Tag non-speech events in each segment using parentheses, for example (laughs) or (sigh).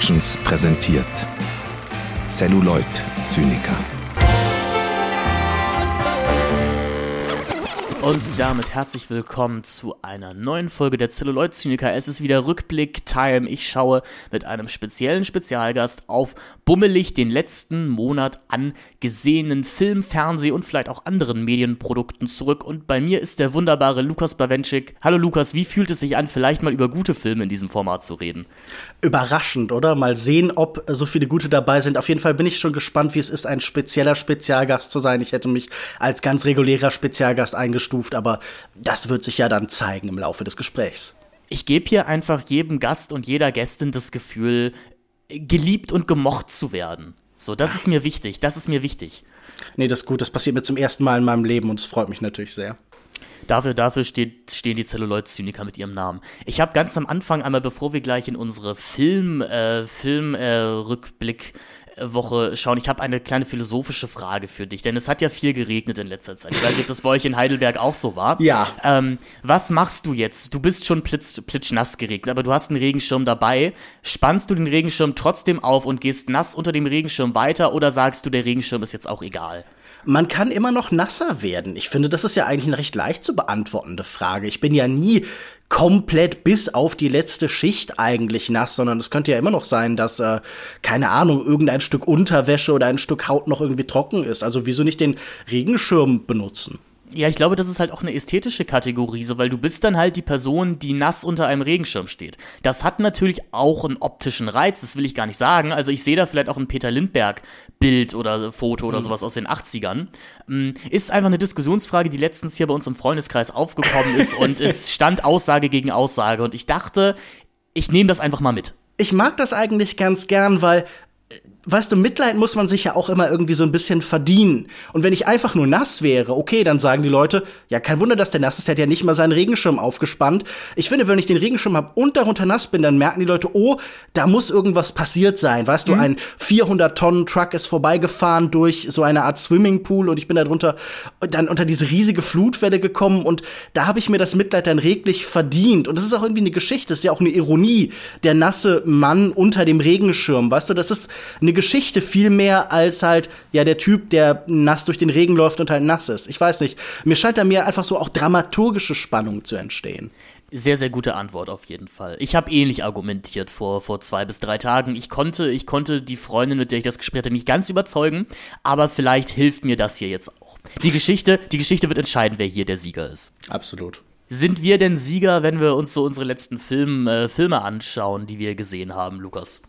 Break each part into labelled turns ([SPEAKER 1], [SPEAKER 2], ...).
[SPEAKER 1] Productions präsentiert Celluloid Zyniker.
[SPEAKER 2] Und damit herzlich willkommen zu einer neuen Folge der Celluloid Zyniker. Es ist wieder Rückblick-Time. Ich schaue mit einem speziellen Spezialgast auf bummelig den letzten Monat angesehenen Film, Fernseh und vielleicht auch anderen Medienprodukten zurück. Und bei mir ist der wunderbare Lukas Bawenschik. Hallo Lukas, wie fühlt es sich an, vielleicht mal über gute Filme in diesem Format zu reden?
[SPEAKER 3] Überraschend, oder? Mal sehen, ob so viele gute dabei sind. Auf jeden Fall bin ich schon gespannt, wie es ist, ein spezieller Spezialgast zu sein. Ich hätte mich als ganz regulärer Spezialgast eingestuft eingestuft, aber das wird sich ja dann zeigen im Laufe des Gesprächs.
[SPEAKER 2] Ich gebe hier einfach jedem Gast und jeder Gästin das Gefühl, geliebt und gemocht zu werden. So, das ist mir wichtig, das ist mir wichtig.
[SPEAKER 3] Nee, das ist gut, das passiert mir zum ersten Mal in meinem Leben und es freut mich natürlich sehr.
[SPEAKER 2] Dafür, dafür steht, stehen die Celluloid-Zyniker mit ihrem Namen. Ich habe ganz am Anfang einmal, bevor wir gleich in unsere Film, äh, Film, äh, Rückblick Woche schauen. Ich habe eine kleine philosophische Frage für dich, denn es hat ja viel geregnet in letzter Zeit. Ich weiß nicht, ob das bei euch in Heidelberg auch so war.
[SPEAKER 3] Ja.
[SPEAKER 2] Ähm, was machst du jetzt? Du bist schon plitz, plitschnass geregnet, aber du hast einen Regenschirm dabei. Spannst du den Regenschirm trotzdem auf und gehst nass unter dem Regenschirm weiter oder sagst du, der Regenschirm ist jetzt auch egal?
[SPEAKER 3] man kann immer noch nasser werden. Ich finde, das ist ja eigentlich eine recht leicht zu beantwortende Frage. Ich bin ja nie komplett bis auf die letzte Schicht eigentlich nass, sondern es könnte ja immer noch sein, dass, äh, keine Ahnung, irgendein Stück Unterwäsche oder ein Stück Haut noch irgendwie trocken ist. Also wieso nicht den Regenschirm benutzen?
[SPEAKER 2] Ja, ich glaube, das ist halt auch eine ästhetische Kategorie, so weil du bist dann halt die Person, die nass unter einem Regenschirm steht. Das hat natürlich auch einen optischen Reiz, das will ich gar nicht sagen. Also ich sehe da vielleicht auch ein Peter Lindberg Bild oder Foto oder mhm. sowas aus den 80ern. Mm, ist einfach eine Diskussionsfrage, die letztens hier bei uns im Freundeskreis aufgekommen ist und (laughs) es stand Aussage gegen Aussage und ich dachte, ich nehme das einfach mal mit.
[SPEAKER 3] Ich mag das eigentlich ganz gern, weil weißt du, Mitleid muss man sich ja auch immer irgendwie so ein bisschen verdienen. Und wenn ich einfach nur nass wäre, okay, dann sagen die Leute, ja, kein Wunder, dass der nass ist, der hat ja nicht mal seinen Regenschirm aufgespannt. Ich finde, wenn ich den Regenschirm habe und darunter nass bin, dann merken die Leute, oh, da muss irgendwas passiert sein. Weißt mhm. du, ein 400 Tonnen Truck ist vorbeigefahren durch so eine Art Swimmingpool und ich bin da drunter dann unter diese riesige Flutwelle gekommen und da habe ich mir das Mitleid dann reglich verdient. Und das ist auch irgendwie eine Geschichte, das ist ja auch eine Ironie. Der nasse Mann unter dem Regenschirm, weißt du, das ist eine eine Geschichte viel mehr als halt, ja, der Typ, der nass durch den Regen läuft und halt nass ist. Ich weiß nicht. Mir scheint da mir einfach so auch dramaturgische Spannung zu entstehen.
[SPEAKER 2] Sehr, sehr gute Antwort auf jeden Fall. Ich habe ähnlich argumentiert vor, vor zwei bis drei Tagen. Ich konnte, ich konnte die Freundin, mit der ich das Gespräch hatte, nicht ganz überzeugen, aber vielleicht hilft mir das hier jetzt auch. Die Geschichte, die Geschichte wird entscheiden, wer hier der Sieger ist.
[SPEAKER 3] Absolut.
[SPEAKER 2] Sind wir denn Sieger, wenn wir uns so unsere letzten Film, äh, Filme anschauen, die wir gesehen haben, Lukas?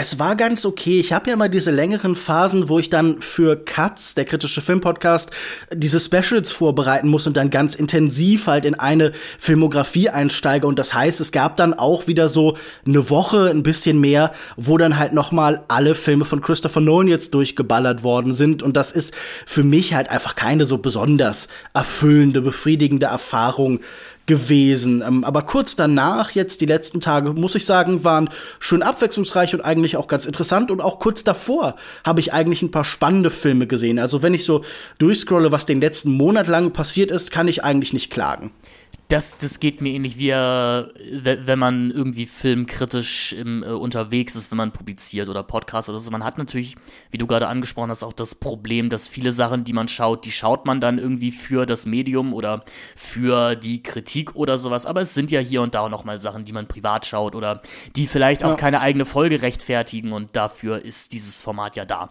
[SPEAKER 3] Es war ganz okay. Ich habe ja mal diese längeren Phasen, wo ich dann für Cuts, der kritische Filmpodcast, diese Specials vorbereiten muss und dann ganz intensiv halt in eine Filmografie einsteige. Und das heißt, es gab dann auch wieder so eine Woche, ein bisschen mehr, wo dann halt noch mal alle Filme von Christopher Nolan jetzt durchgeballert worden sind. Und das ist für mich halt einfach keine so besonders erfüllende, befriedigende Erfahrung gewesen. Ähm, aber kurz danach, jetzt die letzten Tage, muss ich sagen, waren schön abwechslungsreich und eigentlich auch ganz interessant. Und auch kurz davor habe ich eigentlich ein paar spannende Filme gesehen. Also wenn ich so durchscrolle, was den letzten Monat lang passiert ist, kann ich eigentlich nicht klagen
[SPEAKER 2] das, das geht mir ähnlich wie, äh, wenn man irgendwie filmkritisch im, äh, unterwegs ist, wenn man publiziert oder Podcast oder so. Man hat natürlich, wie du gerade angesprochen hast, auch das Problem, dass viele Sachen, die man schaut, die schaut man dann irgendwie für das Medium oder für die Kritik oder sowas. Aber es sind ja hier und da auch nochmal Sachen, die man privat schaut oder die vielleicht auch ja. keine eigene Folge rechtfertigen und dafür ist dieses Format ja da.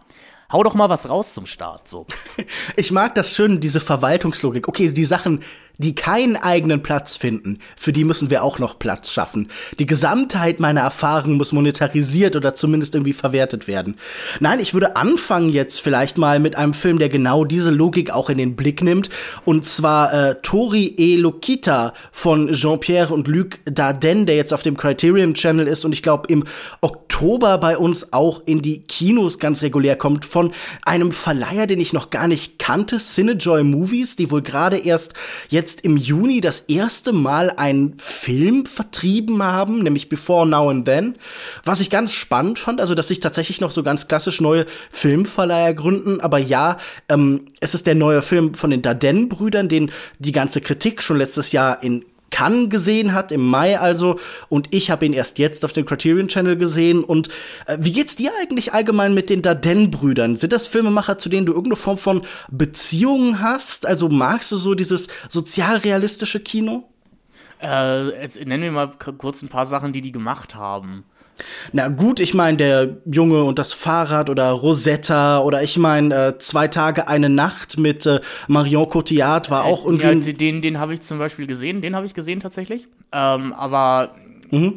[SPEAKER 2] Hau doch mal was raus zum Start, so. (laughs)
[SPEAKER 3] Ich mag das schön, diese Verwaltungslogik. Okay, die Sachen, die keinen eigenen Platz finden, für die müssen wir auch noch Platz schaffen. Die Gesamtheit meiner Erfahrungen muss monetarisiert oder zumindest irgendwie verwertet werden. Nein, ich würde anfangen jetzt vielleicht mal mit einem Film, der genau diese Logik auch in den Blick nimmt. Und zwar äh, Tori e Lokita von Jean-Pierre und Luc Dardenne, der jetzt auf dem Criterion Channel ist und ich glaube im Oktober bei uns auch in die Kinos ganz regulär kommt von einem Verleiher, den ich noch gar nicht kannte, Cinejoy Movies, die wohl gerade erst jetzt jetzt im Juni das erste Mal einen Film vertrieben haben, nämlich Before Now and Then, was ich ganz spannend fand, also dass sich tatsächlich noch so ganz klassisch neue Filmverleiher gründen, aber ja, ähm, es ist der neue Film von den Dardenne-Brüdern, den die ganze Kritik schon letztes Jahr in Cannes gesehen hat, im Mai also, und ich habe ihn erst jetzt auf dem Criterion Channel gesehen. Und äh, wie geht's dir eigentlich allgemein mit den Dardenne-Brüdern? Sind das Filmemacher, zu denen du irgendeine Form von Beziehungen hast? Also magst du so dieses sozialrealistische Kino?
[SPEAKER 2] Äh, jetzt nennen wir mal kurz ein paar Sachen, die die gemacht haben.
[SPEAKER 3] Na gut, ich meine, der Junge und das Fahrrad oder Rosetta oder ich meine, äh, zwei Tage, eine Nacht mit äh, Marion Cotillard war auch irgendwie.
[SPEAKER 2] Ja, den, den habe ich zum Beispiel gesehen, den habe ich gesehen tatsächlich. Ähm, aber mhm.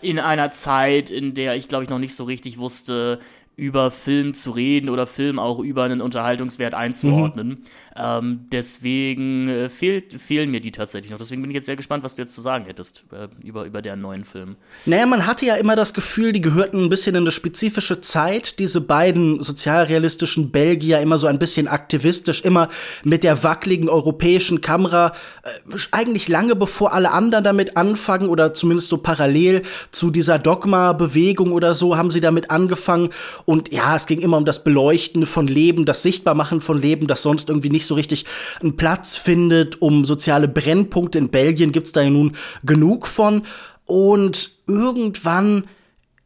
[SPEAKER 2] in einer Zeit, in der ich, glaube ich, noch nicht so richtig wusste, über Film zu reden oder Film auch über einen Unterhaltungswert einzuordnen. Mhm. Ähm, deswegen äh, fehlt, fehlen mir die tatsächlich noch. Deswegen bin ich jetzt sehr gespannt, was du jetzt zu sagen hättest äh, über, über deren neuen Film.
[SPEAKER 3] Naja, man hatte ja immer das Gefühl, die gehörten ein bisschen in eine spezifische Zeit. Diese beiden sozialrealistischen Belgier, immer so ein bisschen aktivistisch, immer mit der wackeligen europäischen Kamera. Äh, eigentlich lange bevor alle anderen damit anfangen oder zumindest so parallel zu dieser Dogma-Bewegung oder so haben sie damit angefangen. Und ja, es ging immer um das Beleuchten von Leben, das Sichtbarmachen von Leben, das sonst irgendwie nicht so richtig einen Platz findet. Um soziale Brennpunkte in Belgien gibt's da ja nun genug von. Und irgendwann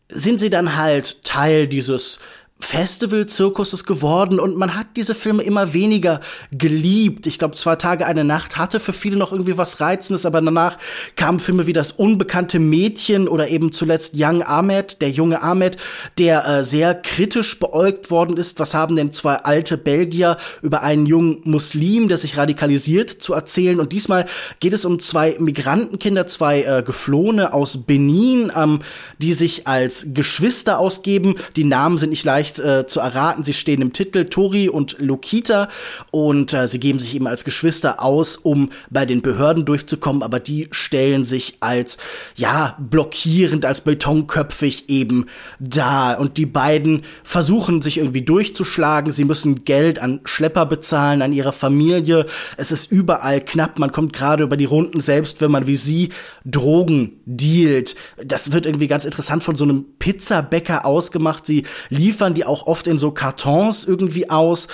[SPEAKER 3] sind sie dann halt Teil dieses Festival-Zirkus geworden und man hat diese Filme immer weniger geliebt. Ich glaube, zwei Tage, eine Nacht hatte für viele noch irgendwie was Reizendes, aber danach kamen Filme wie das unbekannte Mädchen oder eben zuletzt Young Ahmed, der junge Ahmed, der äh, sehr kritisch beäugt worden ist. Was haben denn zwei alte Belgier über einen jungen Muslim, der sich radikalisiert, zu erzählen? Und diesmal geht es um zwei Migrantenkinder, zwei äh, Geflohene aus Benin, ähm, die sich als Geschwister ausgeben. Die Namen sind nicht leicht leicht äh, zu erraten. Sie stehen im Titel Tori und Lokita und äh, sie geben sich eben als Geschwister aus, um bei den Behörden durchzukommen, aber die stellen sich als ja blockierend, als betonköpfig eben da und die beiden versuchen sich irgendwie durchzuschlagen. Sie müssen Geld an Schlepper bezahlen, an ihre Familie. Es ist überall knapp. Man kommt gerade über die Runden selbst, wenn man wie sie Drogen dealt. Das wird irgendwie ganz interessant von so einem Pizzabäcker ausgemacht. Sie liefern die auch oft in so Kartons irgendwie aus.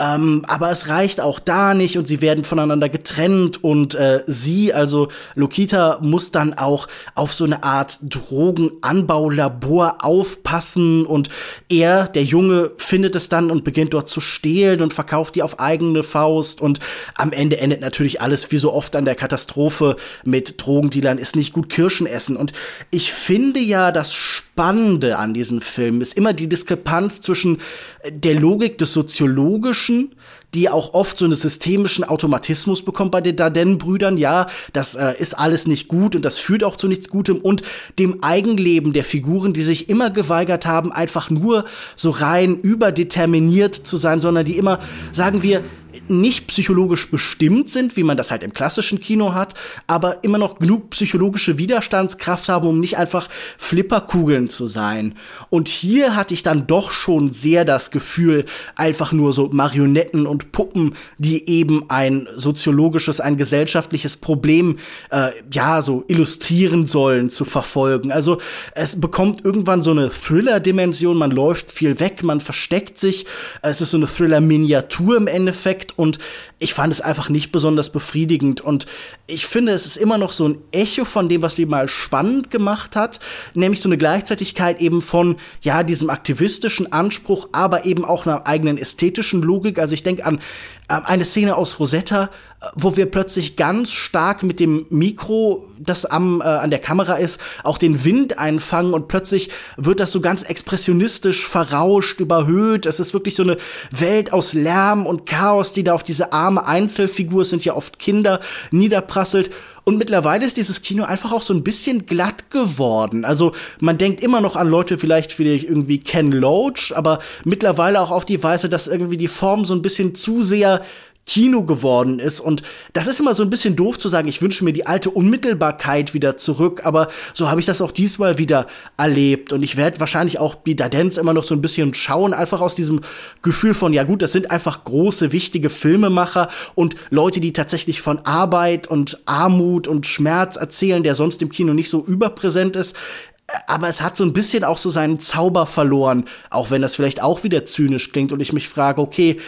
[SPEAKER 3] Ähm, aber es reicht auch da nicht und sie werden voneinander getrennt und äh, sie, also Lokita, muss dann auch auf so eine Art Drogenanbaulabor aufpassen und er, der Junge, findet es dann und beginnt dort zu stehlen und verkauft die auf eigene Faust und am Ende endet natürlich alles wie so oft an der Katastrophe mit Drogendealern ist nicht gut Kirschen essen. Und ich finde ja das Spannende an diesem Film ist immer die Diskrepanz zwischen der Logik des Soziologischen, die auch oft so einen systemischen Automatismus bekommt bei den Dardenne-Brüdern. Ja, das äh, ist alles nicht gut und das führt auch zu nichts Gutem und dem Eigenleben der Figuren, die sich immer geweigert haben, einfach nur so rein überdeterminiert zu sein, sondern die immer, sagen wir, nicht psychologisch bestimmt sind, wie man das halt im klassischen Kino hat, aber immer noch genug psychologische Widerstandskraft haben, um nicht einfach Flipperkugeln zu sein. Und hier hatte ich dann doch schon sehr das Gefühl, einfach nur so Marionetten und Puppen, die eben ein soziologisches, ein gesellschaftliches Problem, äh, ja, so illustrieren sollen, zu verfolgen. Also es bekommt irgendwann so eine Thriller-Dimension, man läuft viel weg, man versteckt sich, es ist so eine Thriller-Miniatur im Endeffekt und ich fand es einfach nicht besonders befriedigend. Und ich finde, es ist immer noch so ein Echo von dem, was die mal spannend gemacht hat, nämlich so eine Gleichzeitigkeit eben von, ja, diesem aktivistischen Anspruch, aber eben auch einer eigenen ästhetischen Logik. Also ich denke an eine Szene aus Rosetta, wo wir plötzlich ganz stark mit dem Mikro, das am, äh, an der Kamera ist, auch den Wind einfangen und plötzlich wird das so ganz expressionistisch verrauscht, überhöht. Es ist wirklich so eine Welt aus Lärm und Chaos, die da auf diese arme Einzelfigur, es sind ja oft Kinder, niederprasselt. Und mittlerweile ist dieses Kino einfach auch so ein bisschen glatt geworden. Also man denkt immer noch an Leute vielleicht wie irgendwie Ken Loach, aber mittlerweile auch auf die Weise, dass irgendwie die Form so ein bisschen zu sehr Kino geworden ist. Und das ist immer so ein bisschen doof zu sagen, ich wünsche mir die alte Unmittelbarkeit wieder zurück, aber so habe ich das auch diesmal wieder erlebt. Und ich werde wahrscheinlich auch die Dadenz immer noch so ein bisschen schauen, einfach aus diesem Gefühl von, ja gut, das sind einfach große, wichtige Filmemacher und Leute, die tatsächlich von Arbeit und Armut und Schmerz erzählen, der sonst im Kino nicht so überpräsent ist aber es hat so ein bisschen auch so seinen Zauber verloren, auch wenn das vielleicht auch wieder zynisch klingt und ich mich frage, okay,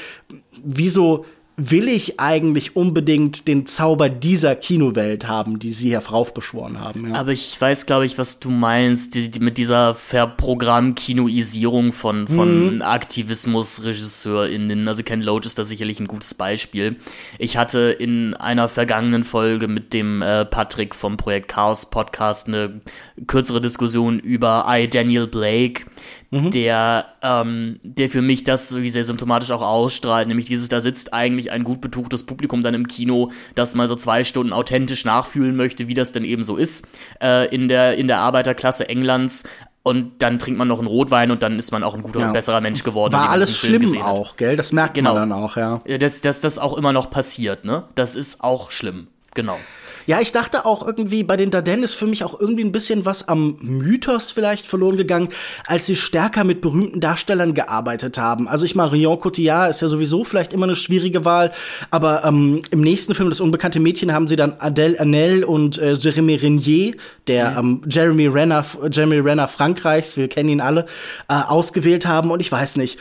[SPEAKER 3] wieso will ich eigentlich unbedingt den Zauber dieser Kinowelt haben, die sie heraufbeschworen haben. Ja.
[SPEAKER 2] Aber ich weiß, glaube ich, was du meinst, die, die, mit dieser Verprogramm-Kinoisierung von, von mhm. Aktivismus-RegisseurInnen. Also Ken Loach ist da sicherlich ein gutes Beispiel. Ich hatte in einer vergangenen Folge mit dem äh, Patrick vom Projekt Chaos Podcast eine kürzere Diskussion über I. Daniel Blake, mhm. der, ähm, der für mich das so sehr symptomatisch auch ausstrahlt, nämlich dieses, da sitzt eigentlich ein gut betuchtes Publikum dann im Kino, das mal so zwei Stunden authentisch nachfühlen möchte, wie das denn eben so ist äh, in, der, in der Arbeiterklasse Englands, und dann trinkt man noch einen Rotwein und dann ist man auch ein guter ja. und besserer Mensch geworden.
[SPEAKER 3] War alles schlimm auch, gell? Das merkt genau. man dann auch, ja.
[SPEAKER 2] Dass, dass das auch immer noch passiert, ne? Das ist auch schlimm, genau.
[SPEAKER 3] Ja, ich dachte auch irgendwie, bei den Dardennen ist für mich auch irgendwie ein bisschen was am Mythos vielleicht verloren gegangen, als sie stärker mit berühmten Darstellern gearbeitet haben. Also ich Marion Cotillard ist ja sowieso vielleicht immer eine schwierige Wahl, aber ähm, im nächsten Film, Das unbekannte Mädchen, haben sie dann Adèle Hanel und äh, Jeremy Renier, der ähm, Jeremy Renner, Jeremy Renner Frankreichs, wir kennen ihn alle, äh, ausgewählt haben. Und ich weiß nicht,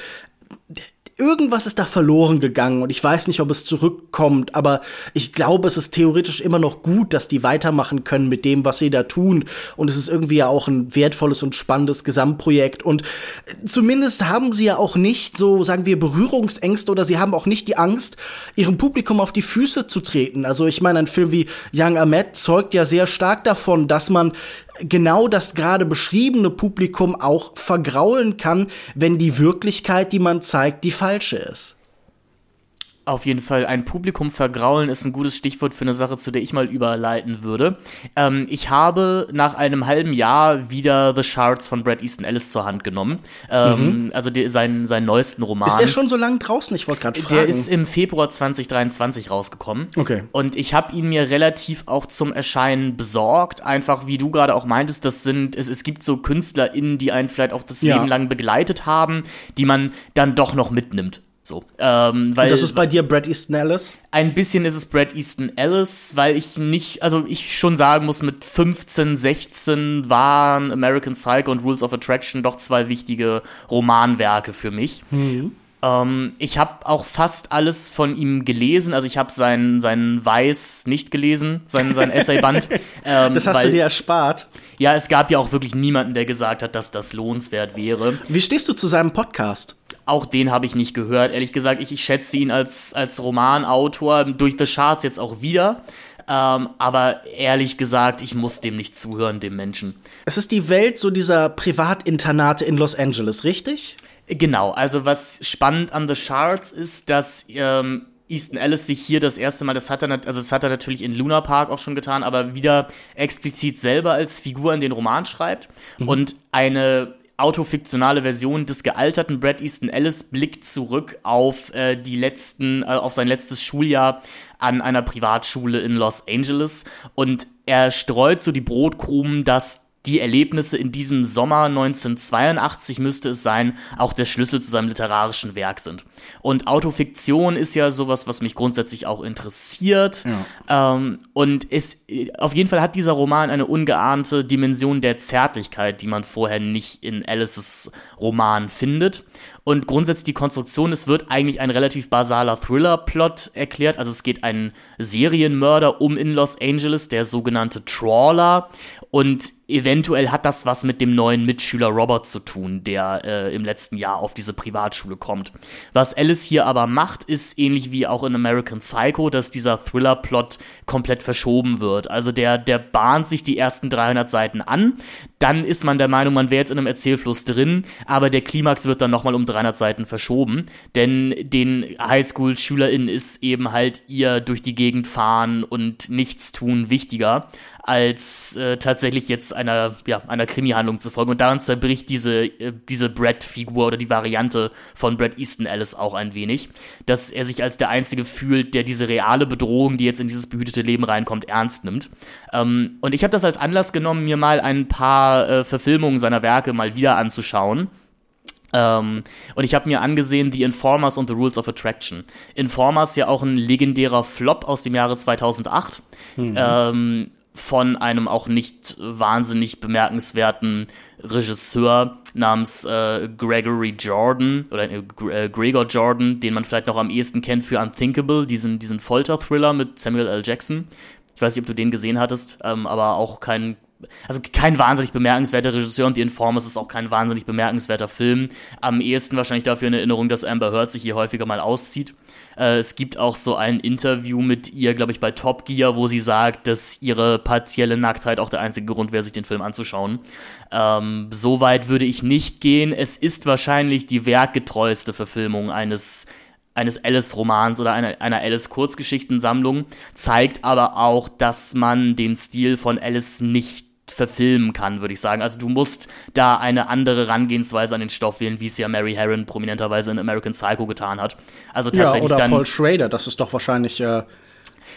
[SPEAKER 3] irgendwas ist da verloren gegangen und ich weiß nicht, ob es zurückkommt, aber ich glaube, es ist theoretisch immer noch gut, dass die weitermachen können mit dem, was sie da tun und es ist irgendwie ja auch ein wertvolles und spannendes Gesamtprojekt und zumindest haben sie ja auch nicht so, sagen wir, Berührungsängste oder sie haben auch nicht die Angst, ihrem Publikum auf die Füße zu treten. Also ich meine, ein Film wie Young Ahmed zeugt ja sehr stark davon, dass man genau das gerade beschriebene Publikum auch vergraulen kann, wenn die Wirklichkeit, die man zeigt, die falsche ist.
[SPEAKER 2] Auf jeden Fall, ein Publikum vergraulen ist ein gutes Stichwort für eine Sache, zu der ich mal überleiten würde. Ähm, ich habe nach einem halben Jahr wieder The Shards von Brad Easton Ellis zur Hand genommen. Ähm, mhm. Also die, seinen, seinen neuesten Roman.
[SPEAKER 3] Ist der schon so lange draußen? Ich wollte gerade fragen.
[SPEAKER 2] Der ist im Februar 2023 rausgekommen.
[SPEAKER 3] Okay.
[SPEAKER 2] Und ich habe ihn mir relativ auch zum Erscheinen besorgt. Einfach, wie du gerade auch meintest, das sind, es, es gibt so KünstlerInnen, die einen vielleicht auch das ja. Leben lang begleitet haben, die man dann doch noch mitnimmt. So, ähm, weil,
[SPEAKER 3] Und das ist bei dir Brad Easton Ellis?
[SPEAKER 2] Ein bisschen ist es Brad Easton Ellis, weil ich nicht, also ich schon sagen muss, mit 15, 16 waren American Psycho und Rules of Attraction doch zwei wichtige Romanwerke für mich. Mhm. Ähm, ich habe auch fast alles von ihm gelesen. Also ich habe sein, sein Weiß nicht gelesen, sein, sein (laughs) Essayband.
[SPEAKER 3] ähm, das hast weil, du dir erspart.
[SPEAKER 2] Ja, es gab ja auch wirklich niemanden, der gesagt hat, dass das lohnenswert wäre.
[SPEAKER 3] Wie stehst du zu seinem Podcast?
[SPEAKER 2] Auch den habe ich nicht gehört. Ehrlich gesagt, ich, ich schätze ihn als, als Romanautor durch The Charts jetzt auch wieder. Ähm, aber ehrlich gesagt, ich muss dem nicht zuhören, dem Menschen.
[SPEAKER 3] Es ist die Welt so dieser Privatinternate in Los Angeles, richtig?
[SPEAKER 2] Genau, also was spannend an The Shards ist, dass ähm, Easton Ellis sich hier das erste Mal, das hat er, also das hat er natürlich in Luna Park auch schon getan, aber wieder explizit selber als Figur in den Roman schreibt mhm. und eine autofiktionale Version des gealterten Brad Easton Ellis blickt zurück auf äh, die letzten, äh, auf sein letztes Schuljahr an einer Privatschule in Los Angeles und er streut so die Brotkrumen, dass die Erlebnisse in diesem Sommer 1982 müsste es sein, auch der Schlüssel zu seinem literarischen Werk sind. Und Autofiktion ist ja sowas, was mich grundsätzlich auch interessiert. Ja. Ähm, und es, auf jeden Fall hat dieser Roman eine ungeahnte Dimension der Zärtlichkeit, die man vorher nicht in Alices Roman findet. Und grundsätzlich die Konstruktion, es wird eigentlich ein relativ basaler Thriller-Plot erklärt. Also es geht einen Serienmörder um in Los Angeles, der sogenannte Trawler. Und eventuell hat das was mit dem neuen Mitschüler Robert zu tun, der äh, im letzten Jahr auf diese Privatschule kommt. Was Alice hier aber macht, ist ähnlich wie auch in American Psycho, dass dieser Thriller-Plot komplett verschoben wird. Also der, der bahnt sich die ersten 300 Seiten an, dann ist man der Meinung, man wäre jetzt in einem Erzählfluss drin, aber der Klimax wird dann nochmal um 300 Seiten verschoben, denn den Highschool-SchülerInnen ist eben halt ihr durch die Gegend fahren und nichts tun wichtiger als äh, tatsächlich jetzt einer, ja, einer Krimi-Handlung zu folgen. Und daran zerbricht diese, äh, diese Brad-Figur oder die Variante von Brad Easton Ellis auch ein wenig, dass er sich als der Einzige fühlt, der diese reale Bedrohung, die jetzt in dieses behütete Leben reinkommt, ernst nimmt. Ähm, und ich habe das als Anlass genommen, mir mal ein paar äh, Verfilmungen seiner Werke mal wieder anzuschauen. Ähm, und ich habe mir angesehen The Informers und The Rules of Attraction. Informers ja auch ein legendärer Flop aus dem Jahre 2008. Mhm. Ähm, von einem auch nicht wahnsinnig bemerkenswerten Regisseur namens äh, Gregory Jordan oder äh, äh, Gregor Jordan, den man vielleicht noch am ehesten kennt für Unthinkable, diesen, diesen Folter-Thriller mit Samuel L. Jackson. Ich weiß nicht, ob du den gesehen hattest, ähm, aber auch kein also kein wahnsinnig bemerkenswerter Regisseur und The Informers ist auch kein wahnsinnig bemerkenswerter Film. Am ehesten wahrscheinlich dafür in Erinnerung, dass Amber Heard sich hier häufiger mal auszieht. Äh, es gibt auch so ein Interview mit ihr, glaube ich, bei Top Gear, wo sie sagt, dass ihre partielle Nacktheit auch der einzige Grund wäre, sich den Film anzuschauen. Ähm, so weit würde ich nicht gehen. Es ist wahrscheinlich die werkgetreueste Verfilmung eines eines Alice-Romans oder einer, einer Alice-Kurzgeschichtensammlung, zeigt aber auch, dass man den Stil von Alice nicht verfilmen kann, würde ich sagen. Also du musst da eine andere Herangehensweise an den Stoff wählen, wie es ja Mary Herron prominenterweise in American Psycho getan hat. Also tatsächlich
[SPEAKER 3] ja, oder
[SPEAKER 2] dann
[SPEAKER 3] Paul Schrader, das ist doch wahrscheinlich äh,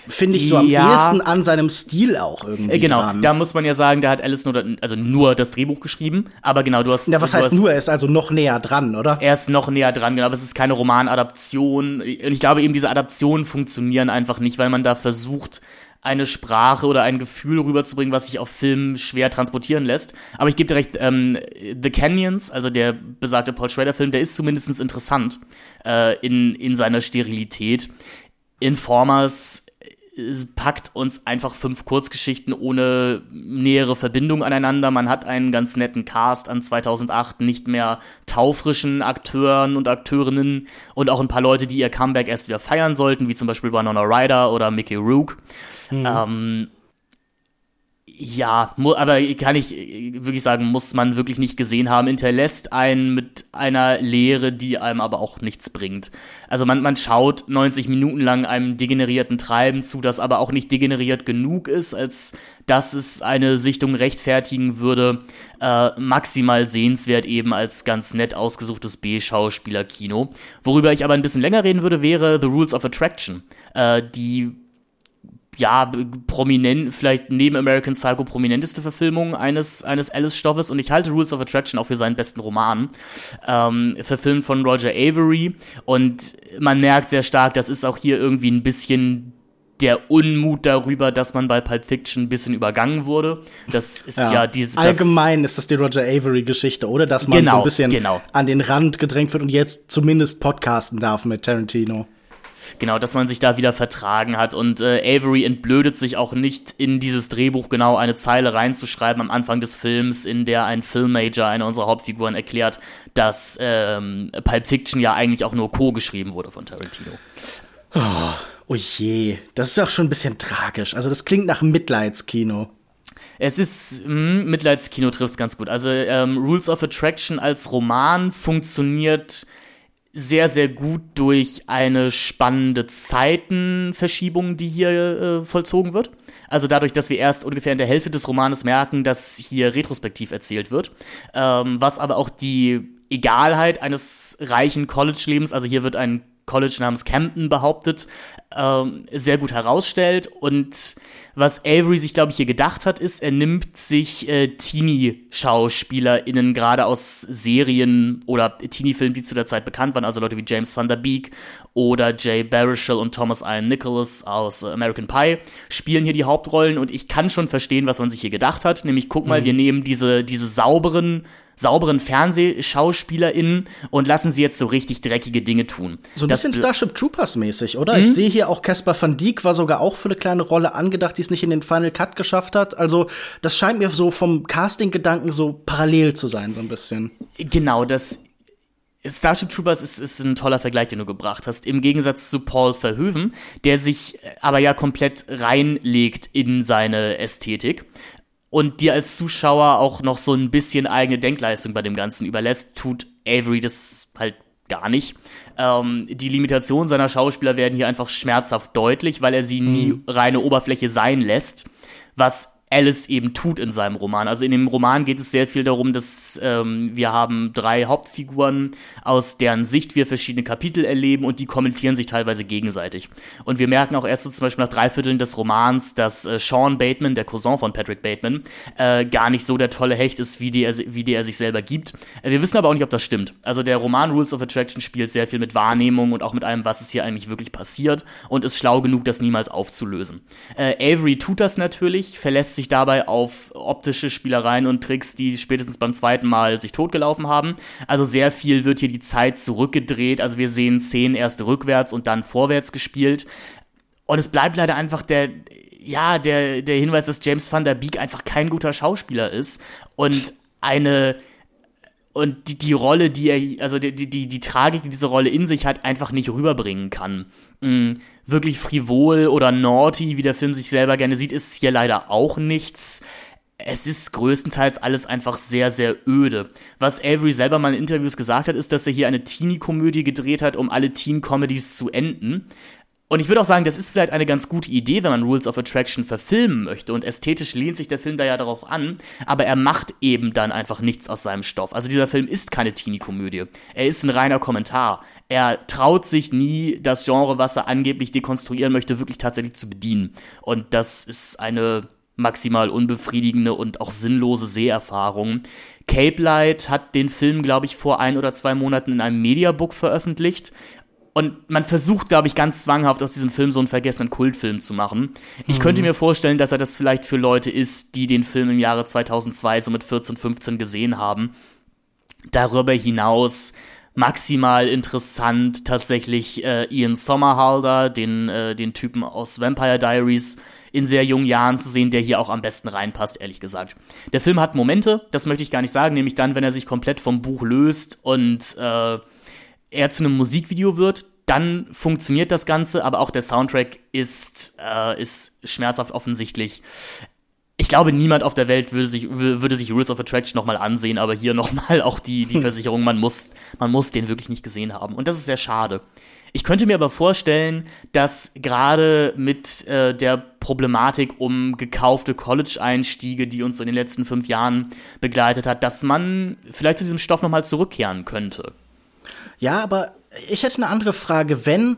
[SPEAKER 3] finde ich so am ja. ehesten an seinem Stil auch irgendwie.
[SPEAKER 2] Äh, genau,
[SPEAKER 3] dran.
[SPEAKER 2] da muss man ja sagen, da hat Alice nur, also nur das Drehbuch geschrieben, aber genau, du hast.
[SPEAKER 3] Ja, was heißt
[SPEAKER 2] hast,
[SPEAKER 3] nur? Er ist also noch näher dran, oder?
[SPEAKER 2] Er ist noch näher dran, genau, aber es ist keine Romanadaption. Und ich glaube eben, diese Adaptionen funktionieren einfach nicht, weil man da versucht, eine Sprache oder ein Gefühl rüberzubringen, was sich auf Film schwer transportieren lässt. Aber ich gebe dir recht, ähm, The Canyons, also der besagte Paul Schrader-Film, der ist zumindest interessant äh, in, in seiner Sterilität. Informers packt uns einfach fünf Kurzgeschichten ohne nähere Verbindung aneinander. Man hat einen ganz netten Cast an 2008 nicht mehr taufrischen Akteuren und Akteurinnen und auch ein paar Leute, die ihr Comeback erst wieder feiern sollten, wie zum Beispiel Winona Ryder oder Mickey Rook. Mhm. Ähm, ja, aber kann ich wirklich sagen, muss man wirklich nicht gesehen haben, hinterlässt einen mit einer Lehre, die einem aber auch nichts bringt. Also man, man schaut 90 Minuten lang einem degenerierten Treiben zu, das aber auch nicht degeneriert genug ist, als dass es eine Sichtung rechtfertigen würde. Äh, maximal sehenswert eben als ganz nett ausgesuchtes B-Schauspieler-Kino. Worüber ich aber ein bisschen länger reden würde, wäre The Rules of Attraction. Äh, die ja, prominent, vielleicht neben American Psycho prominenteste Verfilmung eines, eines Alice-Stoffes und ich halte Rules of Attraction auch für seinen besten Roman. Ähm, verfilmt von Roger Avery und man merkt sehr stark, das ist auch hier irgendwie ein bisschen der Unmut darüber, dass man bei Pulp Fiction ein bisschen übergangen wurde. Das ist ja, ja diese.
[SPEAKER 3] Allgemein ist das die Roger Avery-Geschichte, oder? Dass man genau, so ein bisschen
[SPEAKER 2] genau.
[SPEAKER 3] an den Rand gedrängt wird und jetzt zumindest podcasten darf mit Tarantino.
[SPEAKER 2] Genau, dass man sich da wieder vertragen hat. Und äh, Avery entblödet sich auch nicht, in dieses Drehbuch genau eine Zeile reinzuschreiben am Anfang des Films, in der ein Filmmajor, eine unserer Hauptfiguren, erklärt, dass ähm, Pulp Fiction ja eigentlich auch nur Co. geschrieben wurde von Tarantino.
[SPEAKER 3] Oh, oh je, das ist auch schon ein bisschen tragisch. Also das klingt nach Mitleidskino.
[SPEAKER 2] Es ist, mh, hm, Mitleidskino trifft es ganz gut. Also ähm, Rules of Attraction als Roman funktioniert sehr, sehr gut durch eine spannende Zeitenverschiebung, die hier äh, vollzogen wird. Also dadurch, dass wir erst ungefähr in der Hälfte des Romanes merken, dass hier retrospektiv erzählt wird, ähm, was aber auch die Egalheit eines reichen College-Lebens, also hier wird ein College namens Camden behauptet, ähm, sehr gut herausstellt. Und was Avery sich, glaube ich, hier gedacht hat, ist, er nimmt sich äh, Teenie-SchauspielerInnen gerade aus Serien oder Teenie-Filmen, die zu der Zeit bekannt waren, also Leute wie James Van Der Beek oder Jay Baruchel und Thomas Ian Nicholas aus American Pie spielen hier die Hauptrollen und ich kann schon verstehen, was man sich hier gedacht hat, nämlich guck mal, mhm. wir nehmen diese, diese sauberen sauberen FernsehschauspielerInnen und lassen sie jetzt so richtig dreckige Dinge tun.
[SPEAKER 3] So ein das bisschen Starship Troopers mäßig, oder? Mhm. Ich sehe hier auch Caspar van Dijk war sogar auch für eine kleine Rolle angedacht, die es nicht in den Final Cut geschafft hat. Also, das scheint mir so vom Casting-Gedanken so parallel zu sein, so ein bisschen.
[SPEAKER 2] Genau, das Starship Troopers ist, ist ein toller Vergleich, den du gebracht hast. Im Gegensatz zu Paul Verhoeven, der sich aber ja komplett reinlegt in seine Ästhetik und dir als Zuschauer auch noch so ein bisschen eigene Denkleistung bei dem Ganzen überlässt, tut Avery das halt gar nicht. Ähm, die Limitationen seiner Schauspieler werden hier einfach schmerzhaft deutlich, weil er sie nie mhm. reine Oberfläche sein lässt, was Alice eben tut in seinem Roman. Also in dem Roman geht es sehr viel darum, dass ähm, wir haben drei Hauptfiguren, aus deren Sicht wir verschiedene Kapitel erleben und die kommentieren sich teilweise gegenseitig. Und wir merken auch erst so zum Beispiel nach drei Vierteln des Romans, dass äh, Sean Bateman, der Cousin von Patrick Bateman, äh, gar nicht so der tolle Hecht ist, wie die er, wie die er sich selber gibt. Äh, wir wissen aber auch nicht, ob das stimmt. Also der Roman Rules of Attraction spielt sehr viel mit Wahrnehmung und auch mit allem, was ist hier eigentlich wirklich passiert und ist schlau genug, das niemals aufzulösen. Äh, Avery tut das natürlich, verlässt sich sich dabei auf optische Spielereien und Tricks, die spätestens beim zweiten Mal sich totgelaufen haben. Also sehr viel wird hier die Zeit zurückgedreht. Also wir sehen Szenen erst rückwärts und dann vorwärts gespielt. Und es bleibt leider einfach der, ja, der, der Hinweis, dass James van der Beek einfach kein guter Schauspieler ist und eine, und die, die Rolle, die er, also die, die, die Tragik, die diese Rolle in sich hat, einfach nicht rüberbringen kann. Mhm. Wirklich frivol oder naughty, wie der Film sich selber gerne sieht, ist hier leider auch nichts. Es ist größtenteils alles einfach sehr, sehr öde. Was Avery selber mal in Interviews gesagt hat, ist, dass er hier eine Teenie-Komödie gedreht hat, um alle Teen-Comedies zu enden. Und ich würde auch sagen, das ist vielleicht eine ganz gute Idee, wenn man Rules of Attraction verfilmen möchte. Und ästhetisch lehnt sich der Film da ja darauf an, aber er macht eben dann einfach nichts aus seinem Stoff. Also dieser Film ist keine Teenie-Komödie. Er ist ein reiner Kommentar. Er traut sich nie, das Genre, was er angeblich dekonstruieren möchte, wirklich tatsächlich zu bedienen. Und das ist eine maximal unbefriedigende und auch sinnlose Seherfahrung. Cape Light hat den Film, glaube ich, vor ein oder zwei Monaten in einem Mediabook veröffentlicht und man versucht, glaube ich, ganz zwanghaft aus diesem Film so einen vergessenen Kultfilm zu machen. Ich mhm. könnte mir vorstellen, dass er das vielleicht für Leute ist, die den Film im Jahre 2002 so mit 14, 15 gesehen haben. Darüber hinaus maximal interessant tatsächlich äh, Ian Sommerhalder, den, äh, den Typen aus Vampire Diaries, in sehr jungen Jahren zu sehen, der hier auch am besten reinpasst, ehrlich gesagt. Der Film hat Momente, das möchte ich gar nicht sagen, nämlich dann, wenn er sich komplett vom Buch löst und äh, er zu einem Musikvideo wird, dann funktioniert das Ganze, aber auch der Soundtrack ist, äh, ist schmerzhaft offensichtlich. Ich glaube, niemand auf der Welt würde sich, würde sich Rules of Attraction nochmal ansehen, aber hier (laughs) nochmal auch die, die Versicherung, man muss, man muss den wirklich nicht gesehen haben. Und das ist sehr schade. Ich könnte mir aber vorstellen, dass gerade mit äh, der Problematik um gekaufte College-Einstiege, die uns in den letzten fünf Jahren begleitet hat, dass man vielleicht zu diesem Stoff nochmal zurückkehren könnte.
[SPEAKER 3] Ja, aber ich hätte eine andere Frage. Wenn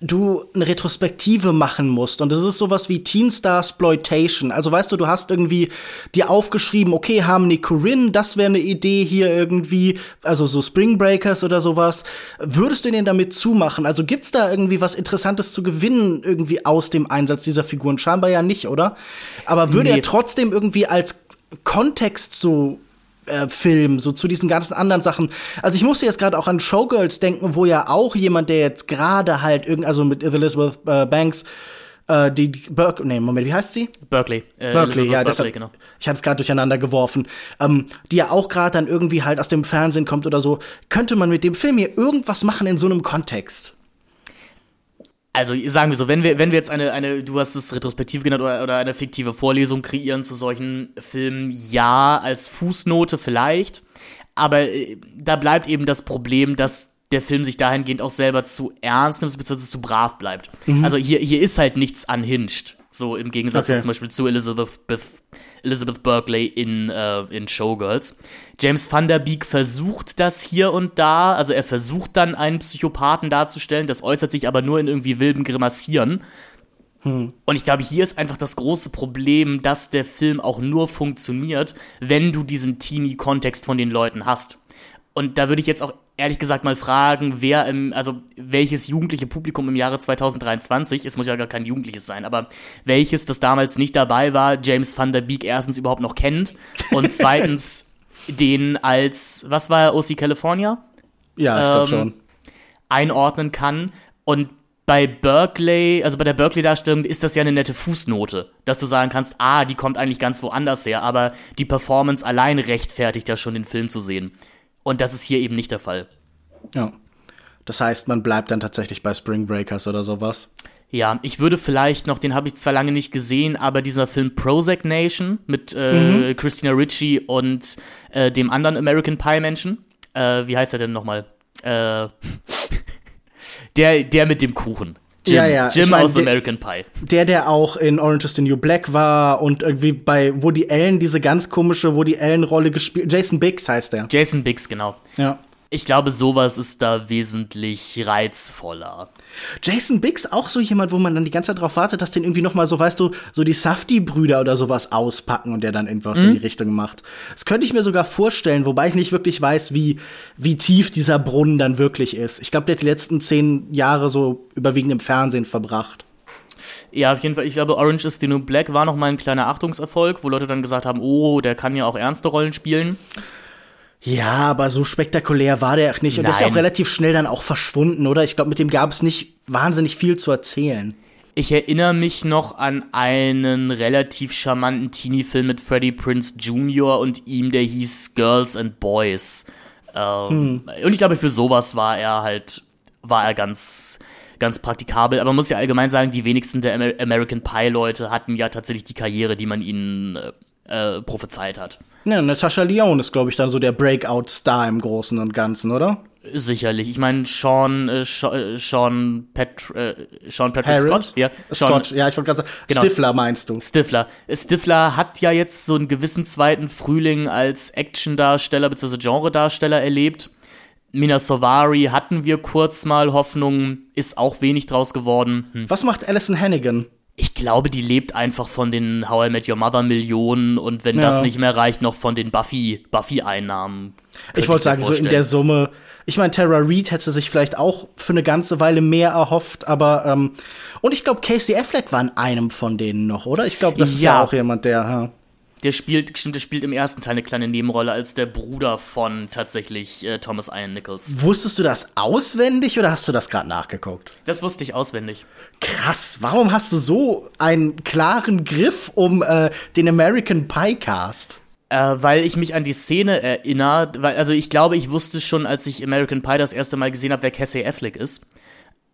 [SPEAKER 3] du eine Retrospektive machen musst und das ist sowas wie Teen Star Exploitation. Also weißt du, du hast irgendwie dir aufgeschrieben, okay, Harmony Corinne, das wäre eine Idee hier irgendwie, also so Spring Breakers oder sowas. Würdest du den damit zumachen? Also gibt's da irgendwie was Interessantes zu gewinnen irgendwie aus dem Einsatz dieser Figuren? Scheinbar ja nicht, oder? Aber würde nee. er trotzdem irgendwie als Kontext so äh, Film, so zu diesen ganzen anderen Sachen. Also ich musste jetzt gerade auch an Showgirls denken, wo ja auch jemand, der jetzt gerade halt irgend, also mit Elizabeth äh, Banks, äh, die Berkeley, nee, Moment, wie heißt sie?
[SPEAKER 2] Berkeley.
[SPEAKER 3] Äh, Berkeley, ja, deshalb, genau. ich hatte es gerade durcheinander geworfen. Ähm, die ja auch gerade dann irgendwie halt aus dem Fernsehen kommt oder so. Könnte man mit dem Film hier irgendwas machen in so einem Kontext?
[SPEAKER 2] Also sagen wir so, wenn wir, wenn wir jetzt eine, eine, du hast es retrospektiv genannt, oder, oder eine fiktive Vorlesung kreieren zu solchen Filmen, ja, als Fußnote vielleicht. Aber äh, da bleibt eben das Problem, dass der Film sich dahingehend auch selber zu ernst nimmt, beziehungsweise zu brav bleibt. Mhm. Also hier, hier ist halt nichts unhinged. So im Gegensatz okay. zum Beispiel zu Elizabeth, Beth, Elizabeth Berkeley in, äh, in Showgirls. James Van Der Beek versucht das hier und da, also er versucht dann einen Psychopathen darzustellen, das äußert sich aber nur in irgendwie wilden Grimassieren. Hm. Und ich glaube, hier ist einfach das große Problem, dass der Film auch nur funktioniert, wenn du diesen Teenie-Kontext von den Leuten hast. Und da würde ich jetzt auch ehrlich gesagt mal fragen, wer im, also welches jugendliche Publikum im Jahre 2023, es muss ja gar kein Jugendliches sein, aber welches, das damals nicht dabei war, James van der Beek erstens überhaupt noch kennt und (laughs) zweitens den als, was war er, OC California?
[SPEAKER 3] Ja, ich glaube ähm, schon.
[SPEAKER 2] Einordnen kann und bei Berkeley, also bei der Berkeley-Darstellung ist das ja eine nette Fußnote, dass du sagen kannst, ah, die kommt eigentlich ganz woanders her, aber die Performance allein rechtfertigt ja schon, den Film zu sehen. Und das ist hier eben nicht der Fall.
[SPEAKER 3] Ja. Das heißt, man bleibt dann tatsächlich bei Spring Breakers oder sowas.
[SPEAKER 2] Ja, ich würde vielleicht noch, den habe ich zwar lange nicht gesehen, aber dieser Film Prozac Nation mit äh, mhm. Christina Ricci und äh, dem anderen American Pie Menschen, äh, wie heißt er denn nochmal? Äh, (laughs) der, der mit dem Kuchen. Jim,
[SPEAKER 3] Ja, ja,
[SPEAKER 2] Jim
[SPEAKER 3] ich mein,
[SPEAKER 2] aus
[SPEAKER 3] der-
[SPEAKER 2] American Pie.
[SPEAKER 3] Der, der auch in Orange is the New Black war und irgendwie bei Woody Allen diese ganz komische Woody Allen-Rolle gespielt. Jason Biggs heißt der.
[SPEAKER 2] Jason Biggs, genau.
[SPEAKER 3] Ja.
[SPEAKER 2] Ich glaube, sowas ist da wesentlich reizvoller.
[SPEAKER 3] Jason Biggs auch so jemand, wo man dann die ganze Zeit drauf wartet, dass den irgendwie noch mal so, weißt du, so die Safety-Brüder oder sowas auspacken und der dann irgendwas in die Richtung macht. Das könnte ich mir sogar vorstellen, wobei ich nicht wirklich weiß, wie, wie tief dieser Brunnen dann wirklich ist. Ich glaube, der hat die letzten zehn Jahre so überwiegend im Fernsehen verbracht.
[SPEAKER 2] Ja, auf jeden Fall. Ich glaube, Orange is the New Black war noch mal ein kleiner Achtungserfolg, wo Leute dann gesagt haben, oh, der kann ja auch ernste Rollen spielen.
[SPEAKER 3] Ja, aber so spektakulär war der auch nicht. Und der ist ja auch
[SPEAKER 2] Nein.
[SPEAKER 3] relativ schnell dann auch verschwunden, oder? Ich glaube, mit dem gab es nicht wahnsinnig viel zu erzählen.
[SPEAKER 2] Ich erinnere mich noch an einen relativ charmanten Teenie-Film mit Freddie Prince Jr. und ihm, der hieß Girls and Boys. Ähm, Und ich glaube, für sowas war er halt, war er ganz, ganz praktikabel. Aber man muss ja allgemein sagen, die wenigsten der Amer American Pie-Leute hatten ja tatsächlich die Karriere, die man ihnen äh, prophezeit hat.
[SPEAKER 3] Ja, Natascha Lyon ist, glaube ich, dann so der Breakout-Star im Großen und Ganzen, oder?
[SPEAKER 2] Sicherlich. Ich meine, Sean, äh, Sean, äh, Sean, Pat, äh, Sean Patrick
[SPEAKER 3] Harris?
[SPEAKER 2] Scott. Ja, Sean,
[SPEAKER 3] Scott, ja, ich wollte gerade sagen,
[SPEAKER 2] Genau.
[SPEAKER 3] Stifler meinst du.
[SPEAKER 2] Stifler. Stifler hat ja jetzt so einen gewissen zweiten Frühling als Actiondarsteller bzw. Genredarsteller erlebt. Mina Sovari hatten wir kurz mal Hoffnung, ist auch wenig draus geworden. Hm.
[SPEAKER 3] Was macht Alison Hannigan?
[SPEAKER 2] Ich glaube, die lebt einfach von den How I Met Your Mother Millionen und wenn das
[SPEAKER 3] Ja.
[SPEAKER 2] nicht mehr reicht, noch von den Buffy Buffy Einnahmen.
[SPEAKER 3] Ich wollte sagen, so in der Summe. Ich meine, Tara Reid hätte sich vielleicht auch für eine ganze Weile mehr erhofft, aber ähm, und ich glaube, Casey Affleck war in einem von denen noch, oder? Ich glaube, das ist ja
[SPEAKER 2] Ja.
[SPEAKER 3] auch jemand, der. Ja.
[SPEAKER 2] Der spielt, stimmt, der spielt im ersten Teil eine kleine Nebenrolle als der Bruder von tatsächlich äh, Thomas Ian Nichols.
[SPEAKER 3] Wusstest du das auswendig oder hast du das gerade nachgeguckt?
[SPEAKER 2] Das wusste ich auswendig.
[SPEAKER 3] Krass, warum hast du so einen klaren Griff um äh, den American Pie Cast?
[SPEAKER 2] Äh, weil ich mich an die Szene erinnere, weil, also ich glaube, ich wusste schon, als ich American Pie das erste Mal gesehen habe, wer Casey Affleck ist.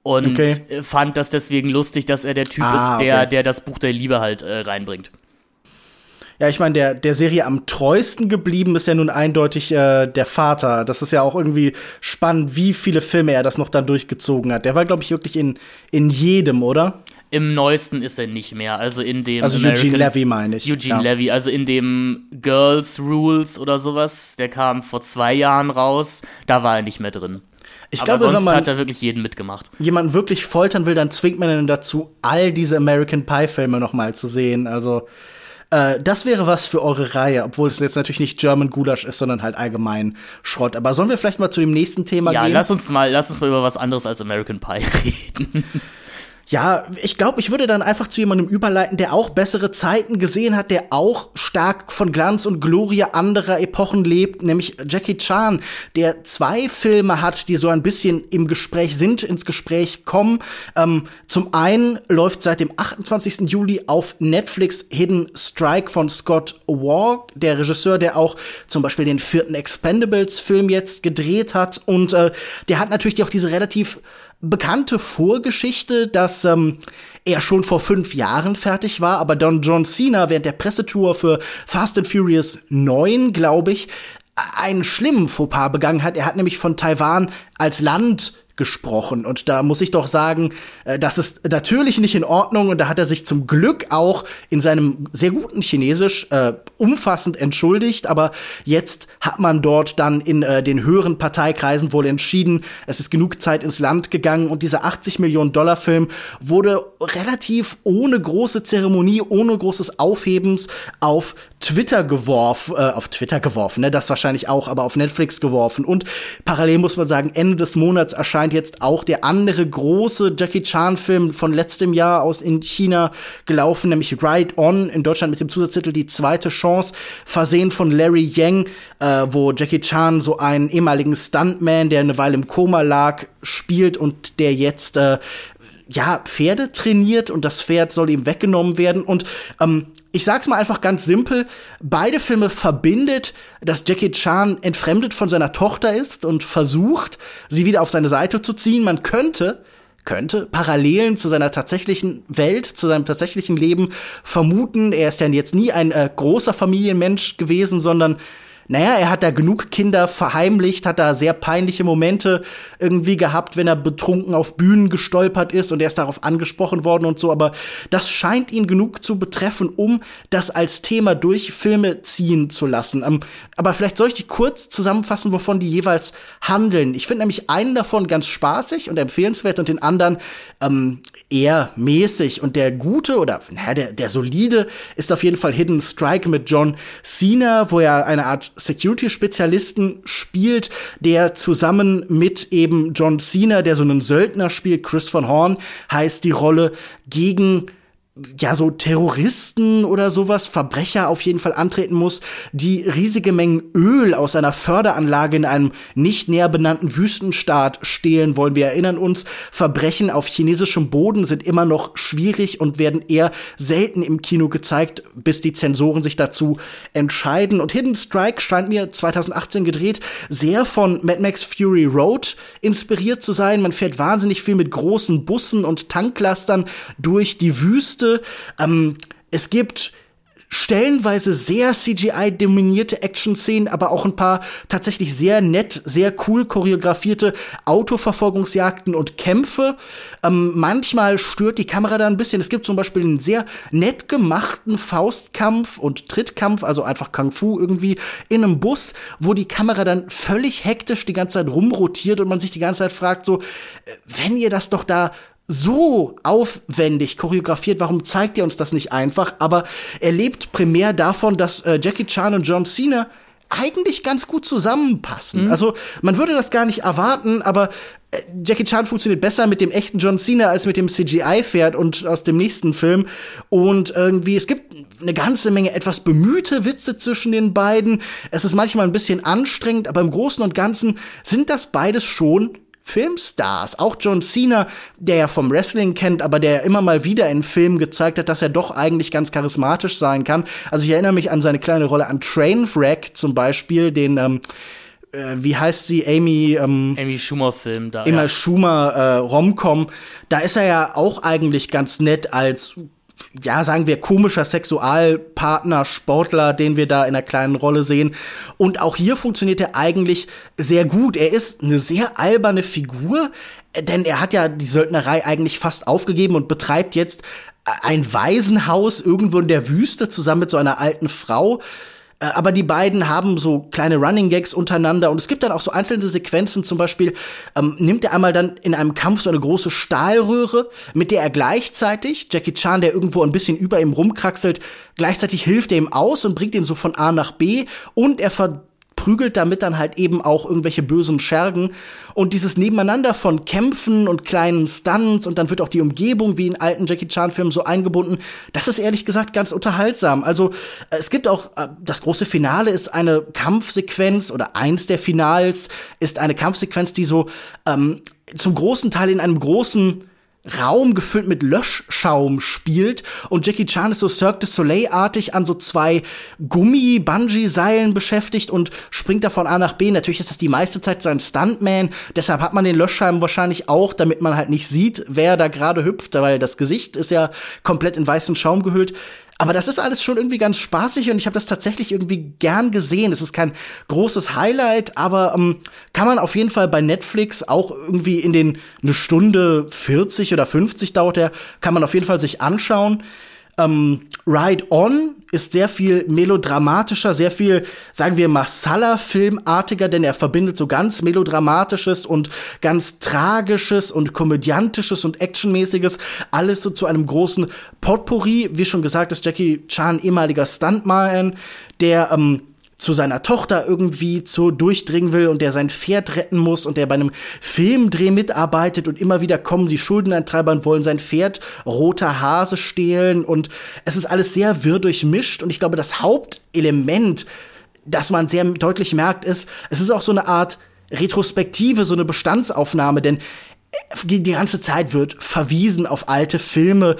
[SPEAKER 2] Und
[SPEAKER 3] Okay.
[SPEAKER 2] fand das deswegen lustig, dass er der Typ
[SPEAKER 3] Ah,
[SPEAKER 2] ist, der,
[SPEAKER 3] okay.
[SPEAKER 2] der das Buch der Liebe halt äh, reinbringt.
[SPEAKER 3] Ja, ich meine, der, der Serie am treuesten geblieben ist ja nun eindeutig äh, der Vater. Das ist ja auch irgendwie spannend, wie viele Filme er das noch dann durchgezogen hat. Der war, glaube ich, wirklich in, in jedem, oder?
[SPEAKER 2] Im neuesten ist er nicht mehr. Also in dem
[SPEAKER 3] Also Eugene Levy meine ich.
[SPEAKER 2] Eugene
[SPEAKER 3] ja.
[SPEAKER 2] Levy, also in dem Girls Rules oder sowas, der kam vor zwei Jahren raus, da war er nicht mehr drin.
[SPEAKER 3] Ich
[SPEAKER 2] Aber
[SPEAKER 3] glaube,
[SPEAKER 2] sonst
[SPEAKER 3] wenn man
[SPEAKER 2] hat er wirklich jeden mitgemacht.
[SPEAKER 3] jemanden wirklich foltern will, dann zwingt man ihn dazu, all diese American Pie Filme noch mal zu sehen. Also äh, das wäre was für eure Reihe, obwohl es jetzt natürlich nicht German Gulasch ist, sondern halt allgemein Schrott. Aber sollen wir vielleicht mal zu dem nächsten Thema
[SPEAKER 2] Ja,
[SPEAKER 3] gehen?
[SPEAKER 2] lass uns mal, lass uns mal über was anderes als American Pie (laughs) reden.
[SPEAKER 3] Ja, ich glaube, ich würde dann einfach zu jemandem überleiten, der auch bessere Zeiten gesehen hat, der auch stark von Glanz und Glorie anderer Epochen lebt, nämlich Jackie Chan, der zwei Filme hat, die so ein bisschen im Gespräch sind, ins Gespräch kommen. Ähm, zum einen läuft seit dem 28. Juli auf Netflix Hidden Strike von Scott Walk, der Regisseur, der auch zum Beispiel den vierten Expendables-Film jetzt gedreht hat. Und äh, der hat natürlich auch diese relativ bekannte Vorgeschichte, dass ähm, er schon vor fünf Jahren fertig war, aber Don John Cena während der Pressetour für Fast and Furious 9, glaube ich, einen schlimmen Fauxpas begangen hat. Er hat nämlich von Taiwan als Land gesprochen. Und da muss ich doch sagen, äh, das ist natürlich nicht in Ordnung. Und da hat er sich zum Glück auch in seinem sehr guten Chinesisch äh, umfassend entschuldigt. Aber jetzt hat man dort dann in äh, den höheren Parteikreisen wohl entschieden, es ist genug Zeit ins Land gegangen. Und dieser 80 Millionen Dollar Film wurde relativ ohne große Zeremonie, ohne großes Aufhebens auf Twitter geworfen, äh, auf Twitter geworfen, ne, das wahrscheinlich auch, aber auf Netflix geworfen. Und parallel muss man sagen, Ende des Monats erscheint jetzt auch der andere große Jackie Chan-Film von letztem Jahr aus in China gelaufen, nämlich Ride On, in Deutschland mit dem Zusatztitel Die zweite Chance, versehen von Larry Yang, äh, wo Jackie Chan so einen ehemaligen Stuntman, der eine Weile im Koma lag, spielt und der jetzt äh, ja, Pferde trainiert und das Pferd soll ihm weggenommen werden. Und ähm, ich sag's mal einfach ganz simpel, beide Filme verbindet, dass Jackie Chan entfremdet von seiner Tochter ist und versucht, sie wieder auf seine Seite zu ziehen. Man könnte könnte Parallelen zu seiner tatsächlichen Welt, zu seinem tatsächlichen Leben vermuten. Er ist ja jetzt nie ein äh, großer Familienmensch gewesen, sondern naja, er hat da genug Kinder verheimlicht, hat da sehr peinliche Momente irgendwie gehabt, wenn er betrunken auf Bühnen gestolpert ist und er ist darauf angesprochen worden und so, aber das scheint ihn genug zu betreffen, um das als Thema durch Filme ziehen zu lassen. Ähm, aber vielleicht soll ich die kurz zusammenfassen, wovon die jeweils handeln. Ich finde nämlich einen davon ganz spaßig und empfehlenswert und den anderen ähm, eher mäßig. Und der gute oder naja, der, der solide ist auf jeden Fall Hidden Strike mit John Cena, wo er eine Art Security-Spezialisten spielt, der zusammen mit eben John Cena, der so einen Söldner spielt, Chris von Horn, heißt die Rolle, gegen ja, so Terroristen oder sowas, Verbrecher auf jeden Fall antreten muss, die riesige Mengen Öl aus einer Förderanlage in einem nicht näher benannten Wüstenstaat stehlen wollen. Wir erinnern uns, Verbrechen auf chinesischem Boden sind immer noch schwierig und werden eher selten im Kino gezeigt, bis die Zensoren sich dazu entscheiden. Und Hidden Strike scheint mir 2018 gedreht, sehr von Mad Max Fury Road inspiriert zu sein. Man fährt wahnsinnig viel mit großen Bussen und Tanklastern durch die Wüste Wüste. Ähm, es gibt stellenweise sehr CGI-dominierte Action-Szenen, aber auch ein paar tatsächlich sehr nett, sehr cool choreografierte Autoverfolgungsjagden und Kämpfe. Ähm, manchmal stört die Kamera da ein bisschen. Es gibt zum Beispiel einen sehr nett gemachten Faustkampf und Trittkampf, also einfach Kung Fu irgendwie in einem Bus, wo die Kamera dann völlig hektisch die ganze Zeit rumrotiert und man sich die ganze Zeit fragt so, äh, wenn ihr das doch da so aufwendig choreografiert, warum zeigt ihr uns das nicht einfach? Aber er lebt primär davon, dass äh, Jackie Chan und John Cena eigentlich ganz gut zusammenpassen. Mhm. Also man würde das gar nicht erwarten, aber äh, Jackie Chan funktioniert besser mit dem echten John Cena als mit dem CGI-Pferd und aus dem nächsten Film. Und irgendwie, es gibt eine ganze Menge etwas bemühte Witze zwischen den beiden. Es ist manchmal ein bisschen anstrengend, aber im Großen und Ganzen sind das beides schon Filmstars. Auch John Cena, der ja vom Wrestling kennt, aber der immer mal wieder in Filmen gezeigt hat, dass er doch eigentlich ganz charismatisch sein kann. Also ich erinnere mich an seine kleine Rolle an Trainwreck zum Beispiel, den ähm, äh, wie heißt sie, Amy ähm,
[SPEAKER 2] Amy Schumer Film da.
[SPEAKER 3] Immer ja. Schumer äh, Romcom. Da ist er ja auch eigentlich ganz nett als ja, sagen wir, komischer Sexualpartner, Sportler, den wir da in einer kleinen Rolle sehen. Und auch hier funktioniert er eigentlich sehr gut. Er ist eine sehr alberne Figur, denn er hat ja die Söldnerei eigentlich fast aufgegeben und betreibt jetzt ein Waisenhaus irgendwo in der Wüste zusammen mit so einer alten Frau. Äh, aber die beiden haben so kleine Running Gags untereinander und es gibt dann auch so einzelne Sequenzen, zum Beispiel ähm, nimmt er einmal dann in einem Kampf so eine große Stahlröhre, mit der er gleichzeitig, Jackie Chan, der irgendwo ein bisschen über ihm rumkraxelt, gleichzeitig hilft er ihm aus und bringt ihn so von A nach B und er ver prügelt damit dann halt eben auch irgendwelche bösen Schergen. Und dieses Nebeneinander von Kämpfen und kleinen Stunts und dann wird auch die Umgebung wie in alten Jackie Chan-Filmen so eingebunden, das ist ehrlich gesagt ganz unterhaltsam. Also äh, es gibt auch, äh, das große Finale ist eine Kampfsequenz oder eins der Finals ist eine Kampfsequenz, die so ähm, zum großen Teil in einem großen Raum gefüllt mit Löschschaum spielt und Jackie Chan ist so Cirque du Soleil-artig an so zwei Gummi-Bungee-Seilen beschäftigt und springt da von A nach B. Natürlich ist das die meiste Zeit sein Stuntman, deshalb hat man den Löschscheiben wahrscheinlich auch, damit man halt nicht sieht, wer da gerade hüpft, weil das Gesicht ist ja komplett in weißen Schaum gehüllt. Aber das ist alles schon irgendwie ganz spaßig und ich habe das tatsächlich irgendwie gern gesehen. Es ist kein großes Highlight, aber ähm, kann man auf jeden Fall bei Netflix auch irgendwie in den eine Stunde 40 oder 50 dauert der, kann man auf jeden Fall sich anschauen. Ähm, Ride On ist sehr viel melodramatischer, sehr viel, sagen wir, Masala-Filmartiger, denn er verbindet so ganz melodramatisches und ganz tragisches und komödiantisches und actionmäßiges, alles so zu einem großen Potpourri. Wie schon gesagt, ist Jackie Chan ehemaliger Stuntman, der ähm, zu seiner Tochter irgendwie zu durchdringen will und der sein Pferd retten muss und der bei einem Filmdreh mitarbeitet und immer wieder kommen die Schuldeneintreiber und wollen sein Pferd roter Hase stehlen und es ist alles sehr wirr durchmischt und ich glaube, das Hauptelement, das man sehr deutlich merkt, ist, es ist auch so eine Art Retrospektive, so eine Bestandsaufnahme, denn die ganze Zeit wird verwiesen auf alte Filme.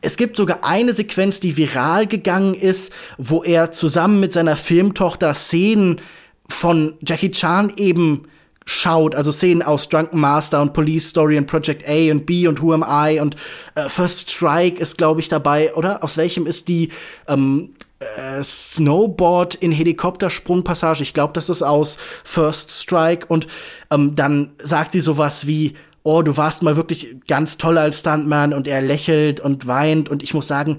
[SPEAKER 3] Es gibt sogar eine Sequenz, die viral gegangen ist, wo er zusammen mit seiner Filmtochter Szenen von Jackie Chan eben schaut, also Szenen aus Drunken Master und Police Story und Project A und B und Who Am I und äh, First Strike ist, glaube ich, dabei, oder? Aus welchem ist die ähm, äh, Snowboard in Helikoptersprungpassage. Ich glaube, das ist aus First Strike. Und ähm, dann sagt sie sowas wie, oh, du warst mal wirklich ganz toll als Stuntman und er lächelt und weint. Und ich muss sagen,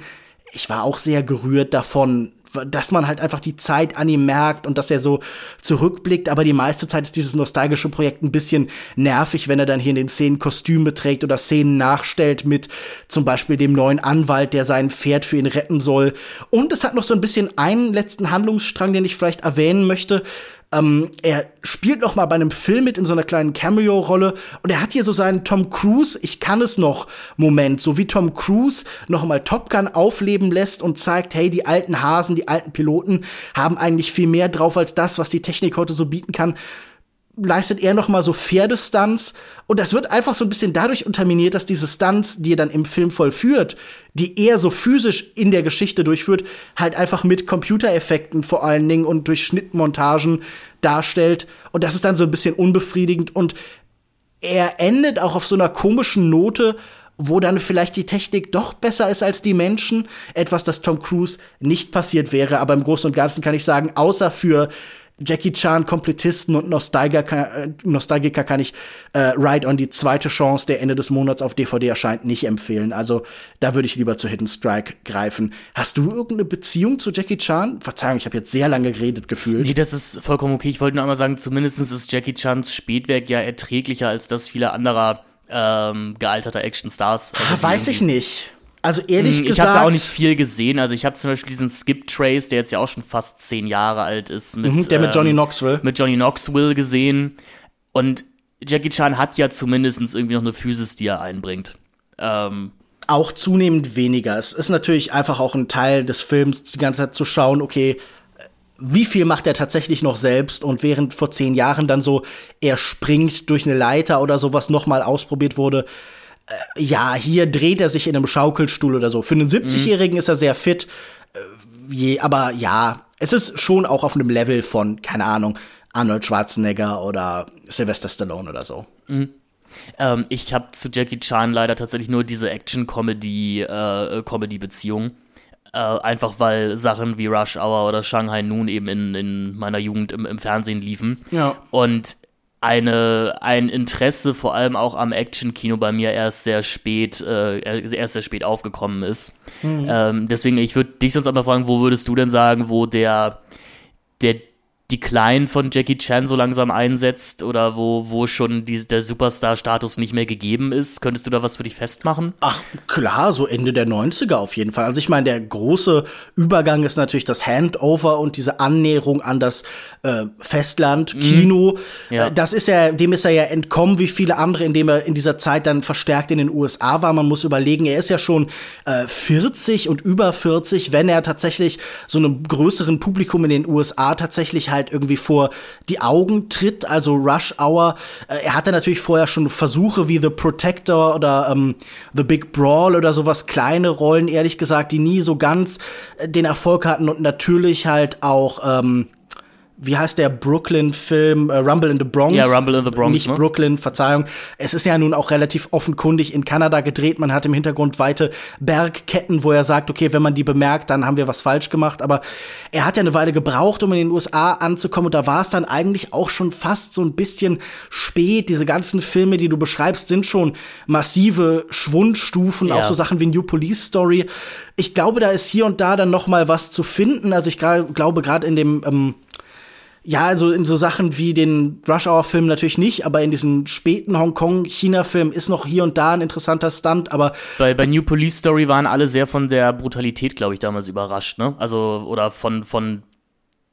[SPEAKER 3] ich war auch sehr gerührt davon, dass man halt einfach die Zeit an ihm merkt und dass er so zurückblickt. Aber die meiste Zeit ist dieses nostalgische Projekt ein bisschen nervig, wenn er dann hier in den Szenen Kostüme trägt oder Szenen nachstellt mit zum Beispiel dem neuen Anwalt, der sein Pferd für ihn retten soll. Und es hat noch so ein bisschen einen letzten Handlungsstrang, den ich vielleicht erwähnen möchte. Ähm, er spielt noch mal bei einem Film mit in so einer kleinen Cameo-Rolle und er hat hier so seinen Tom Cruise, ich kann es noch Moment, so wie Tom Cruise noch mal Top Gun aufleben lässt und zeigt, hey, die alten Hasen, die alten Piloten haben eigentlich viel mehr drauf als das, was die Technik heute so bieten kann leistet er noch mal so Pferdestunts und das wird einfach so ein bisschen dadurch unterminiert, dass diese Stunts, die er dann im Film vollführt, die er so physisch in der Geschichte durchführt, halt einfach mit Computereffekten vor allen Dingen und durch Schnittmontagen darstellt und das ist dann so ein bisschen unbefriedigend und er endet auch auf so einer komischen Note, wo dann vielleicht die Technik doch besser ist als die Menschen. Etwas, das Tom Cruise nicht passiert wäre. Aber im Großen und Ganzen kann ich sagen, außer für Jackie Chan Komplettisten und Nostalgiker, äh, Nostalgiker kann ich äh, Ride on die zweite Chance, der Ende des Monats auf DVD erscheint, nicht empfehlen. Also da würde ich lieber zu Hidden Strike greifen. Hast du irgendeine Beziehung zu Jackie Chan? Verzeihung, ich habe jetzt sehr lange geredet gefühlt.
[SPEAKER 2] Nee, das ist vollkommen okay. Ich wollte nur einmal sagen, zumindest ist Jackie Chans Spätwerk ja erträglicher als das vieler anderer ähm, gealterter Actionstars.
[SPEAKER 3] Also ah, weiß ich nicht. Also ehrlich
[SPEAKER 2] hm, ich
[SPEAKER 3] gesagt.
[SPEAKER 2] Ich habe da auch nicht viel gesehen. Also ich habe zum Beispiel diesen Skip Trace, der jetzt ja auch schon fast zehn Jahre alt ist.
[SPEAKER 3] Mit, mhm, der mit Johnny ähm, Knoxville.
[SPEAKER 2] Mit Johnny Knoxville gesehen. Und Jackie Chan hat ja zumindest irgendwie noch eine Physis, die er einbringt. Ähm,
[SPEAKER 3] auch zunehmend weniger. Es ist natürlich einfach auch ein Teil des Films, die ganze Zeit zu schauen, okay, wie viel macht er tatsächlich noch selbst und während vor zehn Jahren dann so er springt durch eine Leiter oder sowas nochmal ausprobiert wurde, äh, ja, hier dreht er sich in einem Schaukelstuhl oder so. Für einen 70-Jährigen mhm. ist er sehr fit, äh, je, aber ja, es ist schon auch auf einem Level von, keine Ahnung, Arnold Schwarzenegger oder Sylvester Stallone oder so.
[SPEAKER 2] Mhm. Ähm, ich habe zu Jackie Chan leider tatsächlich nur diese Action-Comedy-Comedy-Beziehung. Äh, äh, einfach weil Sachen wie Rush Hour oder Shanghai Noon eben in, in meiner Jugend im, im Fernsehen liefen.
[SPEAKER 3] Ja.
[SPEAKER 2] Und eine, ein Interesse vor allem auch am Action-Kino bei mir erst sehr spät, äh, erst sehr spät aufgekommen ist. Mhm. Ähm, deswegen, ich würde dich sonst einmal fragen, wo würdest du denn sagen, wo der, der Decline von Jackie Chan so langsam einsetzt oder wo, wo schon die, der Superstar-Status nicht mehr gegeben ist? Könntest du da was für dich festmachen?
[SPEAKER 3] Ach, klar, so Ende der 90er auf jeden Fall. Also ich meine, der große Übergang ist natürlich das Handover und diese Annäherung an das äh, Festland, mhm. Kino. Ja. Äh, das ist ja, dem ist er ja entkommen, wie viele andere, indem er in dieser Zeit dann verstärkt in den USA war. Man muss überlegen, er ist ja schon äh, 40 und über 40, wenn er tatsächlich so einem größeren Publikum in den USA tatsächlich halt halt irgendwie vor die Augen tritt, also Rush Hour. Äh, er hatte natürlich vorher schon Versuche wie The Protector oder ähm, The Big Brawl oder sowas, kleine Rollen, ehrlich gesagt, die nie so ganz äh, den Erfolg hatten und natürlich halt auch ähm, wie heißt der Brooklyn-Film, äh, Rumble in the Bronx?
[SPEAKER 2] Ja, Rumble in the Bronx.
[SPEAKER 3] Nicht ne? Brooklyn, Verzeihung. Es ist ja nun auch relativ offenkundig in Kanada gedreht. Man hat im Hintergrund weite Bergketten, wo er sagt, okay, wenn man die bemerkt, dann haben wir was falsch gemacht. Aber er hat ja eine Weile gebraucht, um in den USA anzukommen. Und da war es dann eigentlich auch schon fast so ein bisschen spät. Diese ganzen Filme, die du beschreibst, sind schon massive Schwundstufen. Ja. Auch so Sachen wie New Police Story. Ich glaube, da ist hier und da dann noch mal was zu finden. Also ich glaube, gerade in dem ähm, ja, also in so Sachen wie den Rush Hour Film natürlich nicht, aber in diesen späten Hongkong China Film ist noch hier und da ein interessanter Stunt, aber
[SPEAKER 2] bei, bei New Police Story waren alle sehr von der Brutalität, glaube ich, damals überrascht, ne? Also oder von von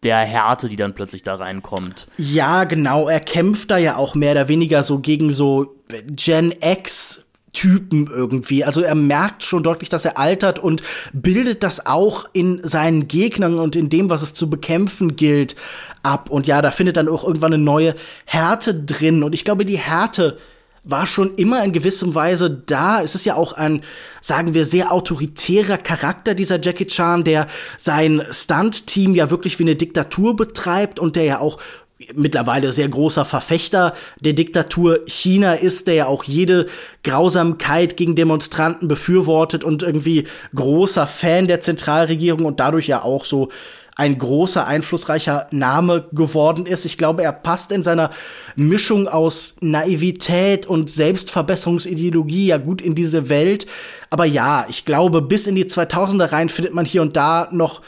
[SPEAKER 2] der Härte, die dann plötzlich da reinkommt.
[SPEAKER 3] Ja, genau, er kämpft da ja auch mehr oder weniger so gegen so Gen X Typen irgendwie. Also er merkt schon deutlich, dass er altert und bildet das auch in seinen Gegnern und in dem, was es zu bekämpfen gilt, ab. Und ja, da findet dann auch irgendwann eine neue Härte drin. Und ich glaube, die Härte war schon immer in gewissem Weise da. Es ist ja auch ein, sagen wir, sehr autoritärer Charakter, dieser Jackie Chan, der sein Stunt-Team ja wirklich wie eine Diktatur betreibt und der ja auch mittlerweile sehr großer Verfechter der Diktatur China ist, der ja auch jede Grausamkeit gegen Demonstranten befürwortet und irgendwie großer Fan der Zentralregierung und dadurch ja auch so ein großer, einflussreicher Name geworden ist. Ich glaube, er passt in seiner Mischung aus Naivität und Selbstverbesserungsideologie ja gut in diese Welt. Aber ja, ich glaube, bis in die 2000er rein findet man hier und da noch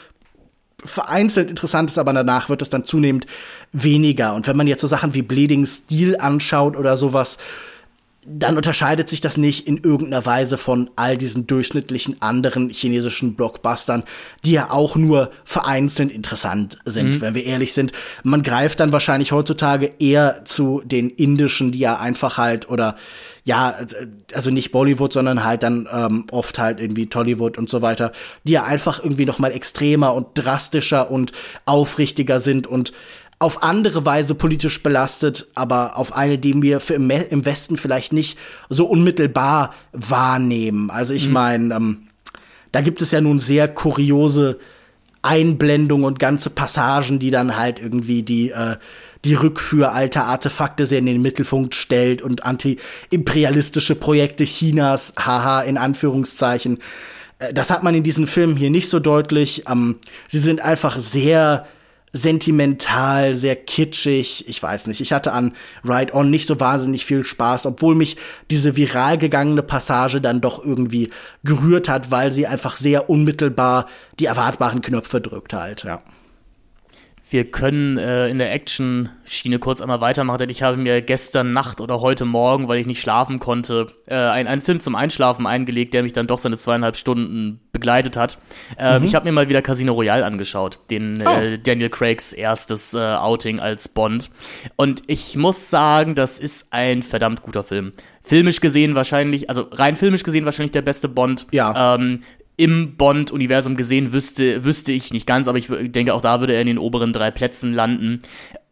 [SPEAKER 3] vereinzelt interessant ist, aber danach wird es dann zunehmend weniger. Und wenn man jetzt so Sachen wie Bleeding Steel anschaut oder sowas, dann unterscheidet sich das nicht in irgendeiner Weise von all diesen durchschnittlichen anderen chinesischen Blockbustern, die ja auch nur vereinzelt interessant sind, mhm. wenn wir ehrlich sind. Man greift dann wahrscheinlich heutzutage eher zu den indischen, die ja einfach halt oder ja, also nicht Bollywood, sondern halt dann ähm, oft halt irgendwie Tollywood und so weiter, die ja einfach irgendwie noch mal extremer und drastischer und aufrichtiger sind und auf andere Weise politisch belastet, aber auf eine, die wir für im, im Westen vielleicht nicht so unmittelbar wahrnehmen. Also ich mhm. meine, ähm, da gibt es ja nun sehr kuriose Einblendungen und ganze Passagen, die dann halt irgendwie die äh, die Rückführ alter Artefakte sehr in den Mittelpunkt stellt und anti-imperialistische Projekte Chinas, haha, in Anführungszeichen. Äh, das hat man in diesen Filmen hier nicht so deutlich. Ähm, sie sind einfach sehr sentimental, sehr kitschig. Ich weiß nicht. Ich hatte an Ride On nicht so wahnsinnig viel Spaß, obwohl mich diese viral gegangene Passage dann doch irgendwie gerührt hat, weil sie einfach sehr unmittelbar die erwartbaren Knöpfe drückt halt, ja.
[SPEAKER 2] Wir können äh, in der Action-Schiene kurz einmal weitermachen, denn ich habe mir gestern Nacht oder heute Morgen, weil ich nicht schlafen konnte, äh, ein, einen Film zum Einschlafen eingelegt, der mich dann doch seine zweieinhalb Stunden begleitet hat. Ähm, mhm. Ich habe mir mal wieder Casino Royale angeschaut, den oh. äh, Daniel Craigs erstes äh, Outing als Bond. Und ich muss sagen, das ist ein verdammt guter Film filmisch gesehen wahrscheinlich, also rein filmisch gesehen wahrscheinlich der beste Bond.
[SPEAKER 3] Ja.
[SPEAKER 2] Ähm, im Bond-Universum gesehen wüsste, wüsste ich nicht ganz, aber ich denke, auch da würde er in den oberen drei Plätzen landen.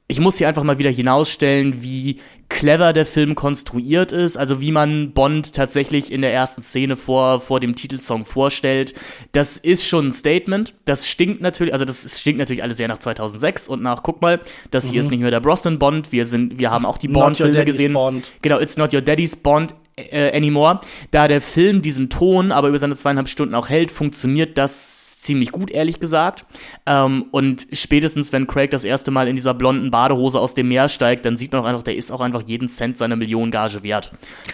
[SPEAKER 2] Ich muss hier einfach mal wieder hinausstellen, wie clever der Film konstruiert ist, also wie man Bond tatsächlich in der ersten Szene vor, vor dem Titelsong vorstellt. Das ist schon ein Statement. Das stinkt natürlich, also das stinkt natürlich alles sehr nach 2006 und nach, guck mal, das hier mhm. ist nicht mehr der Brosnan Bond, wir sind, wir haben auch die Bond-Filme gesehen. Bond. Genau, It's Not Your Daddy's Bond äh, anymore. Da der Film diesen Ton aber über seine zweieinhalb Stunden auch hält, funktioniert das ziemlich gut, ehrlich gesagt. Ähm, und spätestens, wenn Craig das erste Mal in dieser blonden Badehose aus dem Meer steigt, dann sieht man auch einfach, der ist auch einfach jeden Cent seiner Millionen Gage wert.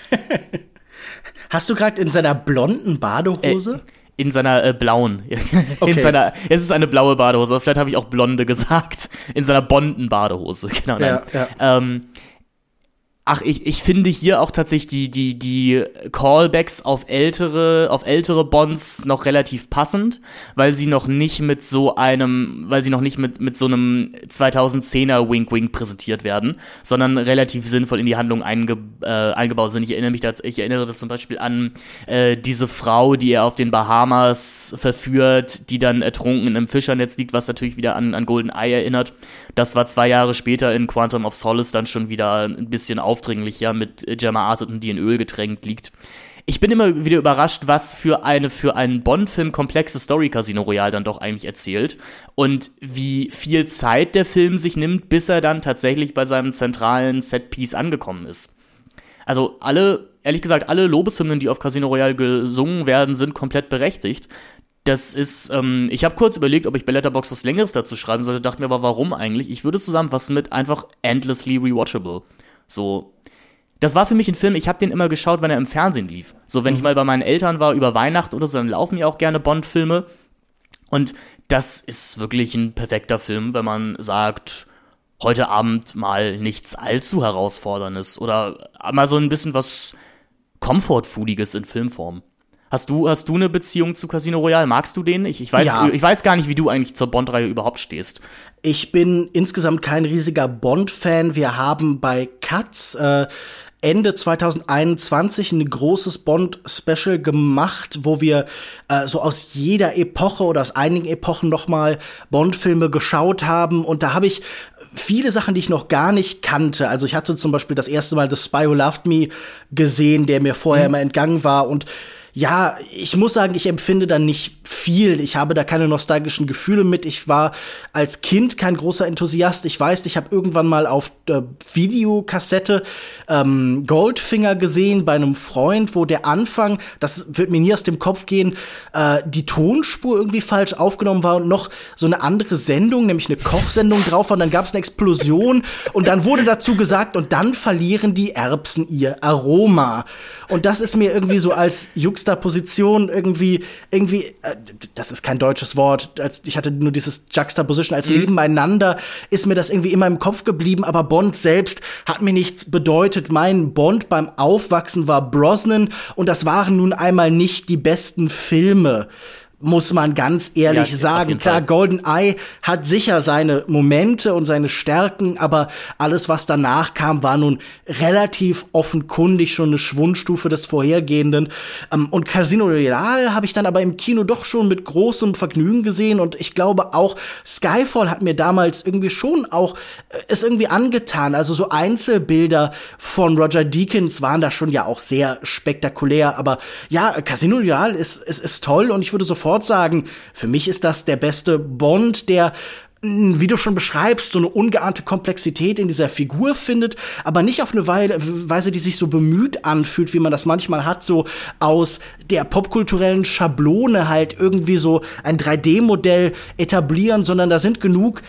[SPEAKER 2] (laughs)
[SPEAKER 3] Hast du gerade in seiner blonden Badehose?
[SPEAKER 2] Äh, in seiner äh, blauen. (laughs) Okay. In seiner, es ist eine blaue Badehose. Vielleicht habe ich auch blonde gesagt. In seiner bonden Badehose. (laughs) Genau. Ja, ja. Ähm, Ach, ich, ich finde hier auch tatsächlich die, die, die Callbacks auf ältere, auf ältere Bonds noch relativ passend, weil sie noch nicht mit so einem, weil sie noch nicht mit, mit so einem 2010er Wink Wink präsentiert werden, sondern relativ sinnvoll in die Handlung einge, äh, eingebaut sind. Ich erinnere mich da, ich erinnere da zum Beispiel an äh, diese Frau, die er auf den Bahamas verführt, die dann ertrunken in einem Fischernetz liegt, was natürlich wieder an, an Golden Eye erinnert. Das war zwei Jahre später in Quantum of Solace dann schon wieder ein bisschen auf aufdringlicher mit Gemma Arterton, die in Öl getränkt liegt. Ich bin immer wieder überrascht, was für eine für einen Bond-Film komplexe Story Casino Royale dann doch eigentlich erzählt und wie viel Zeit der Film sich nimmt, bis er dann tatsächlich bei seinem zentralen Setpiece angekommen ist. Also alle, ehrlich gesagt, alle Lobeshymnen, die auf Casino Royale gesungen werden, sind komplett berechtigt. Das ist, ähm, ich habe kurz überlegt, ob ich bei Letterboxd was Längeres dazu schreiben sollte, dachte mir aber, warum eigentlich? Ich würde zusammenfassen mit einfach endlessly rewatchable. So, das war für mich ein Film, ich habe den immer geschaut, wenn er im Fernsehen lief. So, wenn mhm. ich mal bei meinen Eltern war über Weihnachten oder so, dann laufen mir auch gerne Bond-Filme. Und das ist wirklich ein perfekter Film, wenn man sagt, heute Abend mal nichts allzu herausforderndes oder mal so ein bisschen was Comfort-Foodiges in Filmform. Hast du, hast du eine Beziehung zu Casino Royale? Magst du den? Ich, ich, weiß, ja. ich weiß gar nicht, wie du eigentlich zur Bond-Reihe überhaupt stehst.
[SPEAKER 3] Ich bin insgesamt kein riesiger Bond-Fan. Wir haben bei Katz äh, Ende 2021 ein großes Bond-Special gemacht, wo wir äh, so aus jeder Epoche oder aus einigen Epochen nochmal Bond-Filme geschaut haben. Und da habe ich viele Sachen, die ich noch gar nicht kannte. Also ich hatte zum Beispiel das erste Mal The Spy Who Loved Me gesehen, der mir vorher mhm. immer entgangen war. Und ja, ich muss sagen, ich empfinde dann nicht viel. Ich habe da keine nostalgischen Gefühle mit. Ich war als Kind kein großer Enthusiast. Ich weiß, ich habe irgendwann mal auf der Videokassette ähm, Goldfinger gesehen bei einem Freund, wo der Anfang, das wird mir nie aus dem Kopf gehen, äh, die Tonspur irgendwie falsch aufgenommen war und noch so eine andere Sendung, nämlich eine Kochsendung drauf war. Und dann gab es eine Explosion und dann wurde dazu gesagt, und dann verlieren die Erbsen ihr Aroma. Und das ist mir irgendwie so als Juxtaposition irgendwie, irgendwie, äh, das ist kein deutsches Wort, als, ich hatte nur dieses Juxtaposition als mhm. nebeneinander, ist mir das irgendwie immer im Kopf geblieben, aber Bond selbst hat mir nichts bedeutet. Mein Bond beim Aufwachsen war Brosnan und das waren nun einmal nicht die besten Filme muss man ganz ehrlich ja, sagen. Klar, Golden Eye hat sicher seine Momente und seine Stärken, aber alles, was danach kam, war nun relativ offenkundig schon eine Schwundstufe des vorhergehenden. Ähm, und Casino Royale habe ich dann aber im Kino doch schon mit großem Vergnügen gesehen und ich glaube auch Skyfall hat mir damals irgendwie schon auch äh, es irgendwie angetan. Also so Einzelbilder von Roger Deakins waren da schon ja auch sehr spektakulär, aber ja, Casino Royale ist, ist, ist toll und ich würde sofort sofort sagen, für mich ist das der beste Bond, der wie du schon beschreibst, so eine ungeahnte Komplexität in dieser Figur findet, aber nicht auf eine Weise, die sich so bemüht anfühlt, wie man das manchmal hat, so aus der popkulturellen Schablone halt irgendwie so ein 3D-Modell etablieren, sondern da sind genug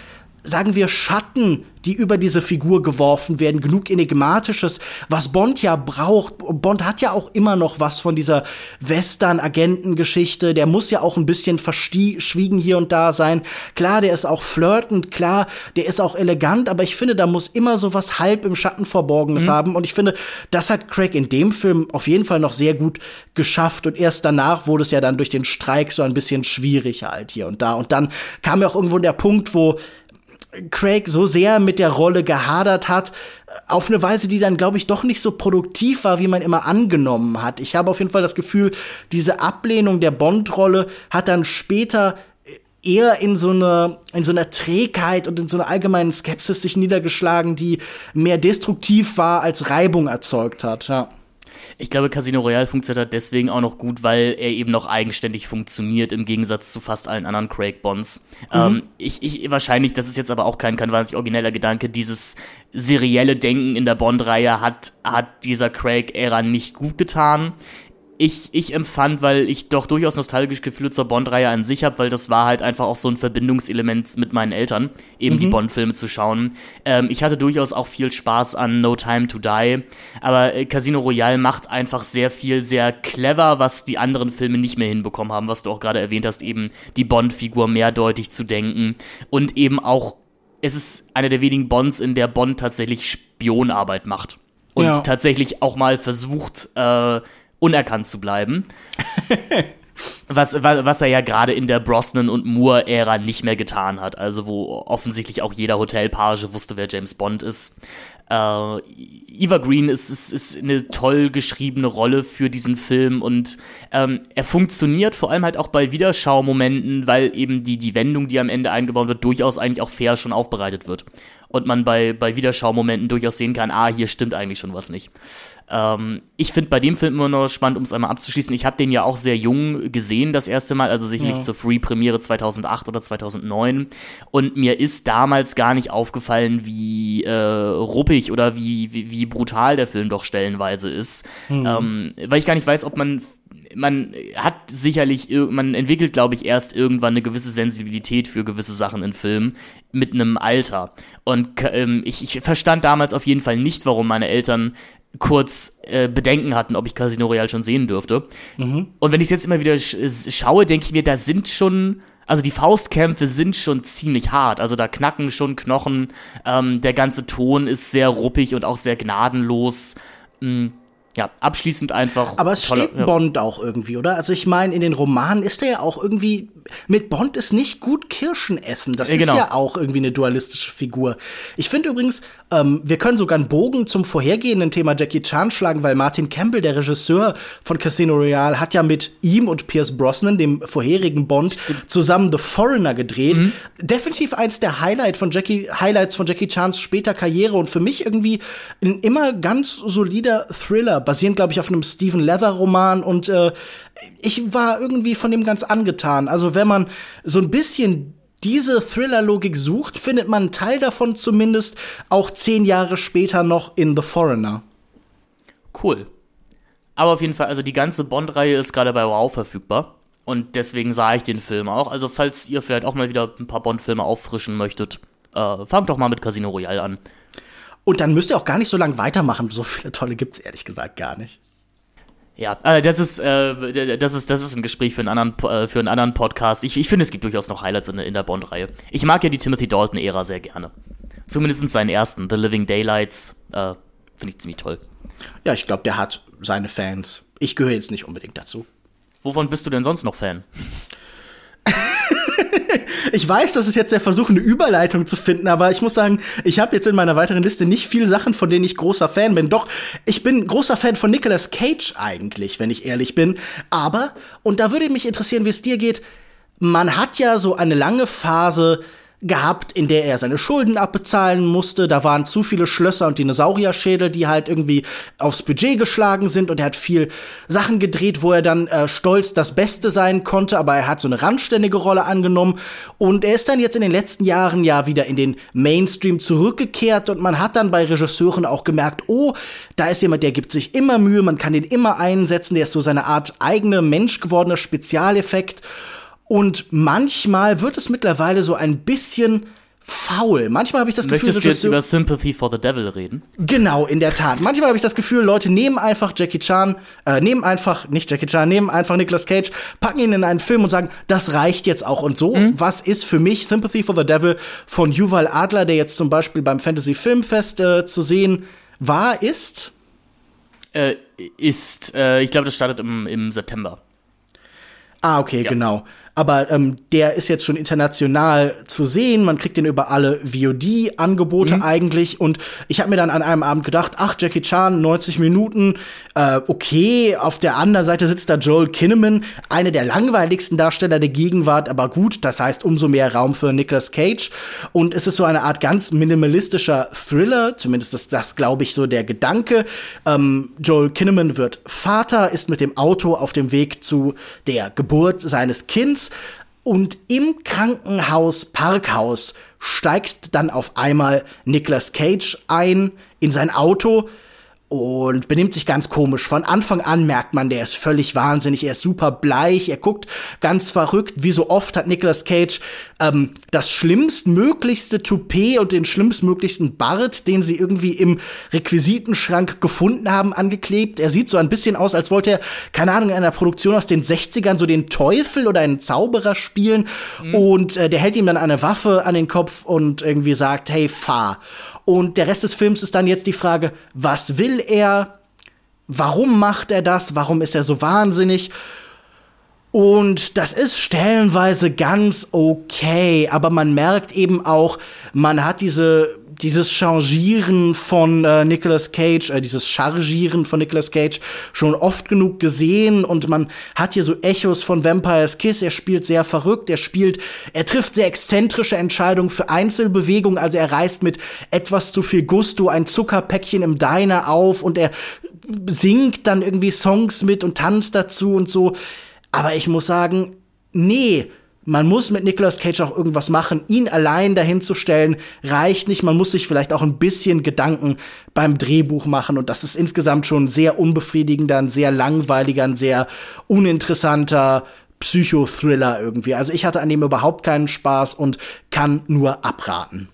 [SPEAKER 3] sagen wir, Schatten, die über diese Figur geworfen werden, genug Enigmatisches, was Bond ja braucht. Bond hat ja auch immer noch was von dieser Western-Agentengeschichte. Der muss ja auch ein bisschen verschwiegen hier und da sein. Klar, der ist auch flirtend, klar, der ist auch elegant, aber ich finde, da muss immer so was halb im Schatten Verborgenes mhm. haben. Und ich finde, das hat Craig in dem Film auf jeden Fall noch sehr gut geschafft. Und erst danach wurde es ja dann durch den Streik so ein bisschen schwierig halt hier und da. Und dann kam ja auch irgendwo der Punkt, wo Craig so sehr mit der Rolle gehadert hat, auf eine Weise, die dann, glaube ich, doch nicht so produktiv war, wie man immer angenommen hat. Ich habe auf jeden Fall das Gefühl, diese Ablehnung der Bond-Rolle hat dann später eher in so einer in so einer Trägheit und in so einer allgemeinen Skepsis sich niedergeschlagen, die mehr destruktiv war als Reibung erzeugt hat. Ja.
[SPEAKER 2] Ich glaube, Casino Royale funktioniert deswegen auch noch gut, weil er eben noch eigenständig funktioniert, im Gegensatz zu fast allen anderen Craig Bonds. Mhm. Ähm, ich, ich, wahrscheinlich, das ist jetzt aber auch kein, kein wahnsinnig origineller Gedanke, dieses serielle Denken in der Bond-Reihe hat, hat dieser Craig-Ära nicht gut getan ich, ich empfand, weil ich doch durchaus nostalgische Gefühle zur Bond-Reihe an sich habe, weil das war halt einfach auch so ein Verbindungselement mit meinen Eltern, eben mhm. die Bond-Filme zu schauen. Ähm, ich hatte durchaus auch viel Spaß an No Time to Die, aber äh, Casino Royale macht einfach sehr viel, sehr clever, was die anderen Filme nicht mehr hinbekommen haben, was du auch gerade erwähnt hast, eben die Bond-Figur mehrdeutig zu denken und eben auch, es ist einer der wenigen Bonds, in der Bond tatsächlich Spionarbeit macht und ja. tatsächlich auch mal versucht, äh, unerkannt zu bleiben. (laughs) was, was er ja gerade in der Brosnan und Moore-Ära nicht mehr getan hat. Also wo offensichtlich auch jeder Hotelpage wusste, wer James Bond ist. Äh, Eva Green ist, ist, ist eine toll geschriebene Rolle für diesen Film und ähm, er funktioniert vor allem halt auch bei Wiederschaumomenten, weil eben die, die Wendung, die am Ende eingebaut wird, durchaus eigentlich auch fair schon aufbereitet wird. Und man bei, bei Wiederschaumomenten durchaus sehen kann, ah, hier stimmt eigentlich schon was nicht. Ähm, ich finde bei dem Film immer noch spannend, um es einmal abzuschließen. Ich habe den ja auch sehr jung gesehen, das erste Mal, also sicherlich ja. zur Free-Premiere 2008 oder 2009. Und mir ist damals gar nicht aufgefallen, wie äh, ruppig oder wie, wie, wie brutal der Film doch stellenweise ist. Mhm. Ähm, weil ich gar nicht weiß, ob man man hat sicherlich, man entwickelt, glaube ich, erst irgendwann eine gewisse Sensibilität für gewisse Sachen in Filmen mit einem Alter. Und ähm, ich, ich verstand damals auf jeden Fall nicht, warum meine Eltern kurz äh, Bedenken hatten, ob ich Casino Royale schon sehen dürfte. Mhm. Und wenn ich es jetzt immer wieder sch schaue, denke ich mir, da sind schon, also die Faustkämpfe sind schon ziemlich hart. Also da knacken schon Knochen. Ähm, der ganze Ton ist sehr ruppig und auch sehr gnadenlos. Mhm ja, abschließend einfach.
[SPEAKER 3] Aber es tolle, steht ja. Bond auch irgendwie, oder? Also ich meine, in den Romanen ist er ja auch irgendwie mit Bond ist nicht gut Kirschen essen. Das ja, genau. ist ja auch irgendwie eine dualistische Figur. Ich finde übrigens, ähm, wir können sogar einen Bogen zum vorhergehenden Thema Jackie Chan schlagen, weil Martin Campbell, der Regisseur von Casino Royale, hat ja mit ihm und Pierce Brosnan, dem vorherigen Bond, zusammen The Foreigner gedreht. Mhm. Definitiv eins der Highlight von Jackie, Highlights von Jackie Chans später Karriere und für mich irgendwie ein immer ganz solider Thriller basierend, glaube ich, auf einem Stephen Leather-Roman und äh, ich war irgendwie von dem ganz angetan. Also wenn man so ein bisschen diese Thriller-Logik sucht, findet man einen Teil davon zumindest auch zehn Jahre später noch in The Foreigner.
[SPEAKER 2] Cool. Aber auf jeden Fall, also die ganze Bond-Reihe ist gerade bei Wow verfügbar. Und deswegen sah ich den Film auch. Also, falls ihr vielleicht auch mal wieder ein paar Bond-Filme auffrischen möchtet, äh, fangt doch mal mit Casino Royale an.
[SPEAKER 3] Und dann müsst ihr auch gar nicht so lange weitermachen. So viele tolle gibt's ehrlich gesagt gar nicht.
[SPEAKER 2] Ja, äh, das ist, äh, das ist, das ist ein Gespräch für einen anderen, äh, für einen anderen Podcast. Ich, ich finde, es gibt durchaus noch Highlights in, in der Bond-Reihe. Ich mag ja die Timothy Dalton-Ära sehr gerne. Zumindest seinen ersten, The Living Daylights, äh, finde ich ziemlich toll.
[SPEAKER 3] Ja, ich glaube, der hat seine Fans. Ich gehöre jetzt nicht unbedingt dazu.
[SPEAKER 2] Wovon bist du denn sonst noch Fan?
[SPEAKER 3] Ich weiß, das ist jetzt der Versuch, eine Überleitung zu finden, aber ich muss sagen, ich habe jetzt in meiner weiteren Liste nicht viele Sachen, von denen ich großer Fan bin. Doch, ich bin großer Fan von Nicolas Cage eigentlich, wenn ich ehrlich bin. Aber, und da würde mich interessieren, wie es dir geht, man hat ja so eine lange Phase gehabt, in der er seine Schulden abbezahlen musste. Da waren zu viele Schlösser und Dinosaurierschädel, die halt irgendwie aufs Budget geschlagen sind. Und er hat viel Sachen gedreht, wo er dann äh, stolz das Beste sein konnte, aber er hat so eine randständige Rolle angenommen. Und er ist dann jetzt in den letzten Jahren ja wieder in den Mainstream zurückgekehrt. Und man hat dann bei Regisseuren auch gemerkt, oh, da ist jemand, der gibt sich immer Mühe, man kann den immer einsetzen, der ist so seine Art eigene Mensch gewordener Spezialeffekt. Und manchmal wird es mittlerweile so ein bisschen faul. Manchmal habe ich das
[SPEAKER 2] Gefühl,
[SPEAKER 3] Möchtest
[SPEAKER 2] du jetzt über Sympathy for the Devil reden?
[SPEAKER 3] Genau, in der Tat. Manchmal habe ich das Gefühl, Leute nehmen einfach Jackie Chan, äh, nehmen einfach nicht Jackie Chan, nehmen einfach Nicolas Cage, packen ihn in einen Film und sagen, das reicht jetzt auch und so. Mhm. Was ist für mich Sympathy for the Devil von Yuval Adler, der jetzt zum Beispiel beim Fantasy Filmfest äh, zu sehen war, ist?
[SPEAKER 2] Äh, ist, äh, ich glaube, das startet im, im September.
[SPEAKER 3] Ah, okay, ja. genau aber ähm, der ist jetzt schon international zu sehen. Man kriegt den über alle VOD-Angebote mhm. eigentlich. Und ich habe mir dann an einem Abend gedacht, ach, Jackie Chan, 90 Minuten, äh, okay. Auf der anderen Seite sitzt da Joel Kinnaman, einer der langweiligsten Darsteller der Gegenwart, aber gut, das heißt umso mehr Raum für Nicolas Cage. Und es ist so eine Art ganz minimalistischer Thriller, zumindest ist das, glaube ich, so der Gedanke. Ähm, Joel Kinnaman wird Vater, ist mit dem Auto auf dem Weg zu der Geburt seines Kindes und im Krankenhaus Parkhaus steigt dann auf einmal Nicolas Cage ein in sein Auto und benimmt sich ganz komisch. Von Anfang an merkt man, der ist völlig wahnsinnig, er ist super bleich, er guckt ganz verrückt. Wie so oft hat Nicolas Cage ähm, das schlimmstmöglichste Toupet und den schlimmstmöglichsten Bart, den sie irgendwie im Requisitenschrank gefunden haben, angeklebt. Er sieht so ein bisschen aus, als wollte er, keine Ahnung, in einer Produktion aus den 60ern so den Teufel oder einen Zauberer spielen. Mhm. Und äh, der hält ihm dann eine Waffe an den Kopf und irgendwie sagt, hey, fahr. Und der Rest des Films ist dann jetzt die Frage, was will er? Warum macht er das? Warum ist er so wahnsinnig? Und das ist stellenweise ganz okay, aber man merkt eben auch, man hat diese dieses Changieren von äh, Nicolas Cage, äh, dieses Chargieren von Nicolas Cage schon oft genug gesehen und man hat hier so Echos von Vampire's Kiss. Er spielt sehr verrückt, er spielt, er trifft sehr exzentrische Entscheidungen für Einzelbewegungen, also er reißt mit etwas zu viel Gusto ein Zuckerpäckchen im Diner auf und er singt dann irgendwie Songs mit und tanzt dazu und so. Aber ich muss sagen, nee, man muss mit Nicolas Cage auch irgendwas machen. Ihn allein dahin zu stellen, reicht nicht. Man muss sich vielleicht auch ein bisschen Gedanken beim Drehbuch machen. Und das ist insgesamt schon sehr unbefriedigender, ein sehr langweiliger, ein sehr uninteressanter Psychothriller irgendwie. Also ich hatte an dem überhaupt keinen Spaß und kann nur abraten.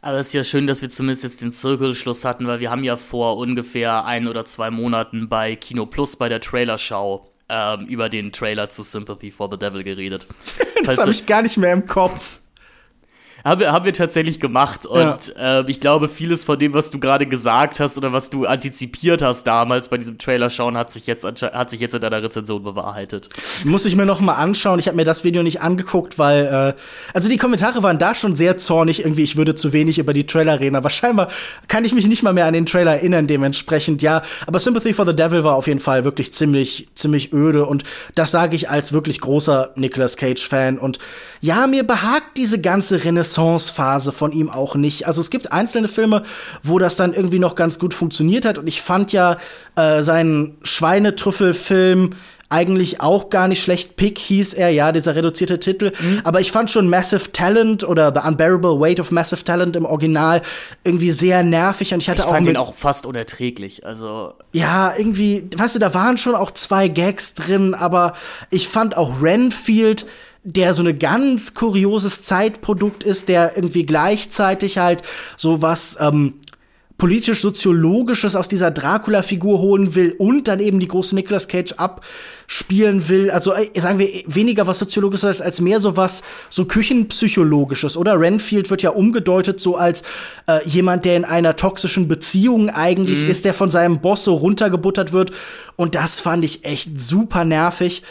[SPEAKER 2] Aber es ist ja schön, dass wir zumindest jetzt den Zirkelschluss hatten, weil wir haben ja vor ungefähr ein oder zwei Monaten bei Kino Plus bei der Trailerschau ähm, über den Trailer zu Sympathy for the Devil geredet. (laughs)
[SPEAKER 3] das habe ich gar nicht mehr im Kopf.
[SPEAKER 2] Haben wir, haben wir tatsächlich gemacht. Und ja. äh, ich glaube, vieles von dem, was du gerade gesagt hast oder was du antizipiert hast damals bei diesem Trailer schauen, hat sich jetzt, hat sich jetzt in deiner Rezension bewahrheitet.
[SPEAKER 3] Muss ich mir noch mal anschauen. Ich habe mir das Video nicht angeguckt, weil äh, also die Kommentare waren da schon sehr zornig. Irgendwie, ich würde zu wenig über die Trailer reden. Aber scheinbar kann ich mich nicht mal mehr an den Trailer erinnern. Dementsprechend ja. Aber Sympathy for the Devil war auf jeden Fall wirklich ziemlich ziemlich öde und das sage ich als wirklich großer Nicolas Cage Fan. Und ja, mir behagt diese ganze Renaissance Renaissance-Phase von ihm auch nicht. Also es gibt einzelne Filme, wo das dann irgendwie noch ganz gut funktioniert hat. Und ich fand ja äh, seinen Schweinetrüffelfilm eigentlich auch gar nicht schlecht. Pick hieß er, ja, dieser reduzierte Titel. Mhm. Aber ich fand schon Massive Talent oder The Unbearable Weight of Massive Talent im Original irgendwie sehr nervig und ich hatte
[SPEAKER 2] ich
[SPEAKER 3] auch.
[SPEAKER 2] fand ihn auch fast unerträglich, also.
[SPEAKER 3] Ja, irgendwie, weißt du, da waren schon auch zwei Gags drin, aber ich fand auch Renfield der so eine ganz kurioses Zeitprodukt ist, der irgendwie gleichzeitig halt so was ähm, politisch-soziologisches aus dieser Dracula-Figur holen will und dann eben die große Nicolas Cage abspielen will. Also äh, sagen wir weniger was Soziologisches als mehr so was so Küchenpsychologisches. Oder Renfield wird ja umgedeutet so als äh, jemand, der in einer toxischen Beziehung eigentlich mhm. ist, der von seinem Boss so runtergebuttert wird. Und das fand ich echt super nervig.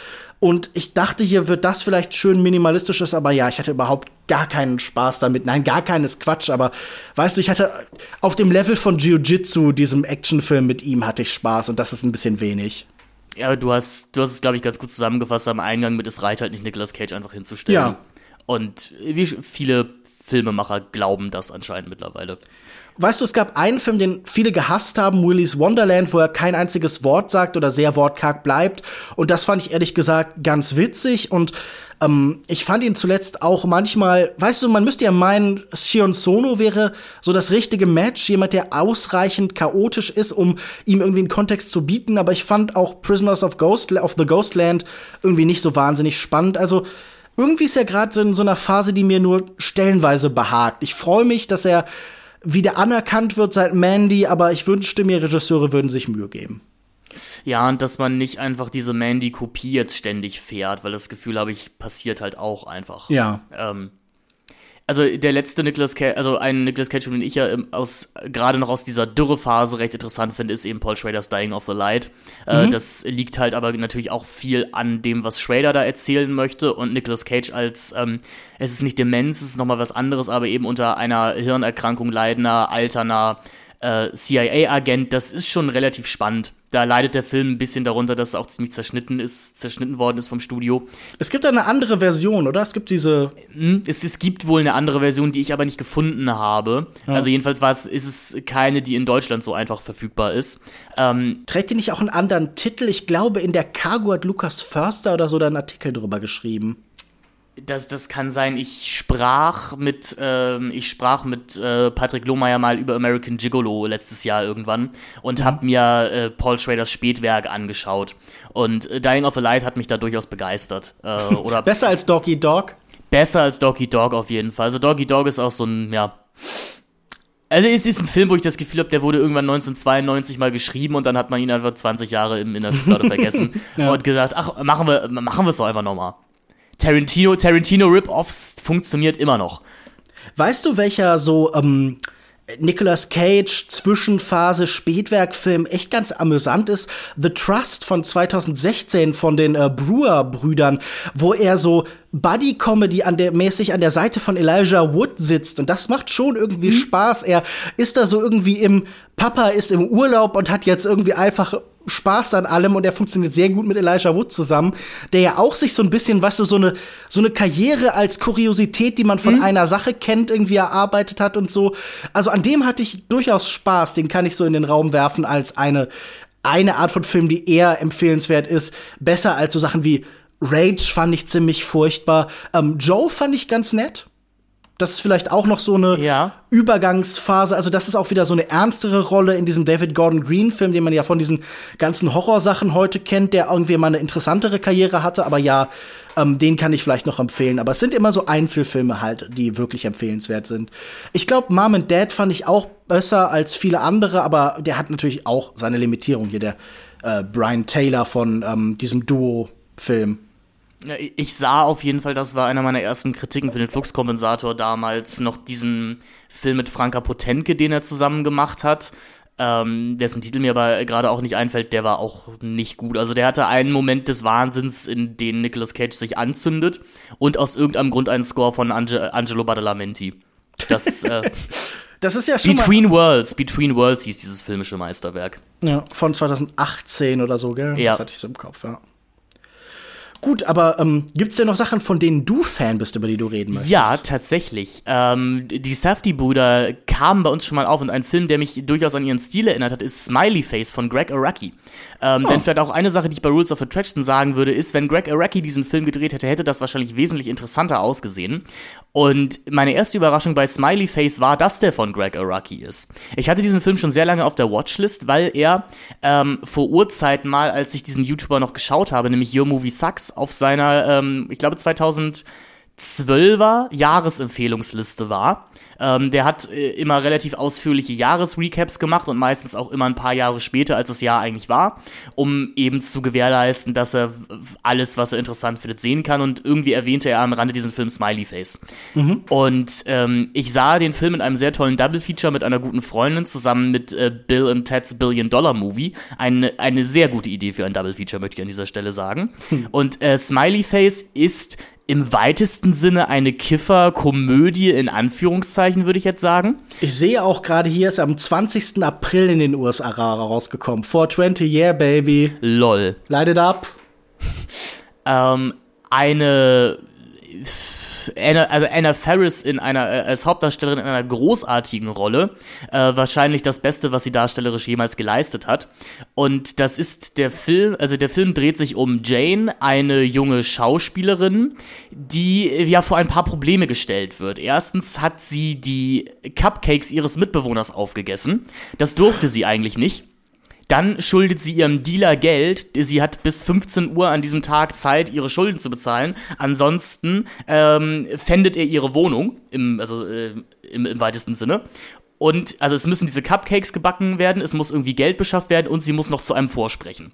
[SPEAKER 3] Und ich dachte, hier wird das vielleicht schön minimalistisches, aber ja, ich hatte überhaupt gar keinen Spaß damit. Nein, gar keines Quatsch, aber weißt du, ich hatte auf dem Level von Jiu-Jitsu, diesem Actionfilm mit ihm, hatte ich Spaß und das ist ein bisschen wenig.
[SPEAKER 2] Ja, du hast, du hast es, glaube ich, ganz gut zusammengefasst am Eingang mit es reicht halt nicht Nicolas Cage einfach hinzustellen. Ja. Und wie viele Filmemacher glauben das anscheinend mittlerweile.
[SPEAKER 3] Weißt du, es gab einen Film, den viele gehasst haben, Willy's Wonderland, wo er kein einziges Wort sagt oder sehr wortkarg bleibt. Und das fand ich ehrlich gesagt ganz witzig. Und ähm, ich fand ihn zuletzt auch manchmal, weißt du, man müsste ja meinen, Shion Sono wäre so das richtige Match, jemand, der ausreichend chaotisch ist, um ihm irgendwie einen Kontext zu bieten. Aber ich fand auch Prisoners of, Ghost, of the Ghostland irgendwie nicht so wahnsinnig spannend. Also irgendwie ist er gerade so in so einer Phase, die mir nur stellenweise behagt. Ich freue mich, dass er wieder anerkannt wird seit Mandy, aber ich wünschte mir, Regisseure würden sich Mühe geben.
[SPEAKER 2] Ja, und dass man nicht einfach diese Mandy-Kopie jetzt ständig fährt, weil das Gefühl habe ich, passiert halt auch einfach.
[SPEAKER 3] Ja.
[SPEAKER 2] Ähm, also der letzte Nicolas Cage, also ein Nicolas Cage, den ich ja aus gerade noch aus dieser Dürrephase recht interessant finde, ist eben Paul Schraders Dying of the Light. Äh, mhm. Äh, das liegt halt aber natürlich auch viel an dem, was Schrader da erzählen möchte und Nicolas Cage als ähm, es ist nicht Demenz, es ist nochmal was anderes, aber eben unter einer Hirnerkrankung leidender, alterner äh, CIA-Agent, das ist schon relativ spannend da leidet der Film ein bisschen darunter, dass er auch ziemlich zerschnitten ist, zerschnitten worden ist vom Studio.
[SPEAKER 3] Es gibt eine andere Version, oder? Es gibt diese.
[SPEAKER 2] Hm, es, es gibt wohl eine andere Version, die ich aber nicht gefunden habe. Ja. Also jedenfalls war es, ist es keine, die in Deutschland so einfach verfügbar ist.
[SPEAKER 3] Ähm, Trägt die nicht auch einen anderen Titel? Ich glaube, in der Cargo hat Lukas Förster oder so da einen Artikel drüber geschrieben.
[SPEAKER 2] Das, das kann sein. Ich sprach mit, ähm, ich sprach mit äh, Patrick Lohmeier mal über American Gigolo letztes Jahr irgendwann und mhm. habe mir äh, Paul Schraders Spätwerk angeschaut. Und äh, Dying of a Light hat mich da durchaus begeistert. Äh, (laughs) oder
[SPEAKER 3] besser als Doggy Dog?
[SPEAKER 2] Besser als Doggy Dog auf jeden Fall. Also Doggy Dog ist auch so ein, ja. Also es ist ein Film, wo ich das Gefühl habe, der wurde irgendwann 1992 mal geschrieben und dann hat man ihn einfach 20 Jahre in der Schublade vergessen (laughs) ja. und gesagt, ach, machen wir, machen wir es doch einfach nochmal. Tarantino, Tarantino Rip-Offs funktioniert immer noch.
[SPEAKER 3] Weißt du, welcher so ähm, Nicolas Cage Zwischenphase Spätwerkfilm echt ganz amüsant ist? The Trust von 2016 von den äh, Brewer Brüdern, wo er so Buddy Comedy an der mäßig an der Seite von Elijah Wood sitzt und das macht schon irgendwie mhm. Spaß. Er ist da so irgendwie im Papa ist im Urlaub und hat jetzt irgendwie einfach Spaß an allem und er funktioniert sehr gut mit Elijah Wood zusammen, der ja auch sich so ein bisschen, weißt du, so eine, so eine Karriere als Kuriosität, die man von mhm. einer Sache kennt, irgendwie erarbeitet hat und so. Also an dem hatte ich durchaus Spaß, den kann ich so in den Raum werfen als eine, eine Art von Film, die eher empfehlenswert ist. Besser als so Sachen wie Rage fand ich ziemlich furchtbar. Ähm, Joe fand ich ganz nett das ist vielleicht auch noch so eine ja. Übergangsphase. Also, das ist auch wieder so eine ernstere Rolle in diesem David Gordon Green-Film, den man ja von diesen ganzen Horrorsachen heute kennt, der irgendwie mal eine interessantere Karriere hatte. Aber ja, ähm, den kann ich vielleicht noch empfehlen. Aber es sind immer so Einzelfilme halt, die wirklich empfehlenswert sind. Ich glaube, Mom and Dad fand ich auch besser als viele andere, aber der hat natürlich auch seine Limitierung hier, der äh, Brian Taylor von ähm, diesem Duo-Film.
[SPEAKER 2] Ich sah auf jeden Fall, das war einer meiner ersten Kritiken für den Fluxkompensator damals, noch diesen Film mit Franka Potenke, den er zusammen gemacht hat. Ähm, dessen Titel mir aber gerade auch nicht einfällt, der war auch nicht gut. Also der hatte einen Moment des Wahnsinns, in dem Nicolas Cage sich anzündet und aus irgendeinem Grund einen Score von Ange Angelo Badalamenti. Das, äh, (laughs)
[SPEAKER 3] das ist ja schon
[SPEAKER 2] Between Worlds, Between Worlds hieß dieses filmische Meisterwerk.
[SPEAKER 3] Ja, von 2018 oder so, gell? Ja. Das hatte ich so im Kopf, ja. Gut, aber ähm, gibt es denn noch Sachen, von denen du Fan bist, über die du reden möchtest?
[SPEAKER 2] Ja, tatsächlich. Ähm, die Safety-Brüder kamen bei uns schon mal auf und ein Film, der mich durchaus an ihren Stil erinnert hat, ist Smiley Face von Greg Araki. Ähm, oh. Denn vielleicht auch eine Sache, die ich bei Rules of Attraction sagen würde, ist, wenn Greg Araki diesen Film gedreht hätte, hätte das wahrscheinlich wesentlich interessanter ausgesehen. Und meine erste Überraschung bei Smiley Face war, dass der von Greg Araki ist. Ich hatte diesen Film schon sehr lange auf der Watchlist, weil er ähm, vor Urzeiten mal, als ich diesen YouTuber noch geschaut habe, nämlich Your Movie Sucks, auf seiner, ähm, ich glaube 2012er Jahresempfehlungsliste war. Ähm, der hat äh, immer relativ ausführliche Jahresrecaps gemacht und meistens auch immer ein paar Jahre später, als das Jahr eigentlich war, um eben zu gewährleisten, dass er alles, was er interessant findet, sehen kann. Und irgendwie erwähnte er am Rande diesen Film Smiley Face. Mhm. Und ähm, ich sah den Film in einem sehr tollen Double Feature mit einer guten Freundin zusammen mit äh, Bill und Ted's Billion Dollar Movie. Eine, eine sehr gute Idee für ein Double Feature, möchte ich an dieser Stelle sagen. Mhm. Und äh, Smiley Face ist im weitesten Sinne eine Kiffer-Komödie in Anführungszeichen, würde ich jetzt sagen.
[SPEAKER 3] Ich sehe auch gerade hier ist am 20. April in den USA rausgekommen. 420 Yeah, Baby.
[SPEAKER 2] Lol.
[SPEAKER 3] Light it up.
[SPEAKER 2] ähm, eine Anna, also Anna Ferris in einer, äh, als Hauptdarstellerin in einer großartigen Rolle. Äh, wahrscheinlich das Beste, was sie darstellerisch jemals geleistet hat. Und das ist der Film, also der Film dreht sich um Jane, eine junge Schauspielerin, die ja vor ein paar Probleme gestellt wird. Erstens hat sie die Cupcakes ihres Mitbewohners aufgegessen. Das durfte sie eigentlich nicht. Dann schuldet sie ihrem Dealer Geld. Sie hat bis 15 Uhr an diesem Tag Zeit, ihre Schulden zu bezahlen. Ansonsten ähm, fändet er ihre Wohnung, im, also äh, im, im weitesten Sinne. Und also es müssen diese Cupcakes gebacken werden, es muss irgendwie Geld beschafft werden und sie muss noch zu einem vorsprechen.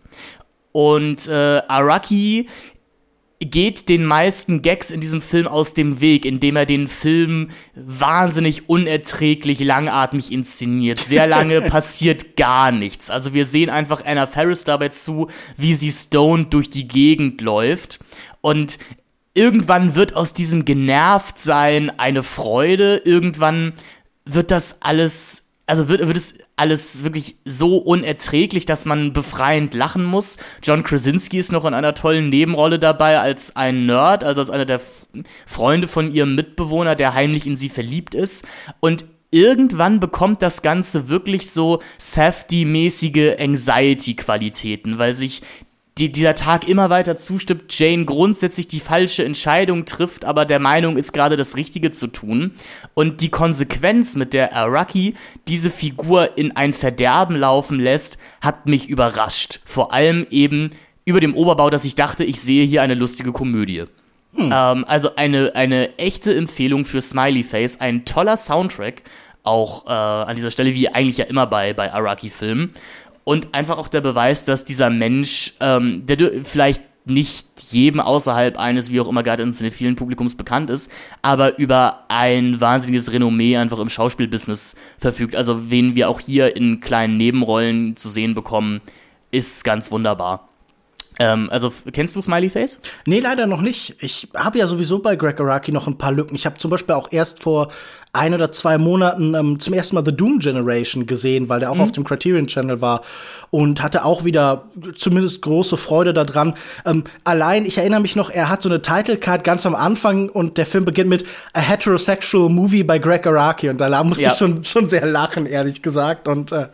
[SPEAKER 2] Und äh, Araki geht den meisten Gags in diesem Film aus dem Weg, indem er den Film wahnsinnig unerträglich langatmig inszeniert. Sehr lange (laughs) passiert gar nichts. Also wir sehen einfach Anna Ferris dabei zu, wie sie stoned durch die Gegend läuft und irgendwann wird aus diesem genervt sein eine Freude, irgendwann wird das alles also wird, wird es alles wirklich so unerträglich, dass man befreiend lachen muss. John Krasinski ist noch in einer tollen Nebenrolle dabei als ein Nerd, also als einer der Freunde von ihrem Mitbewohner, der heimlich in sie verliebt ist. Und irgendwann bekommt das Ganze wirklich so Safety-mäßige Anxiety-Qualitäten, weil sich die, dieser Tag immer weiter zustimmt, Jane grundsätzlich die falsche Entscheidung trifft, aber der Meinung ist gerade das Richtige zu tun. Und die Konsequenz, mit der Araki diese Figur in ein Verderben laufen lässt, hat mich überrascht. Vor allem eben über dem Oberbau, dass ich dachte, ich sehe hier eine lustige Komödie. Hm. Ähm, also eine, eine echte Empfehlung für Smiley Face, ein toller Soundtrack, auch äh, an dieser Stelle, wie eigentlich ja immer bei, bei Araki-Filmen und einfach auch der Beweis, dass dieser Mensch, ähm, der vielleicht nicht jedem außerhalb eines, wie auch immer gerade in vielen Publikums bekannt ist, aber über ein wahnsinniges Renommee einfach im Schauspielbusiness verfügt. Also wen wir auch hier in kleinen Nebenrollen zu sehen bekommen, ist ganz wunderbar. Ähm, also kennst du Smiley Face?
[SPEAKER 3] Nee, leider noch nicht. Ich habe ja sowieso bei Greg Araki noch ein paar Lücken. Ich habe zum Beispiel auch erst vor ein oder zwei Monaten ähm, zum ersten Mal The Doom Generation gesehen, weil der auch mhm. auf dem Criterion Channel war und hatte auch wieder zumindest große Freude daran. Ähm, allein, ich erinnere mich noch, er hat so eine Title Card ganz am Anfang und der Film beginnt mit A Heterosexual Movie by Greg Araki und da musste ja. ich schon, schon sehr lachen, ehrlich gesagt. Und äh,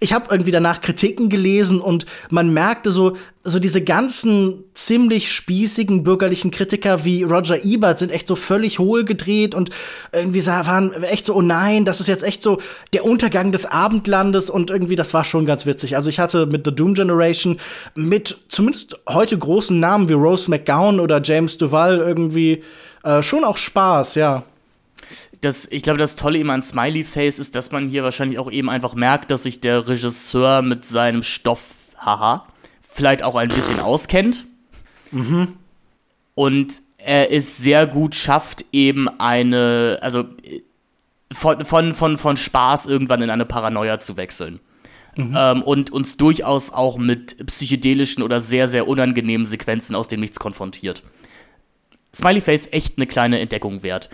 [SPEAKER 3] ich habe irgendwie danach Kritiken gelesen und man merkte so, so diese ganzen ziemlich spießigen bürgerlichen Kritiker wie Roger Ebert sind echt so völlig hohl gedreht und irgendwie waren echt so, oh nein, das ist jetzt echt so der Untergang des Abendlandes und irgendwie, das war schon ganz witzig. Also ich hatte mit The Doom Generation mit zumindest heute großen Namen wie Rose McGowan oder James Duval irgendwie äh, schon auch Spaß, ja
[SPEAKER 2] das, ich glaube, das Tolle eben an Smiley Face ist, dass man hier wahrscheinlich auch eben einfach merkt, dass sich der Regisseur mit seinem Stoff, haha, vielleicht auch ein bisschen auskennt. Mhm. Und er es sehr gut schafft, eben eine, also von, von, von, von Spaß irgendwann in eine Paranoia zu wechseln. Mhm. Ähm, und uns durchaus auch mit psychedelischen oder sehr, sehr unangenehmen Sequenzen aus dem Nichts konfrontiert. Smiley Face echt eine kleine Entdeckung wert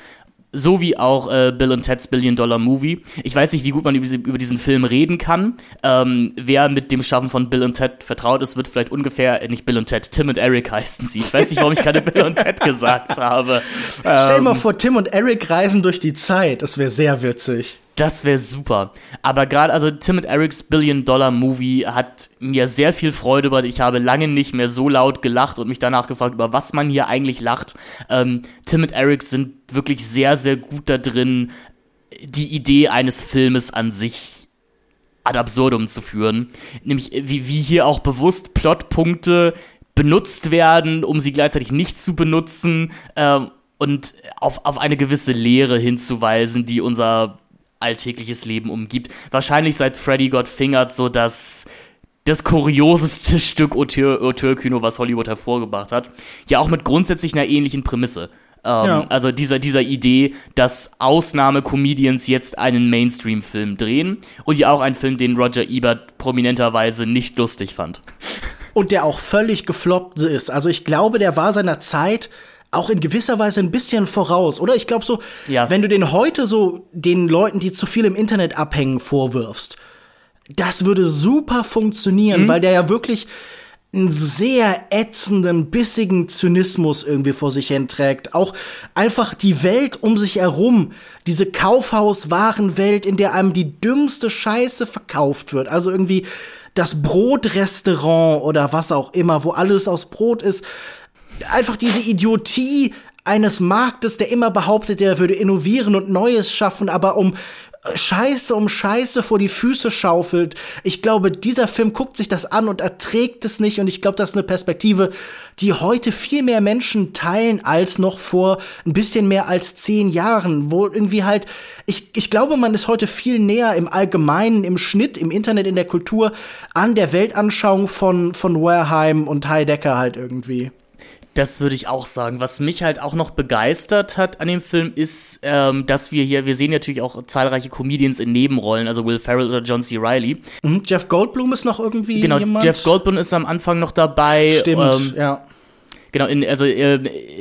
[SPEAKER 2] so wie auch äh, Bill und Ted's Billion Dollar Movie. Ich weiß nicht, wie gut man über, über diesen Film reden kann. Ähm, wer mit dem Schaffen von Bill und Ted vertraut ist, wird vielleicht ungefähr, äh, nicht Bill und Ted, Tim und Eric heißen sie. Ich weiß nicht, warum ich gerade Bill und Ted gesagt habe.
[SPEAKER 3] Ähm, Stell dir mal ähm, vor, Tim und Eric reisen durch die Zeit. Das wäre sehr witzig.
[SPEAKER 2] Das wäre super. Aber gerade, also Tim und Erics Billion Dollar Movie hat mir sehr viel Freude über. Ich habe lange nicht mehr so laut gelacht und mich danach gefragt, über was man hier eigentlich lacht. Ähm, Tim und Eric sind wirklich sehr, sehr gut da drin, die Idee eines Filmes an sich ad absurdum zu führen. Nämlich, wie, wie hier auch bewusst Plotpunkte benutzt werden, um sie gleichzeitig nicht zu benutzen ähm, und auf, auf eine gewisse Lehre hinzuweisen, die unser alltägliches Leben umgibt. Wahrscheinlich seit Freddy Got Fingered so das das kurioseste (laughs) Stück Auteur-Kino, was Hollywood hervorgebracht hat. Ja, auch mit grundsätzlich einer ähnlichen Prämisse. Ähm, ja. Also dieser, dieser Idee, dass Ausnahme-Comedians jetzt einen Mainstream-Film drehen und ja auch einen Film, den Roger Ebert prominenterweise nicht lustig fand. (laughs)
[SPEAKER 3] Und der auch völlig gefloppt ist. Also ich glaube, der war seiner Zeit auch in gewisser Weise ein bisschen voraus, oder? Ich glaube so, ja. wenn du den heute so den Leuten, die zu viel im Internet abhängen, vorwirfst, das würde super funktionieren, mhm. weil der ja wirklich einen sehr ätzenden, bissigen Zynismus irgendwie vor sich hinträgt. Auch einfach die Welt um sich herum, diese Kaufhauswarenwelt, in der einem die dümmste Scheiße verkauft wird. Also irgendwie das Brotrestaurant oder was auch immer, wo alles aus Brot ist einfach diese Idiotie eines Marktes, der immer behauptet, er würde innovieren und Neues schaffen, aber um äh, Scheiße um Scheiße vor die Füße schaufelt. Ich glaube, dieser Film guckt sich das an und erträgt es nicht. Und ich glaube, das ist eine Perspektive, die heute viel mehr Menschen teilen als noch vor ein bisschen mehr als zehn Jahren, wo irgendwie halt, ich, ich glaube, man ist heute viel näher im Allgemeinen, im Schnitt, im Internet, in der Kultur an der Weltanschauung von, von Wareheim und Heidegger halt irgendwie.
[SPEAKER 2] Das würde ich auch sagen. Was mich halt auch noch begeistert hat an dem Film ist, ähm, dass wir hier, wir sehen natürlich auch zahlreiche Comedians in Nebenrollen, also Will Ferrell oder John C. Reilly.
[SPEAKER 3] Mhm, Jeff Goldblum ist noch irgendwie
[SPEAKER 2] genau,
[SPEAKER 3] jemand.
[SPEAKER 2] Jeff Goldblum ist am Anfang noch dabei.
[SPEAKER 3] Stimmt, ähm, ja.
[SPEAKER 2] Genau, in, also äh,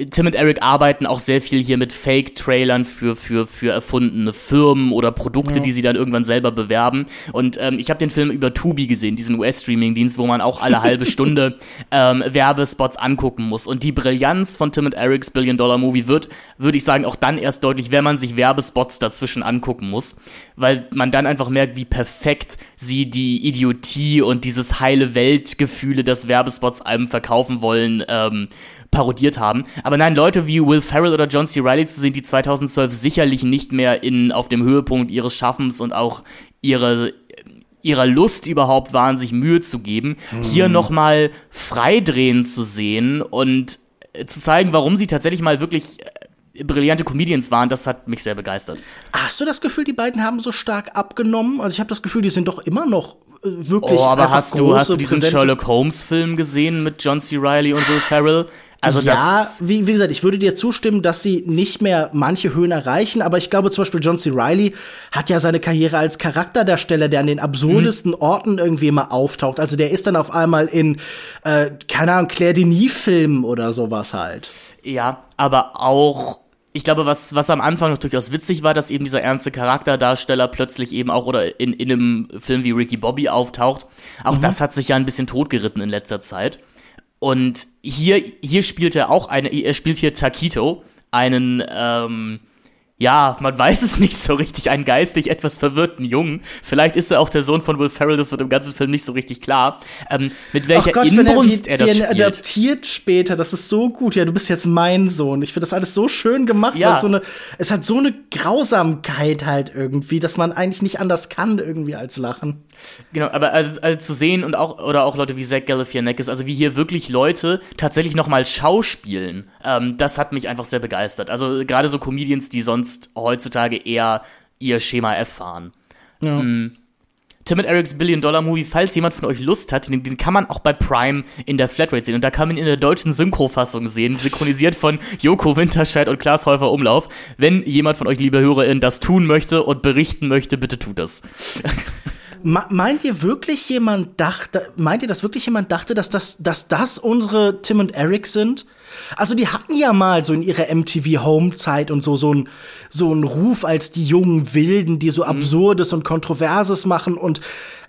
[SPEAKER 2] Tim und Eric arbeiten auch sehr viel hier mit Fake-Trailern für, für, für erfundene Firmen oder Produkte, ja. die sie dann irgendwann selber bewerben. Und ähm, ich habe den Film über Tubi gesehen, diesen US-Streaming-Dienst, wo man auch alle halbe (laughs) Stunde ähm, Werbespots angucken muss. Und die Brillanz von Tim und Erics Billion-Dollar-Movie wird, würde ich sagen, auch dann erst deutlich, wenn man sich Werbespots dazwischen angucken muss. Weil man dann einfach merkt, wie perfekt sie die Idiotie und dieses heile Weltgefühle, das Werbespots einem verkaufen wollen, ähm, parodiert haben. Aber nein, Leute wie Will Ferrell oder John C. Reilly zu sehen, die 2012 sicherlich nicht mehr in, auf dem Höhepunkt ihres Schaffens und auch ihre ihrer Lust überhaupt waren, sich Mühe zu geben, mhm. hier nochmal freidrehen zu sehen und äh, zu zeigen, warum sie tatsächlich mal wirklich äh, brillante Comedians waren, das hat mich sehr begeistert.
[SPEAKER 3] Hast du das Gefühl, die beiden haben so stark abgenommen? Also ich habe das Gefühl, die sind doch immer noch wirklich. Oh,
[SPEAKER 2] aber hast du, hast du diesen Sherlock Holmes Film gesehen mit John C. Reilly und Will Ferrell?
[SPEAKER 3] Also ja, wie, wie, gesagt, ich würde dir zustimmen, dass sie nicht mehr manche Höhen erreichen, aber ich glaube zum Beispiel John C. Reilly hat ja seine Karriere als Charakterdarsteller, der an den absurdesten mhm. Orten irgendwie immer auftaucht. Also der ist dann auf einmal in, äh, keine Ahnung, Claire Denis-Filmen oder sowas halt.
[SPEAKER 2] Ja, aber auch ich glaube, was, was am Anfang noch durchaus witzig war, dass eben dieser ernste Charakterdarsteller plötzlich eben auch oder in, in einem Film wie Ricky Bobby auftaucht. Auch mhm. das hat sich ja ein bisschen totgeritten in letzter Zeit. Und hier, hier spielt er auch eine, er spielt hier Takito, einen, ähm, ja, man weiß es (laughs) nicht so richtig, einen geistig etwas verwirrten Jungen. Vielleicht ist er auch der Sohn von Will Ferrell, das wird im ganzen Film nicht so richtig klar. Ähm, mit welcher Gott, Inbrunst er, er das spielt.
[SPEAKER 3] adaptiert später, das ist so gut. Ja, du bist jetzt mein Sohn. Ich finde das alles so schön gemacht. Ja. So eine, es hat so eine Grausamkeit halt irgendwie, dass man eigentlich nicht anders kann irgendwie als lachen.
[SPEAKER 2] Genau, aber also, also zu sehen und auch, oder auch Leute wie Zach Galifianakis, also wie hier wirklich Leute tatsächlich noch mal schauspielen, ähm, das hat mich einfach sehr begeistert. Also gerade so Comedians, die sonst heutzutage eher ihr Schema F fahren. Ja. Mhm. Tim und Eric's Billion Dollar Movie, falls jemand von euch Lust hat, den, den, kann man auch bei Prime in der Flatrate sehen. Und da kann man ihn in der deutschen Synchrofassung sehen, (laughs) synchronisiert von Joko Winterscheid und Klaas Häufer Umlauf. Wenn jemand von euch, liebe HörerInnen, das tun möchte und berichten möchte, bitte tut das. (laughs)
[SPEAKER 3] meint ihr wirklich jemand dachte, meint ihr, dass wirklich jemand dachte, dass das, dass das unsere Tim und Eric sind? Also die hatten ja mal so in ihrer MTV Home Zeit und so so ein so ein Ruf als die jungen Wilden, die so mhm. absurdes und kontroverses machen und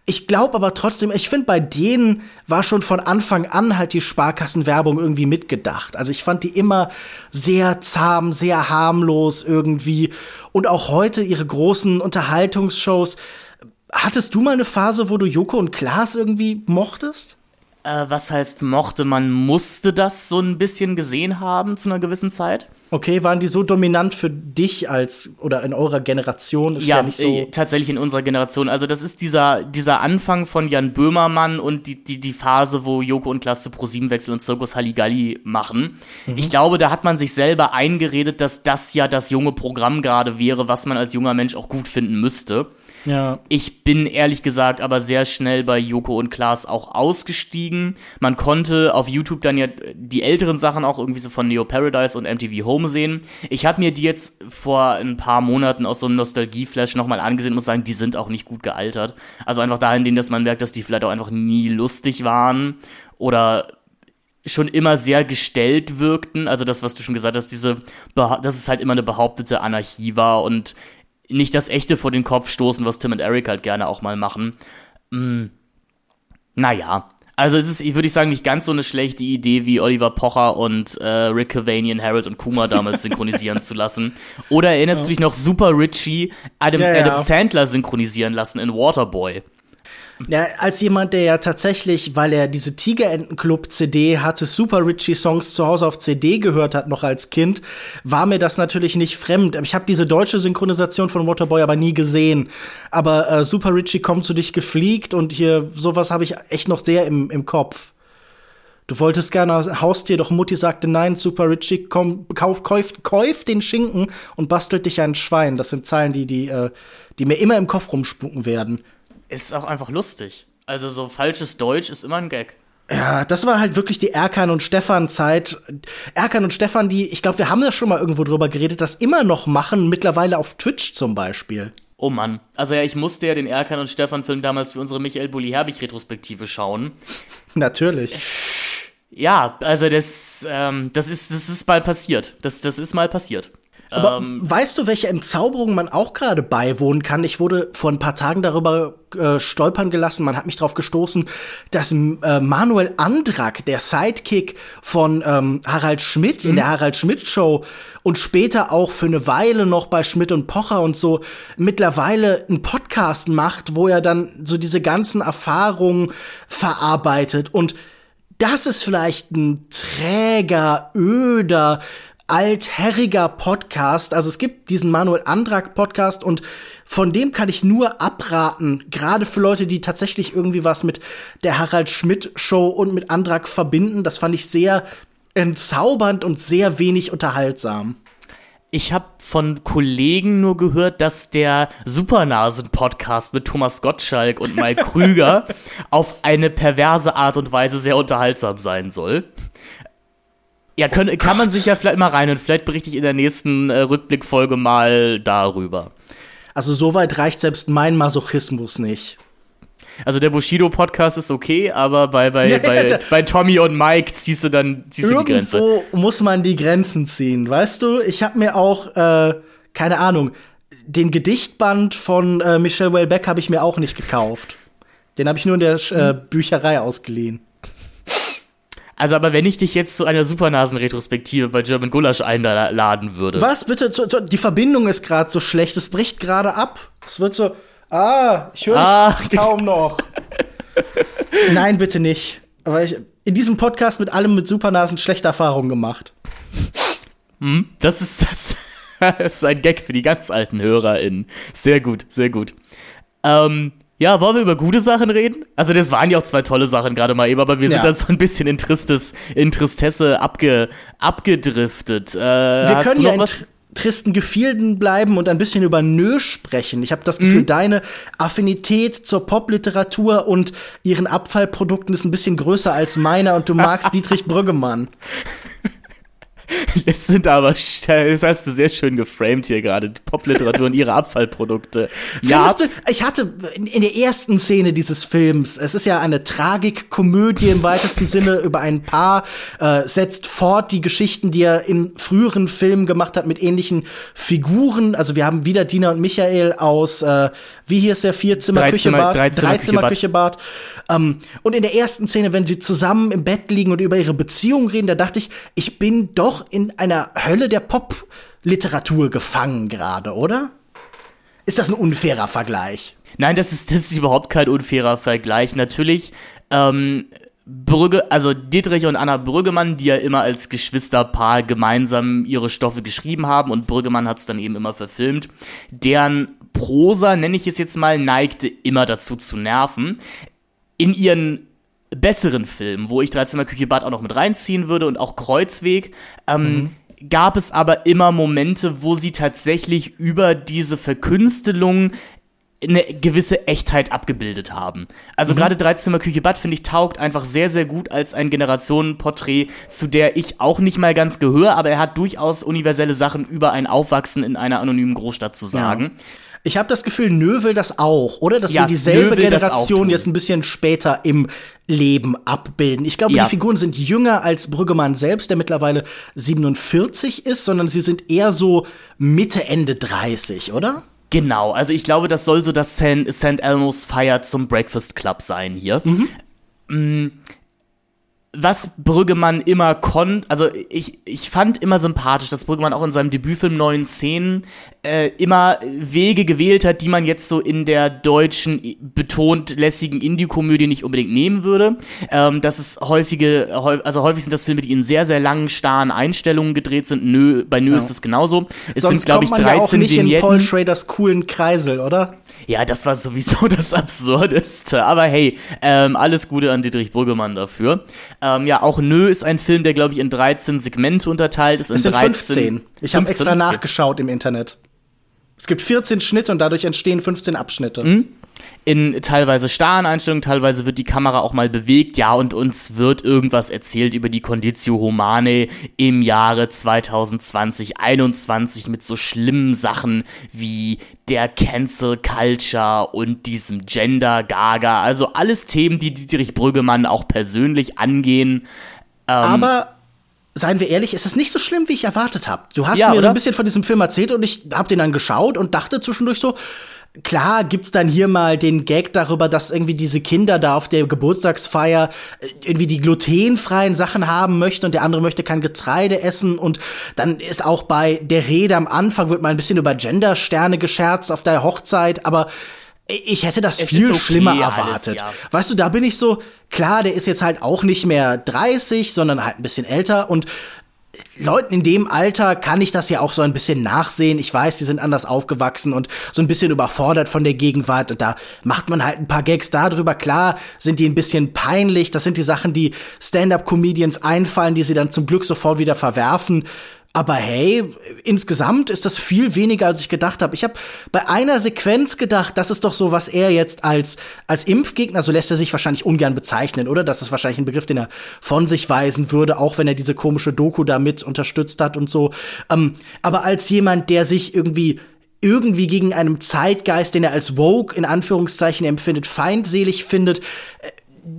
[SPEAKER 3] ich glaube aber trotzdem, ich finde, bei denen war schon von Anfang an halt die Sparkassenwerbung irgendwie mitgedacht. Also ich fand die immer sehr zahm, sehr harmlos irgendwie. Und auch heute ihre großen Unterhaltungsshows. Hattest du mal eine Phase, wo du Joko und Klaas irgendwie mochtest?
[SPEAKER 2] Äh, was heißt mochte? Man musste das so ein bisschen gesehen haben zu einer gewissen Zeit.
[SPEAKER 3] Okay, waren die so dominant für dich als oder in eurer Generation?
[SPEAKER 2] Ist ja, ja nicht so. Äh, tatsächlich in unserer Generation. Also das ist dieser dieser Anfang von Jan Böhmermann und die die, die Phase, wo Joko und Klaas zu ProSieben wechseln und Zirkus Halligalli machen. Mhm. Ich glaube, da hat man sich selber eingeredet, dass das ja das junge Programm gerade wäre, was man als junger Mensch auch gut finden müsste. Ja. Ich bin ehrlich gesagt aber sehr schnell bei Joko und Klaas auch ausgestiegen. Man konnte auf YouTube dann ja die älteren Sachen auch irgendwie so von Neo Paradise und MTV Home sehen. Ich habe mir die jetzt vor ein paar Monaten aus so einem Nostalgie-Flash nochmal angesehen und muss sagen, die sind auch nicht gut gealtert. Also einfach dahingehend, dass man merkt, dass die vielleicht auch einfach nie lustig waren oder schon immer sehr gestellt wirkten. Also das, was du schon gesagt hast, diese, dass es halt immer eine behauptete Anarchie war und nicht das Echte vor den Kopf stoßen, was Tim und Eric halt gerne auch mal machen. Hm, naja. Also es ist, würde ich sagen, nicht ganz so eine schlechte Idee, wie Oliver Pocher und äh, Rick Cavanian, Harold und Kuma damals synchronisieren zu lassen. Oder erinnerst ja. du dich noch Super Richie Adam, ja, ja. Adam Sandler synchronisieren lassen in Waterboy?
[SPEAKER 3] Ja, als jemand, der ja tatsächlich, weil er diese Tigerentenclub-CD hatte, Super Richie Songs zu Hause auf CD gehört hat, noch als Kind, war mir das natürlich nicht fremd. Ich habe diese deutsche Synchronisation von Waterboy aber nie gesehen. Aber äh, Super Richie kommt zu dich gefliegt und hier sowas habe ich echt noch sehr im, im Kopf. Du wolltest gerne Haustier, doch Mutti sagte nein, Super Richie, komm, kauf, kauf, kauf den Schinken und bastelt dich ein Schwein. Das sind Zeilen, die, die, äh, die mir immer im Kopf rumspucken werden
[SPEAKER 2] ist auch einfach lustig. Also so falsches Deutsch ist immer ein Gag.
[SPEAKER 3] Ja, das war halt wirklich die Erkan und Stefan Zeit. Erkan und Stefan, die, ich glaube, wir haben ja schon mal irgendwo drüber geredet, das immer noch machen, mittlerweile auf Twitch zum Beispiel.
[SPEAKER 2] Oh Mann. Also ja, ich musste ja den Erkan und Stefan Film damals für unsere Michael Bulli Herbig Retrospektive schauen. (laughs)
[SPEAKER 3] Natürlich.
[SPEAKER 2] Ja, also das, ähm, das ist, das ist mal passiert. Das, das ist mal passiert.
[SPEAKER 3] Aber ähm, weißt du, welche Entzauberung man auch gerade beiwohnen kann? Ich wurde vor ein paar Tagen darüber äh, stolpern gelassen, man hat mich darauf gestoßen, dass äh, Manuel Andrak, der Sidekick von ähm, Harald Schmidt mhm. in der Harald Schmidt Show und später auch für eine Weile noch bei Schmidt und Pocher und so, mittlerweile einen Podcast macht, wo er dann so diese ganzen Erfahrungen verarbeitet und das ist vielleicht ein träger, öder, altherriger Podcast. Also es gibt diesen Manuel Andrak Podcast und von dem kann ich nur abraten, gerade für Leute, die tatsächlich irgendwie was mit der Harald Schmidt Show und mit Andrak verbinden. Das fand ich sehr entzaubernd und sehr wenig unterhaltsam.
[SPEAKER 2] Ich habe von Kollegen nur gehört, dass der Supernasen-Podcast mit Thomas Gottschalk und Mike (laughs) Krüger auf eine perverse Art und Weise sehr unterhaltsam sein soll. Ja, können, oh kann man sich ja vielleicht mal rein und vielleicht berichte ich in der nächsten äh, Rückblickfolge mal darüber.
[SPEAKER 3] Also soweit reicht selbst mein Masochismus nicht.
[SPEAKER 2] Also der Bushido-Podcast ist okay, aber bei, bei, (laughs) ja, bei, bei Tommy und Mike ziehst du dann ziehst du die Grenze.
[SPEAKER 3] muss man die Grenzen ziehen, weißt du? Ich habe mir auch, äh, keine Ahnung, den Gedichtband von äh, Michel Welbeck habe ich mir auch nicht gekauft. Den habe ich nur in der äh, Bücherei ausgeliehen.
[SPEAKER 2] Also, aber wenn ich dich jetzt zu einer Supernasen-Retrospektive bei German Gulasch einladen würde.
[SPEAKER 3] Was bitte? Die Verbindung ist gerade so schlecht, es bricht gerade ab. Es wird so. Ah, ich höre ah. (laughs) kaum noch. Nein, bitte nicht. Aber ich in diesem Podcast mit allem mit Supernasen schlechte Erfahrungen gemacht.
[SPEAKER 2] Hm, das ist das. (laughs) das ist ein Gag für die ganz alten HörerInnen. Sehr gut, sehr gut. Ähm, ja, wollen wir über gute Sachen reden? Also, das waren ja auch zwei tolle Sachen gerade mal eben, aber wir sind ja. dann so ein bisschen in, Tristes, in Tristesse abge, abgedriftet. Äh,
[SPEAKER 3] wir können ja in tristen Gefilden bleiben und ein bisschen über Nö sprechen. Ich habe das Gefühl, mhm. deine Affinität zur Popliteratur und ihren Abfallprodukten ist ein bisschen größer als meiner und du magst (laughs) Dietrich Brüggemann. (laughs)
[SPEAKER 2] Das sind aber, das hast du sehr schön geframed hier gerade, Popliteratur und ihre Abfallprodukte.
[SPEAKER 3] Ja. Du, ich hatte in, in, der ersten Szene dieses Films, es ist ja eine Tragikkomödie im weitesten Sinne (laughs) über ein Paar, äh, setzt fort die Geschichten, die er in früheren Filmen gemacht hat mit ähnlichen Figuren. Also wir haben wieder Dina und Michael aus, äh, wie hier ist der Vierzimmer-Küchebad? Dreizimmer-Küchebad. Ähm, und in der ersten Szene, wenn sie zusammen im Bett liegen und über ihre Beziehung reden, da dachte ich, ich bin doch in einer Hölle der Pop-Literatur gefangen gerade, oder? Ist das ein unfairer Vergleich?
[SPEAKER 2] Nein, das ist, das ist überhaupt kein unfairer Vergleich. Natürlich, ähm, Brügge, also Dietrich und Anna Brüggemann, die ja immer als Geschwisterpaar gemeinsam ihre Stoffe geschrieben haben und Brüggemann hat es dann eben immer verfilmt, deren Prosa, nenne ich es jetzt mal, neigte immer dazu zu nerven. In ihren besseren Filmen, wo ich Dreizimmer Küche Bad auch noch mit reinziehen würde und auch Kreuzweg, ähm, mhm gab es aber immer Momente, wo sie tatsächlich über diese Verkünstelung eine gewisse Echtheit abgebildet haben. Also mhm. gerade Dreizimmer Küche Bad finde ich taugt einfach sehr sehr gut als ein Generationenporträt, zu der ich auch nicht mal ganz gehöre, aber er hat durchaus universelle Sachen über ein Aufwachsen in einer anonymen Großstadt zu sagen. Ja.
[SPEAKER 3] Ich habe das Gefühl, Nö will das auch, oder? Dass ja, wir dieselbe Generation jetzt ein bisschen später im Leben abbilden. Ich glaube, ja. die Figuren sind jünger als Brüggemann selbst, der mittlerweile 47 ist, sondern sie sind eher so Mitte, Ende 30, oder?
[SPEAKER 2] Genau, also ich glaube, das soll so das St. Elmo's Feier zum Breakfast Club sein hier. Mhm. Was Brüggemann immer konnte, also ich, ich fand immer sympathisch, dass Brüggemann auch in seinem Debütfilm Neuen Szenen äh, immer Wege gewählt hat, die man jetzt so in der deutschen betont lässigen Indie-Komödie nicht unbedingt nehmen würde. Ähm, dass es häufige, also häufig sind das Filme, die in sehr, sehr langen, starren Einstellungen gedreht sind. Nö, bei Nö ja. ist das genauso.
[SPEAKER 3] Es Sonst sind, glaube ich, 13 ja auch nicht Vignetten. in Paul Schraders coolen Kreisel, oder?
[SPEAKER 2] Ja, das war sowieso (laughs) das Absurdeste. Aber hey, ähm, alles Gute an Dietrich Brüggemann dafür. Ähm, ja, auch Nö ist ein Film, der, glaube ich, in 13 Segmente unterteilt ist.
[SPEAKER 3] Es sind 13, 15. Ich habe extra nachgeschaut im Internet. Es gibt 14 Schnitte und dadurch entstehen 15 Abschnitte. Mhm
[SPEAKER 2] in teilweise starren Einstellungen, teilweise wird die Kamera auch mal bewegt, ja, und uns wird irgendwas erzählt über die Conditio Humane im Jahre 2020, 21 mit so schlimmen Sachen wie der Cancel Culture und diesem Gender Gaga, also alles Themen, die Dietrich Brüggemann auch persönlich angehen.
[SPEAKER 3] Ähm, Aber seien wir ehrlich, ist es nicht so schlimm, wie ich erwartet habe. Du hast ja, mir oder? so ein bisschen von diesem Film erzählt und ich habe den dann geschaut und dachte zwischendurch so, Klar gibt's dann hier mal den Gag darüber, dass irgendwie diese Kinder da auf der Geburtstagsfeier äh, irgendwie die glutenfreien Sachen haben möchten und der andere möchte kein Getreide essen und dann ist auch bei der Rede am Anfang wird mal ein bisschen über Gendersterne gescherzt auf der Hochzeit, aber ich hätte das es viel okay, schlimmer erwartet. Alles, ja. Weißt du, da bin ich so, klar, der ist jetzt halt auch nicht mehr 30, sondern halt ein bisschen älter und Leuten in dem Alter kann ich das ja auch so ein bisschen nachsehen. Ich weiß, die sind anders aufgewachsen und so ein bisschen überfordert von der Gegenwart. Und da macht man halt ein paar Gags darüber. Klar sind die ein bisschen peinlich. Das sind die Sachen, die Stand-up-Comedians einfallen, die sie dann zum Glück sofort wieder verwerfen. Aber hey, insgesamt ist das viel weniger, als ich gedacht habe. Ich habe bei einer Sequenz gedacht, das ist doch so, was er jetzt als, als Impfgegner, so lässt er sich wahrscheinlich ungern bezeichnen, oder? Das ist wahrscheinlich ein Begriff, den er von sich weisen würde, auch wenn er diese komische Doku damit unterstützt hat und so. Ähm, aber als jemand, der sich irgendwie irgendwie gegen einem Zeitgeist, den er als Vogue in Anführungszeichen empfindet, feindselig findet, äh,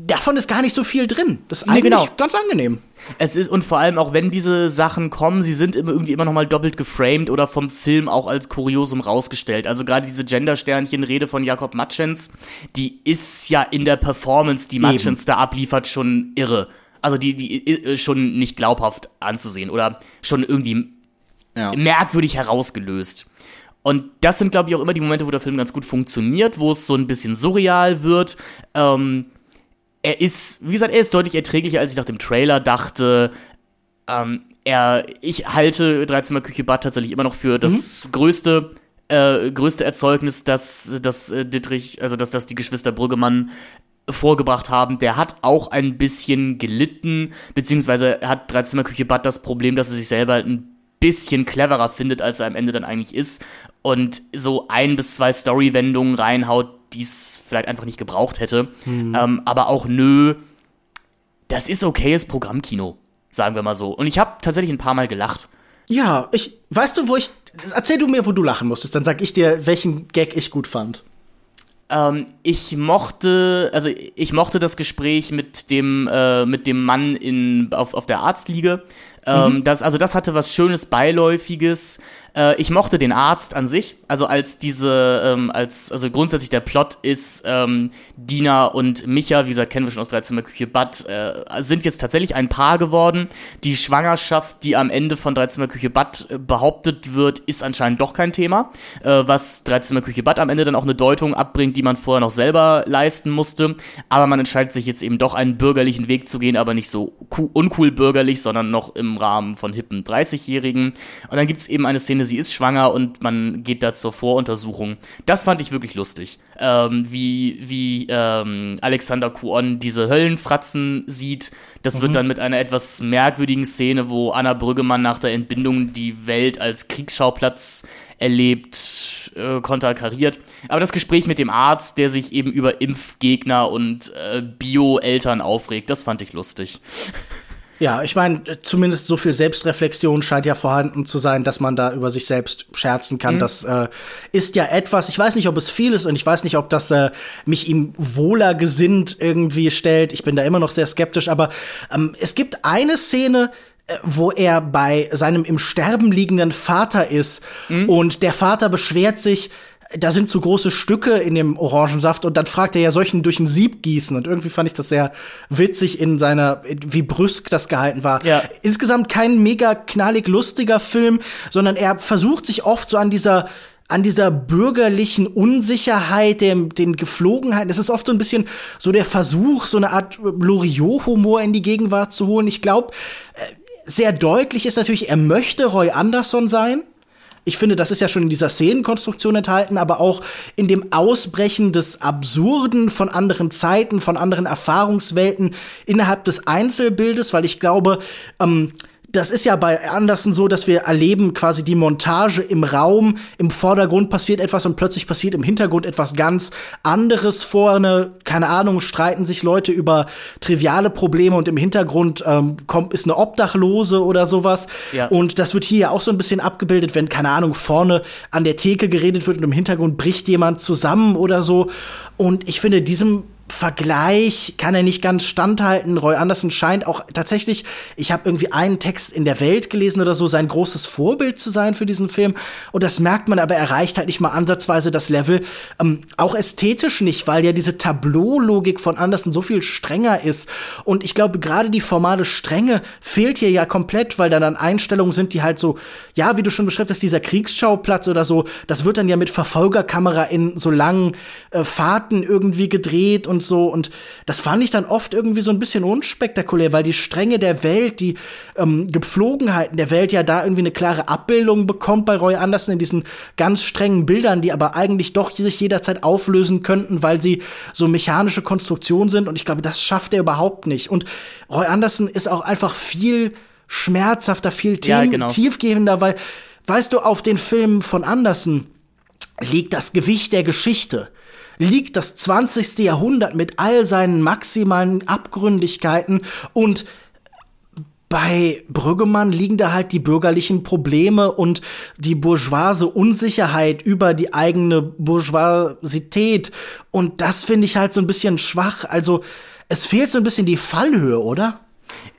[SPEAKER 3] davon ist gar nicht so viel drin. Das ist nee, eigentlich genau. ganz angenehm.
[SPEAKER 2] Es ist, und vor allem auch wenn diese Sachen kommen, sie sind immer irgendwie immer nochmal doppelt geframed oder vom Film auch als Kuriosum rausgestellt. Also gerade diese Gender-Sternchen-Rede von Jakob Matschens, die ist ja in der Performance, die Matschens da abliefert, schon irre. Also die, die ist schon nicht glaubhaft anzusehen oder schon irgendwie ja. merkwürdig herausgelöst. Und das sind, glaube ich, auch immer die Momente, wo der Film ganz gut funktioniert, wo es so ein bisschen surreal wird. Ähm, er ist, wie gesagt, er ist deutlich erträglicher, als ich nach dem Trailer dachte. Ähm, er, ich halte Dreizimmer Küche Bad tatsächlich immer noch für das mhm. größte, äh, größte Erzeugnis, das, das äh, Dittrich, also dass das die Geschwister Brüggemann vorgebracht haben. Der hat auch ein bisschen gelitten, beziehungsweise hat Dreizimmer Küche Bad das Problem, dass er sich selber ein bisschen cleverer findet, als er am Ende dann eigentlich ist und so ein bis zwei Story-Wendungen reinhaut, die es vielleicht einfach nicht gebraucht hätte. Mhm. Ähm, aber auch nö, das ist okayes Programmkino. sagen wir mal so. Und ich habe tatsächlich ein paar Mal gelacht.
[SPEAKER 3] Ja, ich, weißt du, wo ich, erzähl du mir, wo du lachen musstest, dann sag ich dir, welchen Gag ich gut fand.
[SPEAKER 2] Ähm, ich mochte, also ich mochte das Gespräch mit dem, äh, mit dem Mann in, auf, auf der Arztliege. Ähm, mhm. das, also das hatte was Schönes, Beiläufiges. Äh, ich mochte den Arzt an sich, also als diese, ähm, als, also grundsätzlich der Plot ist, ähm, Dina und Micha, wie gesagt, kennen wir schon aus Dreizimmerküche Bad, äh, sind jetzt tatsächlich ein Paar geworden. Die Schwangerschaft, die am Ende von Dreizimmerküche Bad äh, behauptet wird, ist anscheinend doch kein Thema, äh, was Dreizimmerküche Bad am Ende dann auch eine Deutung abbringt, die man vorher noch selber leisten musste. Aber man entscheidet sich jetzt eben doch einen bürgerlichen Weg zu gehen, aber nicht so uncool bürgerlich, sondern noch im Rahmen von hippen 30-Jährigen. Und dann gibt es eben eine Szene, sie ist schwanger und man geht da zur Voruntersuchung. Das fand ich wirklich lustig. Ähm, wie wie ähm, Alexander Kuon diese Höllenfratzen sieht. Das mhm. wird dann mit einer etwas merkwürdigen Szene, wo Anna Brüggemann nach der Entbindung die Welt als Kriegsschauplatz erlebt, äh, konterkariert. Aber das Gespräch mit dem Arzt, der sich eben über Impfgegner und äh, Bio-Eltern aufregt, das fand ich lustig.
[SPEAKER 3] Ja, ich meine, zumindest so viel Selbstreflexion scheint ja vorhanden zu sein, dass man da über sich selbst scherzen kann. Mhm. Das äh, ist ja etwas, ich weiß nicht, ob es viel ist und ich weiß nicht, ob das äh, mich ihm wohler gesinnt irgendwie stellt. Ich bin da immer noch sehr skeptisch, aber ähm, es gibt eine Szene, äh, wo er bei seinem im Sterben liegenden Vater ist mhm. und der Vater beschwert sich, da sind so große Stücke in dem Orangensaft und dann fragt er ja solchen durch ein Sieb gießen und irgendwie fand ich das sehr witzig in seiner, wie brüsk das gehalten war. Ja. Insgesamt kein mega knallig lustiger Film, sondern er versucht sich oft so an dieser an dieser bürgerlichen Unsicherheit, dem, den Geflogenheiten. Es ist oft so ein bisschen so der Versuch, so eine Art Loriot-Humor in die Gegenwart zu holen. Ich glaube, äh, sehr deutlich ist natürlich, er möchte Roy Anderson sein. Ich finde, das ist ja schon in dieser Szenenkonstruktion enthalten, aber auch in dem Ausbrechen des Absurden von anderen Zeiten, von anderen Erfahrungswelten innerhalb des Einzelbildes, weil ich glaube, ähm, das ist ja bei Anderson so, dass wir erleben quasi die Montage im Raum, im Vordergrund passiert etwas und plötzlich passiert im Hintergrund etwas ganz anderes vorne, keine Ahnung, streiten sich Leute über triviale Probleme und im Hintergrund ähm, kommt ist eine Obdachlose oder sowas. Ja. Und das wird hier ja auch so ein bisschen abgebildet, wenn keine Ahnung vorne an der Theke geredet wird und im Hintergrund bricht jemand zusammen oder so. Und ich finde diesem Vergleich kann er nicht ganz standhalten. Roy Anderson scheint auch tatsächlich, ich habe irgendwie einen Text in der Welt gelesen oder so, sein großes Vorbild zu sein für diesen Film. Und das merkt man, aber er erreicht halt nicht mal ansatzweise das Level. Ähm, auch ästhetisch nicht, weil ja diese Tableau-Logik von Anderson so viel strenger ist. Und ich glaube, gerade die formale Strenge fehlt hier ja komplett, weil da dann Einstellungen sind, die halt so, ja, wie du schon beschreibst, hast, dieser Kriegsschauplatz oder so, das wird dann ja mit Verfolgerkamera in so langen äh, Fahrten irgendwie gedreht und und so. Und das fand ich dann oft irgendwie so ein bisschen unspektakulär, weil die Stränge der Welt, die ähm, Gepflogenheiten der Welt ja da irgendwie eine klare Abbildung bekommt bei Roy Anderson in diesen ganz strengen Bildern, die aber eigentlich doch sich jederzeit auflösen könnten, weil sie so mechanische Konstruktionen sind. Und ich glaube, das schafft er überhaupt nicht. Und Roy Anderson ist auch einfach viel schmerzhafter, viel ja, genau. tiefgehender, weil, weißt du, auf den Filmen von Anderson liegt das Gewicht der Geschichte liegt das 20. Jahrhundert mit all seinen maximalen Abgründigkeiten und bei Brüggemann liegen da halt die bürgerlichen Probleme und die bourgeoise Unsicherheit über die eigene Bourgeoisität. Und das finde ich halt so ein bisschen schwach. Also, es fehlt so ein bisschen die Fallhöhe, oder?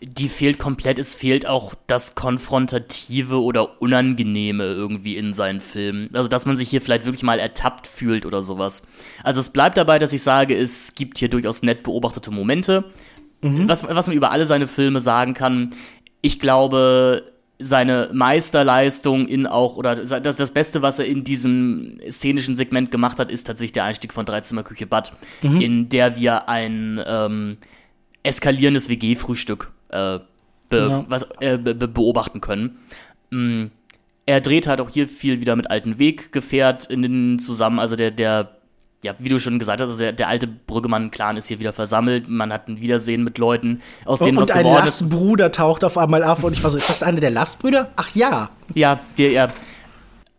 [SPEAKER 2] Die fehlt komplett. Es fehlt auch das Konfrontative oder Unangenehme irgendwie in seinen Filmen. Also, dass man sich hier vielleicht wirklich mal ertappt fühlt oder sowas. Also, es bleibt dabei, dass ich sage, es gibt hier durchaus nett beobachtete Momente. Mhm. Was, was man über alle seine Filme sagen kann, ich glaube, seine Meisterleistung in auch, oder das, das Beste, was er in diesem szenischen Segment gemacht hat, ist tatsächlich der Einstieg von Dreizimmerküche Bad, mhm. in der wir ein ähm, eskalierendes WG-Frühstück äh, be ja. was, äh, be beobachten können. Mm, er dreht halt auch hier viel wieder mit alten Weggefährtinnen zusammen, also der, der ja, wie du schon gesagt hast, also der, der alte Brüggemann-Clan ist hier wieder versammelt. Man hat ein Wiedersehen mit Leuten, aus denen und was
[SPEAKER 3] geworden ist. Und ein Lastbruder taucht auf einmal auf und ich war so, ist das einer der Lastbrüder? Ach ja.
[SPEAKER 2] Ja, der, ja.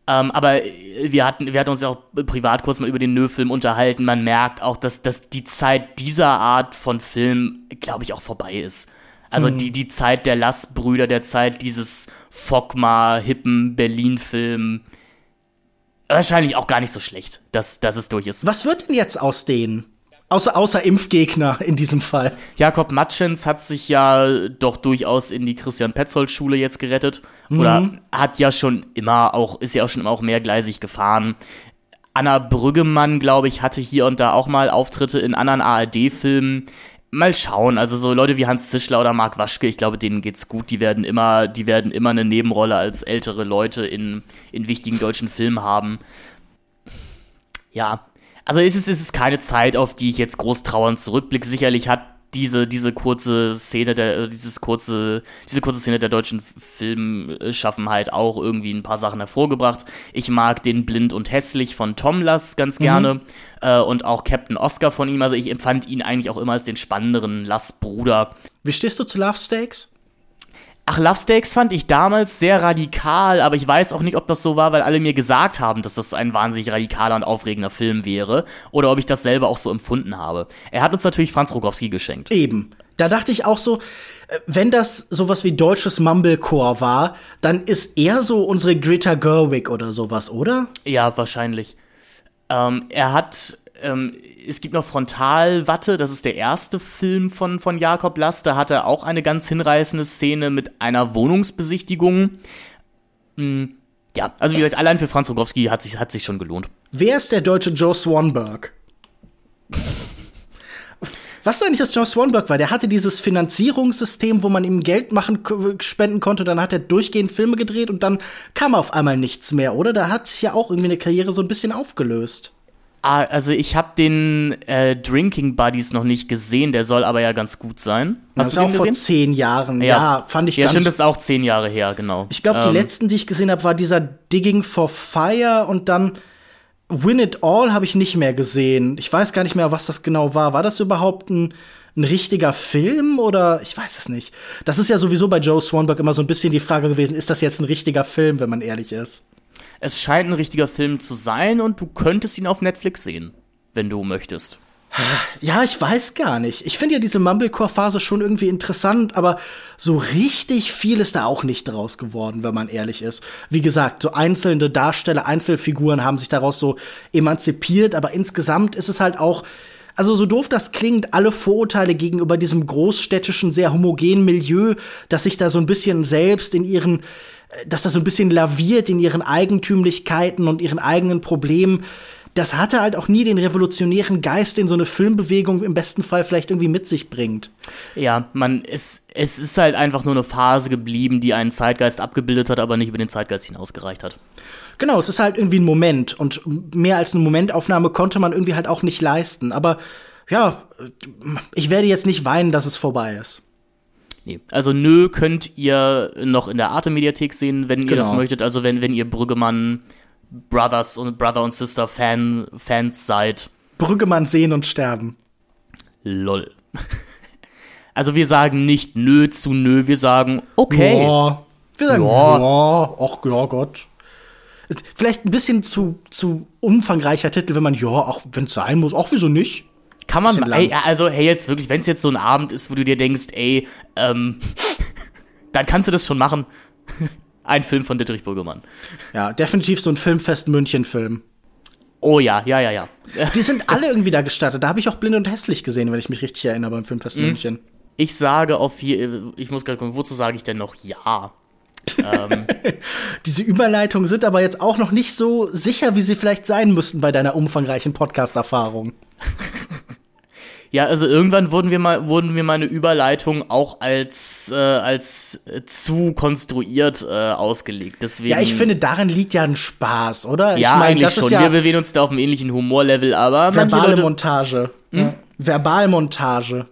[SPEAKER 2] Ähm, aber wir hatten, wir hatten uns ja auch privat kurz mal über den Nö-Film unterhalten. Man merkt auch, dass, dass die Zeit dieser Art von Film, glaube ich, auch vorbei ist. Also die, die Zeit der Lassbrüder, der Zeit dieses Fogma, hippen Berlin-Film. Wahrscheinlich auch gar nicht so schlecht, dass, dass es durch ist.
[SPEAKER 3] Was wird denn jetzt aus denen? Außer, außer Impfgegner in diesem Fall.
[SPEAKER 2] Jakob Matschens hat sich ja doch durchaus in die Christian Petzold-Schule jetzt gerettet. Oder hat ja schon immer auch, ist ja auch schon immer auch mehrgleisig gefahren. Anna Brüggemann, glaube ich, hatte hier und da auch mal Auftritte in anderen ARD-Filmen. Mal schauen, also so Leute wie Hans Zischler oder Marc Waschke, ich glaube, denen geht's gut. Die werden immer, die werden immer eine Nebenrolle als ältere Leute in, in wichtigen deutschen Filmen haben. Ja, also es ist, es ist keine Zeit, auf die ich jetzt groß trauernd zurückblicke. Sicherlich hat diese, diese kurze Szene der, äh, dieses kurze, diese kurze Szene der deutschen Filmschaffenheit auch irgendwie ein paar Sachen hervorgebracht. Ich mag den Blind und Hässlich von Tom Lass ganz gerne äh, und auch Captain Oscar von ihm. Also ich empfand ihn eigentlich auch immer als den spannenderen Lass-Bruder.
[SPEAKER 3] Wie stehst du zu Love Steaks?
[SPEAKER 2] Ach, Love Steaks fand ich damals sehr radikal, aber ich weiß auch nicht, ob das so war, weil alle mir gesagt haben, dass das ein wahnsinnig radikaler und aufregender Film wäre, oder ob ich das selber auch so empfunden habe. Er hat uns natürlich Franz Rogowski geschenkt.
[SPEAKER 3] Eben. Da dachte ich auch so, äh, wenn das sowas wie deutsches Mumblecore war, dann ist er so unsere Greta Gerwig oder sowas, oder?
[SPEAKER 2] Ja, wahrscheinlich. Ähm, er hat, ähm, es gibt noch Frontalwatte, das ist der erste Film von, von Jakob Lass. Da hat er auch eine ganz hinreißende Szene mit einer Wohnungsbesichtigung. Mm, ja, also wie gesagt, allein für Franz Rogowski hat sich, hat sich schon gelohnt.
[SPEAKER 3] Wer ist der deutsche Joe Swanberg? Was ist eigentlich das Joe Swanberg war? Der hatte dieses Finanzierungssystem, wo man ihm Geld machen, spenden konnte. Dann hat er durchgehend Filme gedreht und dann kam auf einmal nichts mehr, oder? Da hat sich ja auch irgendwie eine Karriere so ein bisschen aufgelöst.
[SPEAKER 2] Ah, also ich habe den äh, Drinking Buddies noch nicht gesehen, der soll aber ja ganz gut sein.
[SPEAKER 3] Das
[SPEAKER 2] Hast
[SPEAKER 3] ist
[SPEAKER 2] du
[SPEAKER 3] auch
[SPEAKER 2] den
[SPEAKER 3] vor
[SPEAKER 2] gesehen?
[SPEAKER 3] zehn Jahren. Ja, fand ich
[SPEAKER 2] Ja,
[SPEAKER 3] ganz
[SPEAKER 2] stimmt, das ist auch zehn Jahre her, genau.
[SPEAKER 3] Ich glaube, die
[SPEAKER 2] Ähm,
[SPEAKER 3] letzten, die ich gesehen habe, war dieser Digging for Fire und dann Win It All habe ich nicht mehr gesehen. Ich weiß gar nicht mehr, was das genau war. War das überhaupt ein, ein richtiger Film oder ich weiß es nicht. Das ist ja sowieso bei Joe Swanberg immer so ein bisschen die Frage gewesen, ist das jetzt ein richtiger Film, wenn man ehrlich ist?
[SPEAKER 2] Es scheint ein richtiger Film zu sein und du könntest ihn auf Netflix sehen, wenn du möchtest.
[SPEAKER 3] Ja, ich weiß gar nicht. Ich finde ja diese Mumblecore-Phase schon irgendwie interessant, aber so richtig viel ist da auch nicht draus geworden, wenn man ehrlich ist. Wie gesagt, so einzelne Darsteller, Einzelfiguren haben sich daraus so emanzipiert, aber insgesamt ist es halt auch, also so doof das klingt, alle Vorurteile gegenüber diesem großstädtischen, sehr homogenen Milieu, dass sich da so ein bisschen selbst in ihren, dass das so ein bisschen laviert in ihren Eigentümlichkeiten und ihren eigenen Problemen das hatte halt auch nie den revolutionären Geist, den so eine Filmbewegung im besten Fall vielleicht irgendwie mit sich bringt.
[SPEAKER 2] Ja, man, es, es ist halt einfach nur eine Phase geblieben, die einen Zeitgeist abgebildet hat, aber nicht über den Zeitgeist hinausgereicht hat.
[SPEAKER 3] Genau, es ist halt irgendwie ein Moment und mehr als eine Momentaufnahme konnte man irgendwie halt auch nicht leisten. Aber ja, ich werde jetzt nicht weinen, dass es vorbei ist.
[SPEAKER 2] Nee. Also Nö könnt ihr noch in der Arte-Mediathek sehen, wenn ihr das
[SPEAKER 3] Genau.
[SPEAKER 2] möchtet. Also wenn, wenn ihr Brüggemann Brothers und Brother und Sister Fan, Fans seid.
[SPEAKER 3] Brüggemann sehen und sterben.
[SPEAKER 2] Lol. (laughs) Also wir sagen nicht Nö zu Nö, wir sagen okay.
[SPEAKER 3] Ja. Wir sagen,
[SPEAKER 2] Ja.
[SPEAKER 3] ja, ach ja Gott. Ist vielleicht ein bisschen zu, zu umfangreicher Titel, wenn man, ja, auch wenn es sein muss, auch wieso nicht?
[SPEAKER 2] Kann man, ey, also hey, jetzt wirklich, wenn es jetzt so ein Abend ist, wo du dir denkst, ey, ähm, (laughs) dann kannst du das schon machen. (laughs) Ein Film von Dietrich Brüggemann.
[SPEAKER 3] Ja, definitiv so ein Filmfest München-Film.
[SPEAKER 2] Oh ja, ja, ja, ja.
[SPEAKER 3] Die sind (laughs) alle irgendwie da gestartet. Da habe ich auch Blind und Hässlich gesehen, wenn ich mich richtig erinnere beim Filmfest München.
[SPEAKER 2] Ich sage auf hier, ich muss gerade gucken, wozu sage ich denn noch ja?
[SPEAKER 3] Diese Überleitungen sind aber jetzt auch noch nicht so sicher, wie sie vielleicht sein müssten bei deiner umfangreichen Podcast-Erfahrung.
[SPEAKER 2] Ja, also irgendwann wurden wir mal, wurden wir mal eine Überleitung auch als, äh, als zu konstruiert äh, ausgelegt. Deswegen.
[SPEAKER 3] Ja, ich finde, darin liegt ja ein Spaß, oder?
[SPEAKER 2] ja,
[SPEAKER 3] ich mein,
[SPEAKER 2] eigentlich schon.
[SPEAKER 3] ja
[SPEAKER 2] wir bewegen uns da auf einem ähnlichen Humorlevel, aber
[SPEAKER 3] verbale
[SPEAKER 2] Leute,
[SPEAKER 3] Montage. Ja. Verbalmontage.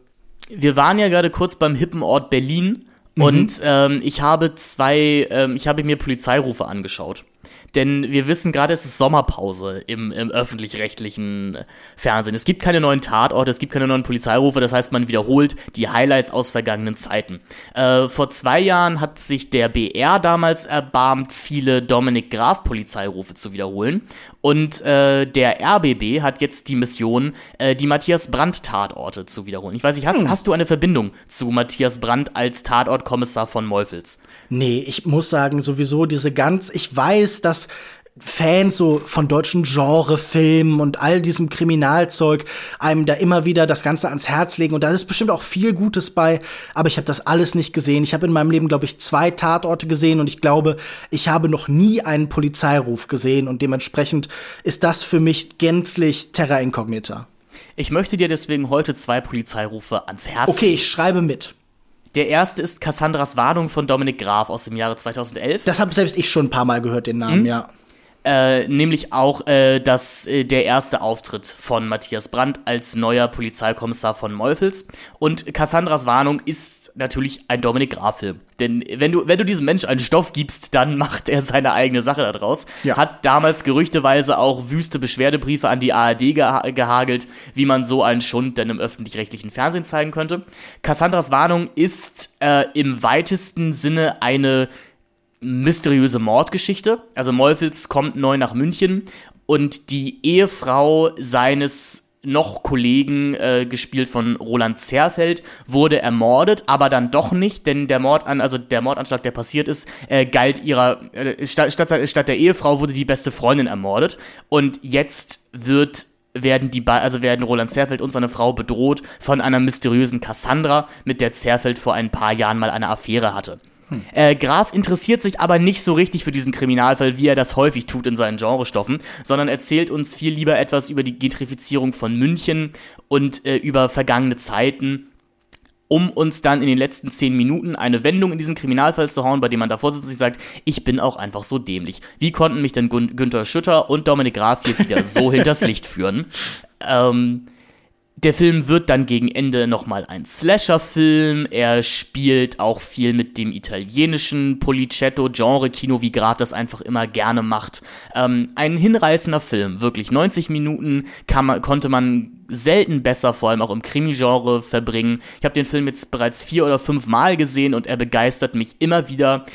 [SPEAKER 2] wir waren ja gerade kurz beim hippen Ort Berlin
[SPEAKER 3] Mhm.
[SPEAKER 2] und ähm, ich habe zwei, ähm, ich habe mir Polizeirufe angeschaut. Denn wir wissen gerade, es ist Sommerpause im, im öffentlich-rechtlichen Fernsehen. Es gibt keine neuen Tatorte, es gibt keine neuen Polizeirufe, das heißt, man wiederholt die Highlights aus vergangenen Zeiten. Äh, vor zwei Jahren hat sich der BR damals erbarmt, viele Dominik Graf Polizeirufe zu wiederholen. Und äh, der RBB hat jetzt die Mission, äh, die Matthias Brandt Tatorte zu wiederholen. Ich weiß nicht, hast, hm. hast du eine Verbindung zu Matthias Brandt als Tatortkommissar von Meufels?
[SPEAKER 3] Nee, ich muss sagen, sowieso diese ganz, ich weiß, dass Fans so von deutschen Genrefilmen und all diesem Kriminalzeug einem da immer wieder das Ganze ans Herz legen und da ist bestimmt auch viel Gutes bei, aber ich habe das alles nicht gesehen. Ich habe in meinem Leben, glaube ich, zwei Tatorte gesehen und ich glaube, ich habe noch nie einen Polizeiruf gesehen und dementsprechend ist das für mich gänzlich Terra Incognita.
[SPEAKER 2] Ich möchte dir deswegen heute zwei Polizeirufe ans Herz
[SPEAKER 3] Okay, ich schreibe mit.
[SPEAKER 2] Der erste ist Cassandras Warnung von Dominik Graf aus dem Jahre 2011.
[SPEAKER 3] Das habe selbst ich schon ein paar Mal gehört, den Namen, hm? ja.
[SPEAKER 2] Äh, nämlich auch äh, das, äh, der erste Auftritt von Matthias Brandt als neuer Polizeikommissar von Meufels. Und Cassandras Warnung ist natürlich ein Dominik Graf-Film. Denn wenn du, wenn du diesem Mensch einen Stoff gibst, dann (laughs) macht er seine eigene Sache daraus. Ja. Hat damals gerüchteweise auch wüste Beschwerdebriefe an die ARD geha gehagelt, wie man so einen Schund denn im öffentlich-rechtlichen Fernsehen zeigen könnte. Cassandras Warnung ist äh, im weitesten Sinne eine mysteriöse Mordgeschichte. Also Meufels kommt neu nach München und die Ehefrau seines noch Kollegen, äh, gespielt von Roland Zerfeld, wurde ermordet, aber dann doch nicht, denn der Mord an, also der Mordanschlag, der passiert ist, äh, galt ihrer, äh, statt, statt, statt der Ehefrau wurde die beste Freundin ermordet und jetzt wird werden die also werden Roland Zerfeld und seine Frau bedroht von einer mysteriösen Cassandra, mit der Zerfeld vor ein paar Jahren mal eine Affäre hatte. Hm. Äh, Graf interessiert sich aber nicht so richtig für diesen Kriminalfall, wie er das häufig tut in seinen Genrestoffen, sondern erzählt uns viel lieber etwas über die Gentrifizierung von München und äh, über vergangene Zeiten um uns dann in den letzten zehn Minuten eine Wendung in diesen Kriminalfall zu hauen, bei dem man davor sitzt und sich sagt, ich bin auch einfach so dämlich. Wie konnten mich denn Gün Günther Schütter und Dominik Graf hier wieder so (laughs) hinters Licht führen? Ähm, der Film wird dann gegen Ende nochmal ein Slasher-Film. Er spielt auch viel mit dem italienischen Policetto-Genre-Kino, wie Graf das einfach immer gerne macht. Ähm, ein hinreißender Film, wirklich. 90 Minuten man, konnte man selten besser, vor allem auch im Krimi-Genre, verbringen. Ich habe den Film jetzt bereits vier oder fünf Mal gesehen und er begeistert mich immer wieder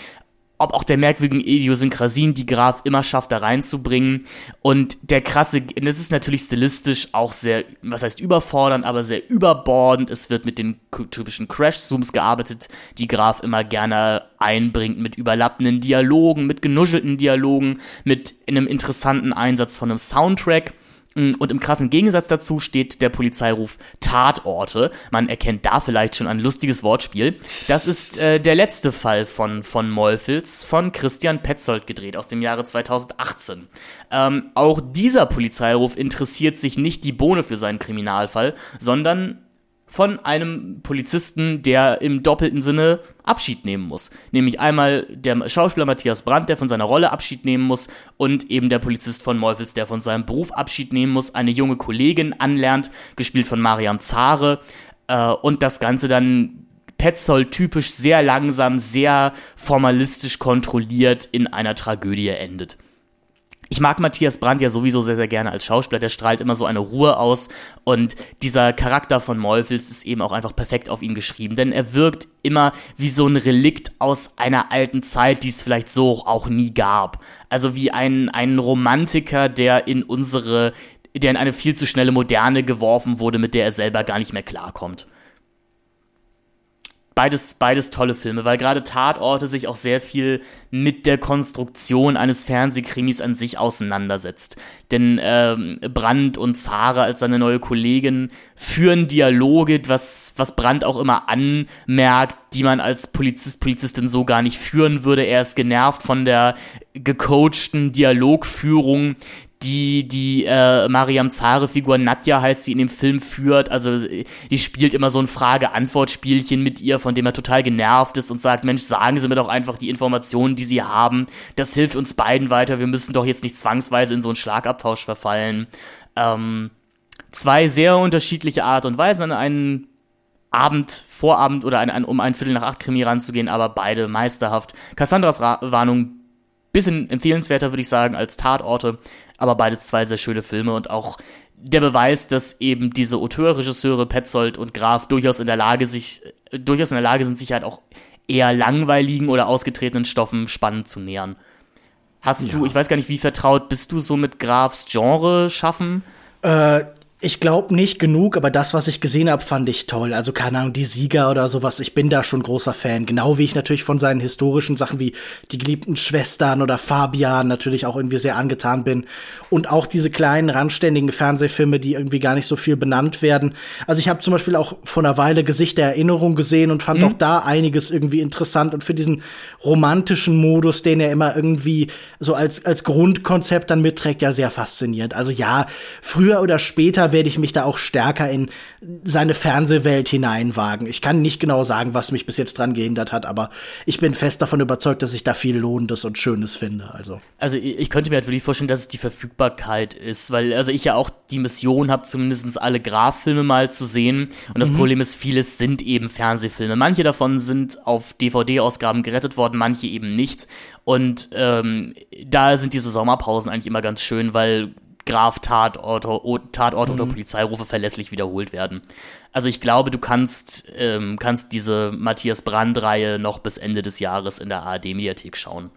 [SPEAKER 2] ob auch der merkwürdigen Idiosynkrasien, die Graf immer schafft, da reinzubringen. Und der krasse, das ist natürlich stilistisch auch sehr, was heißt überfordernd, aber sehr überbordend. Es wird mit den typischen Crash-Zooms gearbeitet, die Graf immer gerne einbringt, mit überlappenden Dialogen, mit genuschelten Dialogen, mit einem interessanten Einsatz von einem Soundtrack. Mm, und im krassen Gegensatz dazu steht der Polizeiruf Tatorte. Man erkennt da vielleicht schon ein lustiges Wortspiel. Das ist äh, der letzte Fall von, von Molfels von Christian Petzold gedreht aus dem Jahre 2018. Ähm, auch dieser Polizeiruf interessiert sich nicht die Bohne für seinen Kriminalfall, sondern von einem Polizisten, der im doppelten Sinne Abschied nehmen muss. Nämlich einmal der Schauspieler Matthias Brandt, der von seiner Rolle Abschied nehmen muss, und eben der Polizist von Meufels, der von seinem Beruf Abschied nehmen muss, eine junge Kollegin anlernt, gespielt von Mariam Zare, äh, und das Ganze dann Petzold typisch sehr langsam, sehr formalistisch kontrolliert in einer Tragödie endet ich mag Matthias Brandt ja sowieso sehr, sehr gerne als Schauspieler. Der strahlt immer so eine Ruhe aus. Und dieser Charakter von Meufels ist eben auch einfach perfekt auf ihn geschrieben. Denn er wirkt immer wie so ein Relikt aus einer alten Zeit, die es vielleicht so auch nie gab. Also wie ein, ein Romantiker, der in unsere, der in eine viel zu schnelle Moderne geworfen wurde, mit der er selber gar nicht mehr klarkommt beides, beides tolle Filme, weil gerade Tatorte sich auch sehr viel mit der Konstruktion eines Fernsehkrimis an sich auseinandersetzt. Denn ähm, Brandt und Zara als seine neue Kollegin führen Dialoge, was, was Brandt auch immer anmerkt, die man als Polizist, Polizistin so gar nicht führen würde. Er ist genervt von der gecoachten Dialogführung, die die äh, Mariam Zare-Figur Nadja heißt, sie in dem Film führt. Also die spielt immer so ein Frage-Antwort-Spielchen mit ihr, von dem er total genervt ist und sagt, Mensch, sagen Sie mir doch einfach die Informationen, die Sie haben. Das hilft uns beiden weiter. Wir müssen doch jetzt nicht zwangsweise in so einen Schlagabtausch verfallen. Ähm, zwei sehr unterschiedliche Art und Weisen an einen Abend, Vorabend oder ein, ein, um ein Viertel nach acht Krimi ranzugehen, aber beide meisterhaft. Cassandras Ra Warnung bisschen empfehlenswerter, würde ich sagen, als Tatorte, aber beides zwei sehr schöne Filme und auch der Beweis, dass eben diese Auteurregisseure Petzold und Graf durchaus in der Lage sich, durchaus in der Lage sind, sich halt auch eher langweiligen oder ausgetretenen Stoffen spannend zu nähern. Hast ja. du, ich weiß gar nicht, wie vertraut bist du so mit Grafs Genre schaffen?
[SPEAKER 3] Äh, ich glaube nicht genug, aber das, was ich gesehen habe, fand ich toll. Also keine Ahnung, die Sieger oder sowas. Ich bin da schon großer Fan. Genau wie ich natürlich von seinen historischen Sachen wie die geliebten Schwestern oder Fabian natürlich auch irgendwie sehr angetan bin. Und auch diese kleinen randständigen Fernsehfilme, die irgendwie gar nicht so viel benannt werden. Also ich habe zum Beispiel auch vor einer Weile Gesicht der Erinnerung gesehen und fand mhm. auch da einiges irgendwie interessant. Und für diesen romantischen Modus, den er immer irgendwie so als, als Grundkonzept dann mitträgt, ja sehr faszinierend. Also ja, früher oder später werde ich mich da auch stärker in seine Fernsehwelt hineinwagen. Ich kann nicht genau sagen, was mich bis jetzt dran gehindert hat, aber ich bin fest davon überzeugt, dass ich da viel Lohnendes und Schönes finde. Also,
[SPEAKER 2] also ich könnte mir halt wirklich vorstellen, dass es die Verfügbarkeit ist, weil also ich ja auch die Mission habe, zumindest alle Graf-Filme mal zu sehen. Und das mhm. Problem ist, vieles sind eben Fernsehfilme. Manche davon sind auf DVD-Ausgaben gerettet worden, manche eben nicht. Und ähm, da sind diese Sommerpausen eigentlich immer ganz schön, weil Graf Tatort, Tatort mhm. oder Polizeirufe verlässlich wiederholt werden. Also ich glaube, du kannst, ähm, kannst diese Matthias Brand-Reihe noch bis Ende des Jahres in der ARD-Mediathek schauen.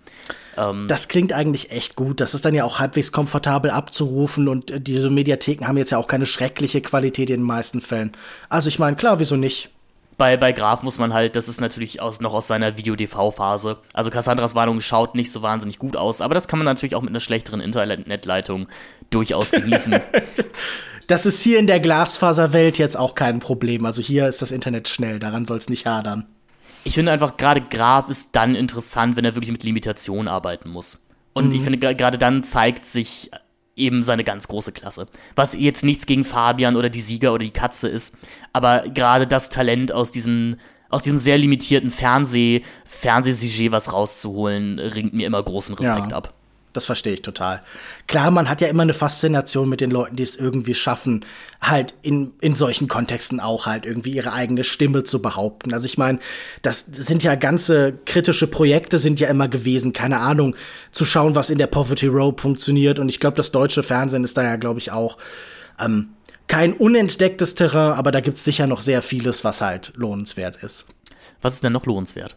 [SPEAKER 3] Ähm, das klingt eigentlich echt gut. Das ist dann ja auch halbwegs komfortabel abzurufen und äh, diese Mediatheken haben jetzt ja auch keine schreckliche Qualität in den meisten Fällen. Also ich meine, klar, wieso nicht?
[SPEAKER 2] Bei, bei Graf muss man halt, das ist natürlich aus, noch aus seiner Video-DV-Phase. Also Cassandras Warnung schaut nicht so wahnsinnig gut aus, aber das kann man natürlich auch mit einer schlechteren Internetleitung durchaus genießen. (laughs)
[SPEAKER 3] das ist hier in der Glasfaserwelt jetzt auch kein Problem. Also hier ist das Internet schnell, daran soll es nicht hadern.
[SPEAKER 2] Ich finde einfach, gerade Graf ist dann interessant, wenn er wirklich mit Limitationen arbeiten muss. Und mhm. ich finde, gerade dann zeigt sich eben seine ganz große Klasse. Was jetzt nichts gegen Fabian oder die Sieger oder die Katze ist, aber gerade das Talent aus diesen aus diesem sehr limitierten Fernseh Fernsehsujet was rauszuholen, ringt mir immer großen Respekt ja. ab.
[SPEAKER 3] Das verstehe ich total. Klar, man hat ja immer eine Faszination mit den Leuten, die es irgendwie schaffen, halt in, in solchen Kontexten auch halt irgendwie ihre eigene Stimme zu behaupten. Also ich meine, das sind ja ganze kritische Projekte sind ja immer gewesen, keine Ahnung, zu schauen, was in der Poverty Row funktioniert. Und ich glaube, das deutsche Fernsehen ist da ja, glaube ich, auch ähm, kein unentdecktes Terrain, aber da gibt es sicher noch sehr vieles, was halt lohnenswert ist.
[SPEAKER 2] Was ist denn noch lohnenswert?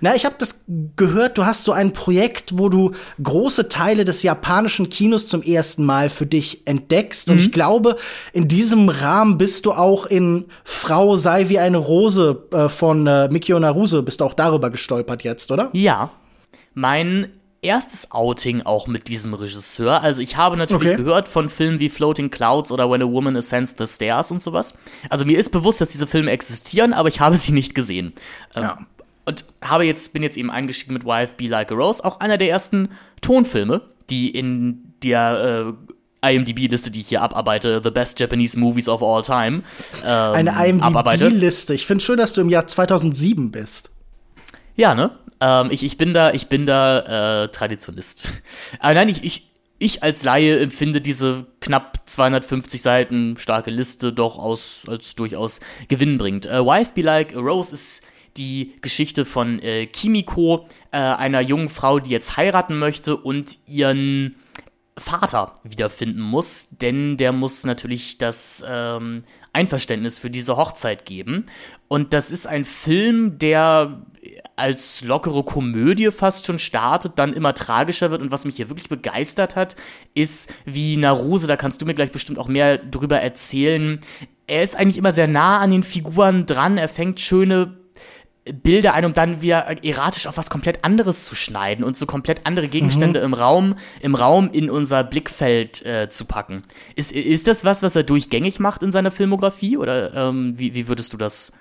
[SPEAKER 3] Na, ich habe das gehört, du hast so ein Projekt, wo du große Teile des japanischen Kinos zum ersten Mal für dich entdeckst. Mhm. Und ich glaube, in diesem Rahmen bist du auch in Frau sei wie eine Rose äh, von äh, Mikio Naruse, bist du auch darüber gestolpert jetzt, oder?
[SPEAKER 2] Ja. Mein erstes Outing auch mit diesem Regisseur. Also ich habe natürlich okay. gehört von Filmen wie Floating Clouds oder When a Woman Ascends the Stairs und sowas. Also mir ist bewusst, dass diese Filme existieren, aber ich habe sie nicht gesehen. Ähm, ja. Und habe jetzt, bin jetzt eben eingestiegen mit Wife Be Like a Rose, auch einer der ersten Tonfilme, die in der äh, IMDb-Liste, die ich hier abarbeite, The Best Japanese Movies of All Time.
[SPEAKER 3] Ähm, Eine IMDb-Liste. Ich finde schön, dass du im Jahr 2007 bist.
[SPEAKER 2] Ja, ne? Ähm, ich, ich bin da, ich bin da äh, Traditionist. Aber (laughs) nein, ich, ich, ich als Laie empfinde diese knapp 250 Seiten starke Liste doch aus, als durchaus gewinnbringend. Äh, Wife Be Like a Rose ist die Geschichte von äh, Kimiko, äh, einer jungen Frau, die jetzt heiraten möchte und ihren Vater wiederfinden muss, denn der muss natürlich das ähm, Einverständnis für diese Hochzeit geben. Und das ist ein Film, der als lockere Komödie fast schon startet, dann immer tragischer wird. Und was mich hier wirklich begeistert hat, ist, wie Naruse, da kannst du mir gleich bestimmt auch mehr drüber erzählen. Er ist eigentlich immer sehr nah an den Figuren dran, er fängt schöne Bilder ein, um dann wieder erratisch auf was komplett anderes zu schneiden und so komplett andere Gegenstände mhm. im Raum, im Raum in unser Blickfeld äh, zu packen. Ist, ist das was, was er durchgängig macht in seiner Filmografie oder ähm, wie, wie würdest du das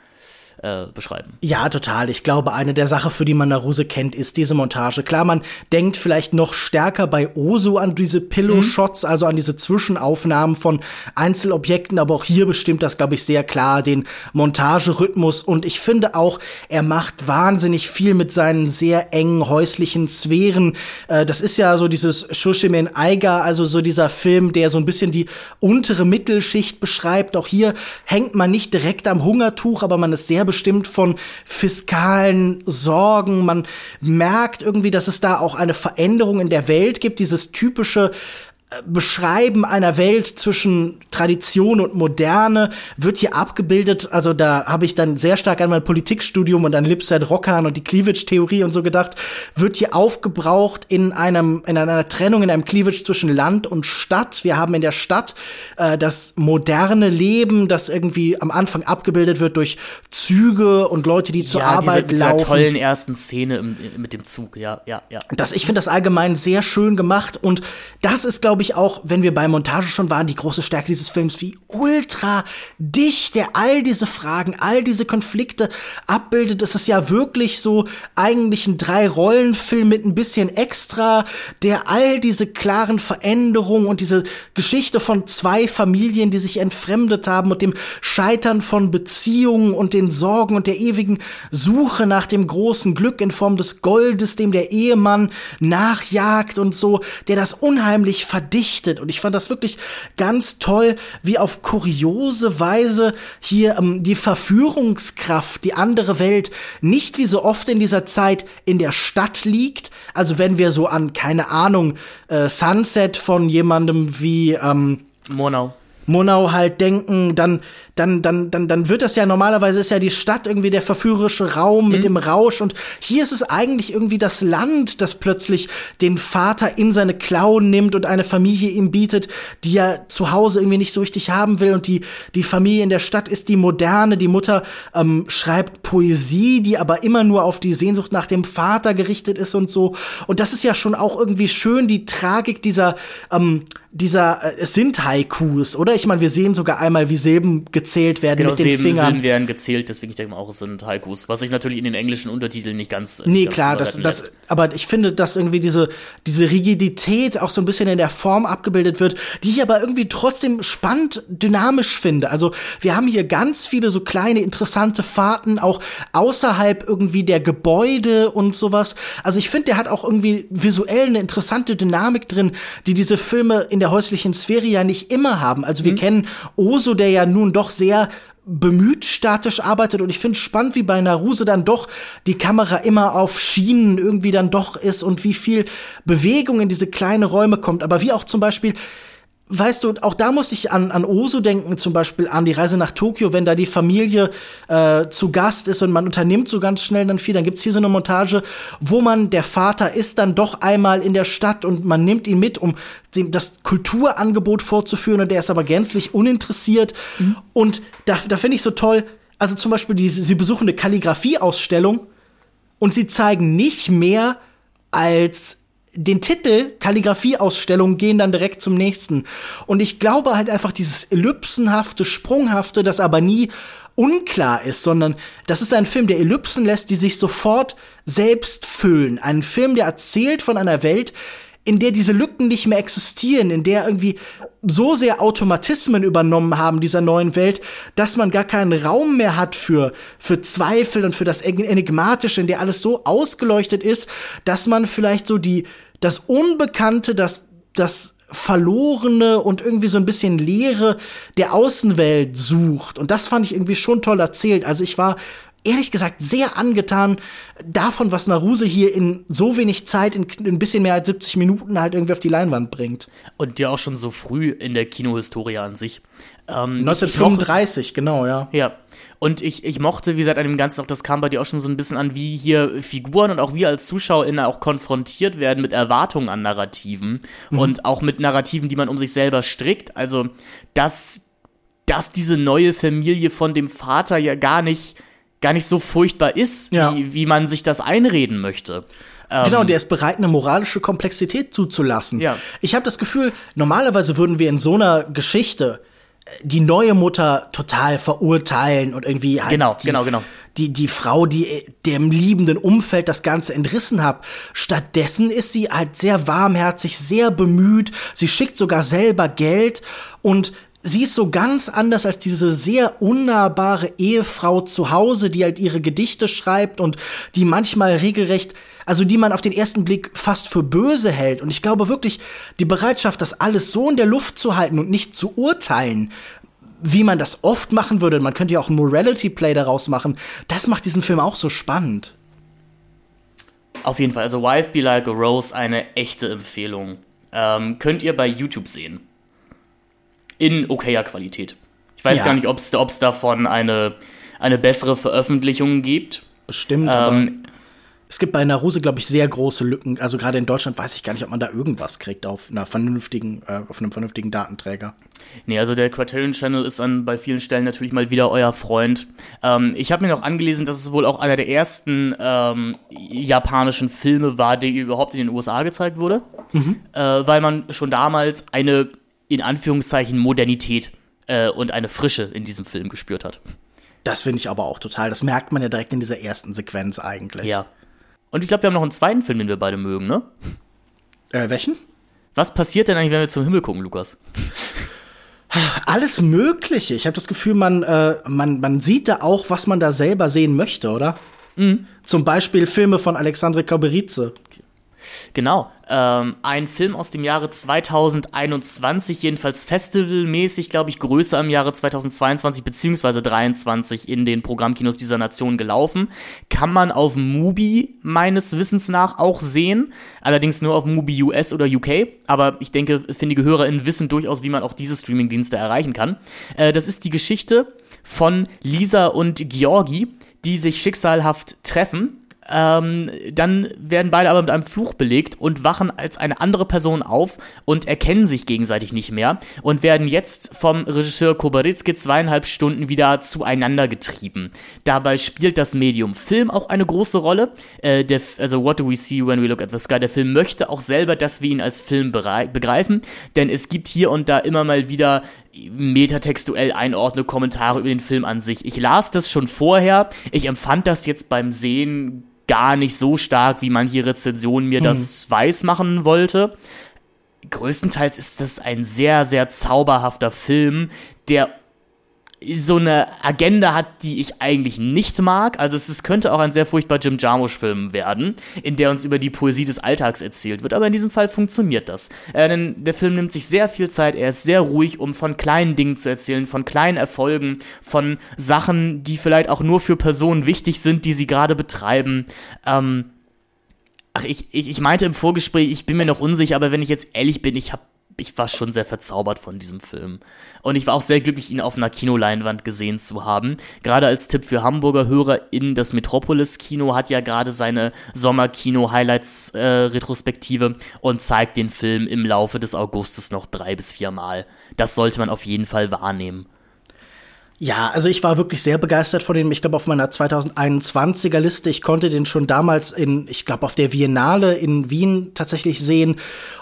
[SPEAKER 2] äh, beschreiben.
[SPEAKER 3] Ja, total. Ich glaube, eine der Sachen, für die man Naruse kennt, ist diese Montage. Klar, man denkt vielleicht noch stärker bei Oso an diese Pillow-Shots, mhm. also an diese Zwischenaufnahmen von Einzelobjekten, aber auch hier bestimmt das, glaube ich, sehr klar den Montagerhythmus. Und ich finde auch, er macht wahnsinnig viel mit seinen sehr engen häuslichen Sphären. Äh, das ist ja so dieses Shushimen Eiga, also so dieser Film, der so ein bisschen die untere Mittelschicht beschreibt. Auch hier hängt man nicht direkt am Hungertuch, aber man ist sehr bestimmt von fiskalen Sorgen. Man merkt irgendwie, dass es da auch eine Veränderung in der Welt gibt, dieses typische Beschreiben einer Welt zwischen Tradition und Moderne wird hier abgebildet. Also da habe ich dann sehr stark an mein Politikstudium und an Lipset Rockhahn und die Cleavage-Theorie und so gedacht. Wird hier aufgebraucht in einem in einer Trennung, in einem Cleavage zwischen Land und Stadt. Wir haben in der Stadt äh, das moderne Leben, das irgendwie am Anfang abgebildet wird durch Züge und Leute, die zur
[SPEAKER 2] ja,
[SPEAKER 3] Arbeit
[SPEAKER 2] diese,
[SPEAKER 3] laufen.
[SPEAKER 2] Dieser tollen ersten Szene im, mit dem Zug, ja, ja, ja.
[SPEAKER 3] Das, ich finde das allgemein sehr schön gemacht und das ist, glaube ich, auch, wenn wir bei Montage schon waren, die große Stärke dieses Films, wie ultra dicht der all diese Fragen, all diese Konflikte abbildet. Es ist ja wirklich so eigentlich ein Drei-Rollen-Film mit ein bisschen extra, der all diese klaren Veränderungen und diese Geschichte von zwei Familien, die sich entfremdet haben und dem Scheitern von Beziehungen und den Sorgen und der ewigen Suche nach dem großen Glück in Form des Goldes, dem der Ehemann nachjagt und so, der das unheimlich verdichtet. Und ich fand das wirklich ganz toll, wie auf kuriose Weise hier ähm, die Verführungskraft, die andere Welt, nicht wie so oft in dieser Zeit in der Stadt liegt. Also wenn wir so an, keine Ahnung, äh, Sunset von jemandem wie ähm,
[SPEAKER 2] Monau.
[SPEAKER 3] Monau halt denken, dann dann, dann, dann, dann wird das ja normalerweise ist ja die Stadt irgendwie der verführerische Raum mit mhm. dem Rausch und hier ist es eigentlich irgendwie das Land, das plötzlich den Vater in seine Klauen nimmt und eine Familie ihm bietet, die er zu Hause irgendwie nicht so richtig haben will und die, die Familie in der Stadt ist die moderne, die Mutter ähm, schreibt Poesie, die aber immer nur auf die Sehnsucht nach dem Vater gerichtet ist und so und das ist ja schon auch irgendwie schön, die Tragik dieser, ähm, dieser, äh, es sind Haikus, oder? Ich meine, wir sehen sogar einmal, wie Silben gezählt werden
[SPEAKER 2] genau,
[SPEAKER 3] mit den Fingern.
[SPEAKER 2] Silben werden gezählt, deswegen ich denke mal auch, es sind Haikus. Was ich natürlich in den englischen Untertiteln nicht ganz.
[SPEAKER 3] Nee,
[SPEAKER 2] ganz
[SPEAKER 3] klar, das, das, aber ich finde, dass irgendwie diese, diese Rigidität auch so ein bisschen in der Form abgebildet wird, die ich aber irgendwie trotzdem spannend, dynamisch finde. Also, wir haben hier ganz viele so kleine, interessante Fahrten, auch außerhalb irgendwie der Gebäude und sowas. Also, ich finde, der hat auch irgendwie visuell eine interessante Dynamik drin, die diese Filme in der häuslichen Sphäre ja nicht immer haben. Also, wir mhm. kennen Oso, der ja nun doch sehr bemüht statisch arbeitet und ich finde spannend, wie bei Naruse dann doch die Kamera immer auf Schienen irgendwie dann doch ist und wie viel Bewegung in diese kleinen Räume kommt. Aber wie auch zum Beispiel weißt du, auch da musste ich an, an Osu denken, zum Beispiel an die Reise nach Tokio, wenn da die Familie äh, zu Gast ist und man unternimmt so ganz schnell dann viel, dann gibt's hier so eine Montage, wo man, der Vater ist dann doch einmal in der Stadt und man nimmt ihn mit, um das Kulturangebot vorzuführen und der ist aber gänzlich uninteressiert. Mhm. Und da, da finde ich so toll, also zum Beispiel, die, sie besuchen eine Kalligrafieausstellung und sie zeigen nicht mehr als den Titel Kalligrafieausstellung gehen dann direkt zum nächsten. Und ich glaube halt einfach dieses ellipsenhafte, sprunghafte, das aber nie unklar ist, sondern das ist ein Film, der Ellipsen lässt, die sich sofort selbst füllen. Ein Film, der erzählt von einer Welt, in der diese Lücken nicht mehr existieren, in der irgendwie so sehr Automatismen übernommen haben dieser neuen Welt, dass man gar keinen Raum mehr hat für, für Zweifel und für das Enigmatische, in der alles so ausgeleuchtet ist, dass man vielleicht so die, das Unbekannte, das, das Verlorene und irgendwie so ein bisschen Leere der Außenwelt sucht. Und das fand ich irgendwie schon toll erzählt. Also ich war ehrlich gesagt sehr angetan davon, was Naruse hier in so wenig Zeit, in ein bisschen mehr als 70 Minuten halt irgendwie auf die Leinwand bringt.
[SPEAKER 2] Und ja auch schon so früh in der Kinohistorie an sich.
[SPEAKER 3] Ähm, 1935, genau, ja.
[SPEAKER 2] Ja. Und ich, ich mochte, wie seit einem Ganzen auch, das kam bei dir auch schon so ein bisschen an, wie hier Figuren und auch wir als ZuschauerInnen auch konfrontiert werden mit Erwartungen an Narrativen mhm. und auch mit Narrativen, die man um sich selber strickt. Also, dass, dass diese neue Familie von dem Vater ja gar nicht gar nicht so furchtbar ist, ja. wie, wie man sich das einreden möchte.
[SPEAKER 3] Genau, ähm, der ist bereit, eine moralische Komplexität zuzulassen.
[SPEAKER 2] Ja.
[SPEAKER 3] Ich habe das Gefühl, normalerweise würden wir in so einer Geschichte die neue Mutter total verurteilen und irgendwie halt
[SPEAKER 2] genau,
[SPEAKER 3] die,
[SPEAKER 2] genau, genau.
[SPEAKER 3] Die, die Frau, die dem liebenden Umfeld das Ganze entrissen hat. Stattdessen ist sie halt sehr warmherzig, sehr bemüht. Sie schickt sogar selber Geld und sie ist so ganz anders als diese sehr unnahbare Ehefrau zu Hause, die halt ihre Gedichte schreibt und die manchmal regelrecht, also die man auf den ersten Blick fast für böse hält. Und ich glaube wirklich, die Bereitschaft, das alles so in der Luft zu halten und nicht zu urteilen, wie man das oft machen würde. Man könnte ja auch ein Morality-Play daraus machen. Das macht diesen Film auch so spannend.
[SPEAKER 2] Auf jeden Fall, also Wife Be Like a Rose, eine echte Empfehlung. Ähm, könnt ihr bei YouTube sehen. In okayer Qualität. Ich weiß
[SPEAKER 3] Ja.
[SPEAKER 2] gar nicht, ob es davon eine, eine bessere Veröffentlichung gibt.
[SPEAKER 3] Bestimmt, aber
[SPEAKER 2] Ähm,
[SPEAKER 3] es gibt bei Naruse, glaube ich, sehr große Lücken. Also gerade in Deutschland weiß ich gar nicht, ob man da irgendwas kriegt auf einer vernünftigen, äh, auf einem vernünftigen Datenträger.
[SPEAKER 2] Nee, also der Criterion Channel ist an bei vielen Stellen natürlich mal wieder euer Freund. Ähm, ich habe mir noch angelesen, dass es wohl auch einer der ersten ähm, japanischen Filme war, der überhaupt in den USA gezeigt wurde, äh, weil man schon damals eine in Anführungszeichen Modernität äh, und eine Frische in diesem Film gespürt hat.
[SPEAKER 3] Das finde ich aber auch total. Das merkt man ja direkt in dieser ersten Sequenz eigentlich.
[SPEAKER 2] Ja. Und ich glaube, wir haben noch einen zweiten Film, den wir beide mögen, ne?
[SPEAKER 3] Äh, welchen?
[SPEAKER 2] Was passiert denn eigentlich, wenn wir zum Himmel gucken, Lukas?
[SPEAKER 3] Alles Mögliche. Ich habe das Gefühl, man, äh, man, man sieht da auch, was man da selber sehen möchte, oder? Zum Beispiel Filme von Alexandre Kaberitze.
[SPEAKER 2] Genau. Ähm, ein Film aus dem Jahre 2021, jedenfalls festivalmäßig, glaube ich, größer im Jahre 2022 beziehungsweise 23 in den Programmkinos dieser Nation gelaufen. Kann man auf Mubi meines Wissens nach auch sehen. Allerdings nur auf Mubi US oder UK. Aber ich denke, findige HörerInnen wissen durchaus, wie man auch diese Streamingdienste erreichen kann. Äh, das ist die Geschichte von Lisa und Georgi, die sich schicksalhaft treffen ähm, dann werden beide aber mit einem Fluch belegt und wachen als eine andere Person auf und erkennen sich gegenseitig nicht mehr und werden jetzt vom Regisseur Kobaritzke zweieinhalb Stunden wieder zueinander getrieben. Dabei spielt das Medium Film auch eine große Rolle. Äh, der, also What Do We See When We Look at the Sky? Der Film möchte auch selber, dass wir ihn als Film begreifen, denn es gibt hier und da immer mal wieder metatextuell einordne Kommentare über den Film an sich. Ich las das schon vorher. Ich empfand das jetzt beim Sehen gar nicht so stark, wie manche Rezension mir das weiß machen wollte. Größtenteils ist das ein sehr, sehr zauberhafter Film, der so eine Agenda hat, die ich eigentlich nicht mag. Also es, es könnte auch ein sehr furchtbar Jim Jarmusch-Film werden, in der uns über die Poesie des Alltags erzählt wird. Aber in diesem Fall funktioniert das. Äh, denn der Film nimmt sich sehr viel Zeit, er ist sehr ruhig, um von kleinen Dingen zu erzählen, von kleinen Erfolgen, von Sachen, die vielleicht auch nur für Personen wichtig sind, die sie gerade betreiben. Ähm, ach, ich, ich, ich meinte im Vorgespräch, ich bin mir noch unsicher, aber wenn ich jetzt ehrlich bin, ich habe ich war schon sehr verzaubert von diesem Film. Und ich war auch sehr glücklich, ihn auf einer Kinoleinwand gesehen zu haben. Gerade als Tipp für Hamburger Hörer in das Metropolis-Kino hat ja gerade seine Sommerkino-Highlights-Retrospektive und zeigt den Film im Laufe des Augustes noch drei bis viermal. Das sollte man auf jeden Fall wahrnehmen.
[SPEAKER 3] Ja, also ich war wirklich sehr begeistert von dem. Ich glaube, auf meiner 2021er Liste, ich konnte den schon damals in, ich glaube, auf der Biennale in Wien tatsächlich sehen.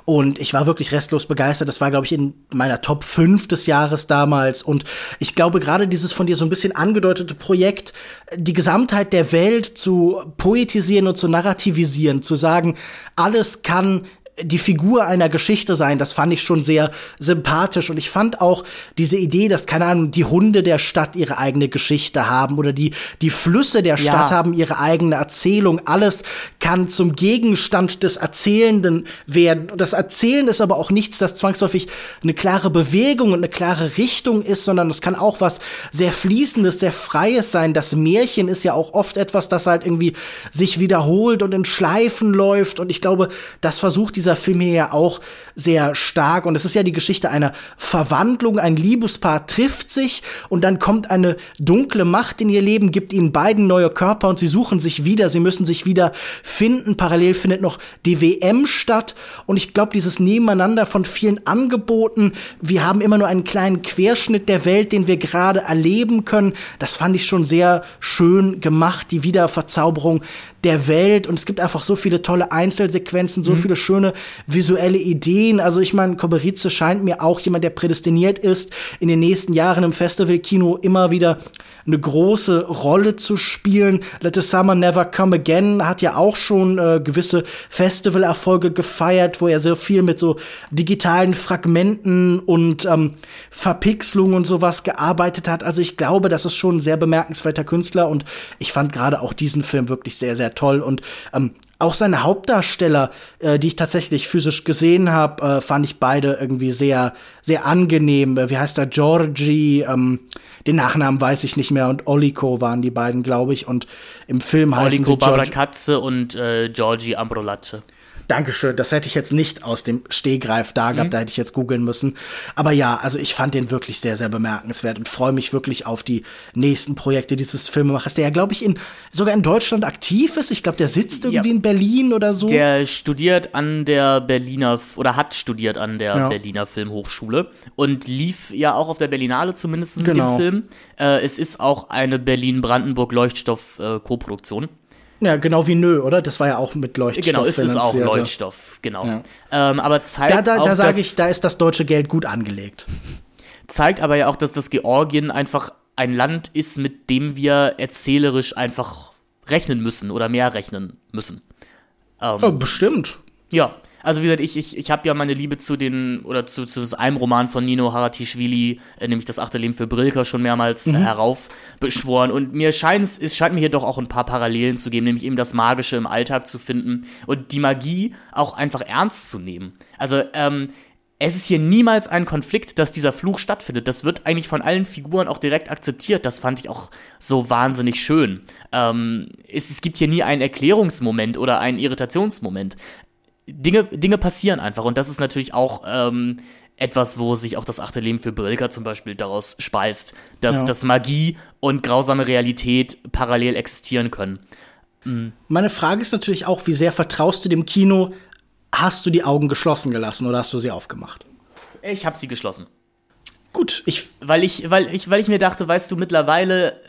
[SPEAKER 3] Und ich war wirklich restlos begeistert. Das war, glaube ich, in meiner Top 5 des Jahres damals. Und ich glaube, gerade dieses von dir so ein bisschen angedeutete Projekt, die Gesamtheit der Welt zu poetisieren und zu narrativisieren, zu sagen, alles kann die Figur einer Geschichte sein, das fand ich schon sehr sympathisch. Und ich fand auch diese Idee, dass, keine Ahnung, die Hunde der Stadt ihre eigene Geschichte haben oder die, die Flüsse der
[SPEAKER 2] Ja.
[SPEAKER 3] Stadt haben ihre eigene Erzählung. Alles kann zum Gegenstand des Erzählenden werden. Das Erzählen ist aber auch nichts, das zwangsläufig eine klare Bewegung und eine klare Richtung ist, sondern es kann auch was sehr Fließendes, sehr Freies sein. Das Märchen ist ja auch oft etwas, das halt irgendwie sich wiederholt und in Schleifen läuft. Und ich glaube, das versucht dieser Film hier ja auch sehr stark. Und es ist ja die Geschichte einer Verwandlung. Ein Liebespaar trifft sich und dann kommt eine dunkle Macht in ihr Leben, gibt ihnen beiden neue Körper und sie suchen sich wieder. Sie müssen sich wieder finden. Parallel findet noch die WM statt. Und ich glaube, dieses Nebeneinander von vielen Angeboten, wir haben immer nur einen kleinen Querschnitt der Welt, den wir gerade erleben können. Das fand ich schon sehr schön gemacht, die Wiederverzauberung der Welt. Und es gibt einfach so viele tolle Einzelsequenzen, so viele schöne visuelle Ideen. Also ich meine, Koberice scheint mir auch jemand, der prädestiniert ist, in den nächsten Jahren im Festivalkino immer wieder eine große Rolle zu spielen. Let the Summer Never Come Again hat ja auch schon äh, gewisse Festivalerfolge gefeiert, wo er sehr viel mit so digitalen Fragmenten und ähm, Verpixelung und sowas gearbeitet hat. Also ich glaube, das ist schon ein sehr bemerkenswerter Künstler und ich fand gerade auch diesen Film wirklich sehr, sehr toll. Und ähm, auch seine Hauptdarsteller, äh, die ich tatsächlich physisch gesehen habe, äh, fand ich beide irgendwie sehr, sehr angenehm. Äh, wie heißt er? Georgie, ähm, den Nachnamen weiß ich nicht mehr, und Oliko waren die beiden, glaube ich. Und im Film heißen
[SPEAKER 2] Oliko. Barbara und äh, Georgie Ambrolacce.
[SPEAKER 3] Dankeschön, das hätte ich jetzt nicht aus dem Stehgreif da gehabt, mhm. da hätte ich jetzt googeln müssen. Aber ja, also ich fand den wirklich sehr, sehr bemerkenswert und freue mich wirklich auf die nächsten Projekte dieses Filmemachers, der ja, glaube ich, in, sogar in Deutschland aktiv ist. Ich glaube, der sitzt irgendwie ja. in Berlin oder so.
[SPEAKER 2] Der studiert an der Berliner, oder hat studiert an der ja. Berliner Filmhochschule und lief ja auch auf der Berlinale zumindest mit genau. dem Film. Äh, es ist auch eine Berlin-Brandenburg-Leuchtstoff-Koproduktion.
[SPEAKER 3] Ja, genau wie Nö, oder? Das war ja auch mit Leuchtstoff.
[SPEAKER 2] Genau, ist es auch Leuchtstoff, genau. Ja. Ähm, aber zeigt
[SPEAKER 3] da, da, da sage ich, da ist das deutsche Geld gut angelegt.
[SPEAKER 2] Zeigt aber ja auch, dass das Georgien einfach ein Land ist, mit dem wir erzählerisch einfach rechnen müssen oder mehr rechnen müssen.
[SPEAKER 3] Ähm, oh, bestimmt.
[SPEAKER 2] Ja, also wie gesagt, ich, ich, ich habe ja meine Liebe zu den, oder zu, zu einem Roman von Nino Haratischvili, äh, nämlich das achte Leben für Brilka, schon mehrmals äh, mhm. heraufbeschworen. Und mir scheint es scheint mir hier doch auch ein paar Parallelen zu geben, nämlich eben das Magische im Alltag zu finden und die Magie auch einfach ernst zu nehmen. Also, ähm, es ist hier niemals ein Konflikt, dass dieser Fluch stattfindet. Das wird eigentlich von allen Figuren auch direkt akzeptiert. Das fand ich auch so wahnsinnig schön. Ähm, es, es, gibt hier nie einen Erklärungsmoment oder einen Irritationsmoment. Dinge, Dinge passieren einfach. Und das ist natürlich auch ähm, etwas, wo sich auch das achte Leben für Brilka zum Beispiel daraus speist, dass, ja. dass Magie und grausame Realität parallel existieren können.
[SPEAKER 3] Mhm. Meine Frage ist natürlich auch, wie sehr vertraust du dem Kino? Hast du die Augen geschlossen gelassen oder hast du sie aufgemacht?
[SPEAKER 2] Ich habe sie geschlossen.
[SPEAKER 3] Gut, ich
[SPEAKER 2] weil ich weil ich weil ich mir dachte, weißt du, mittlerweile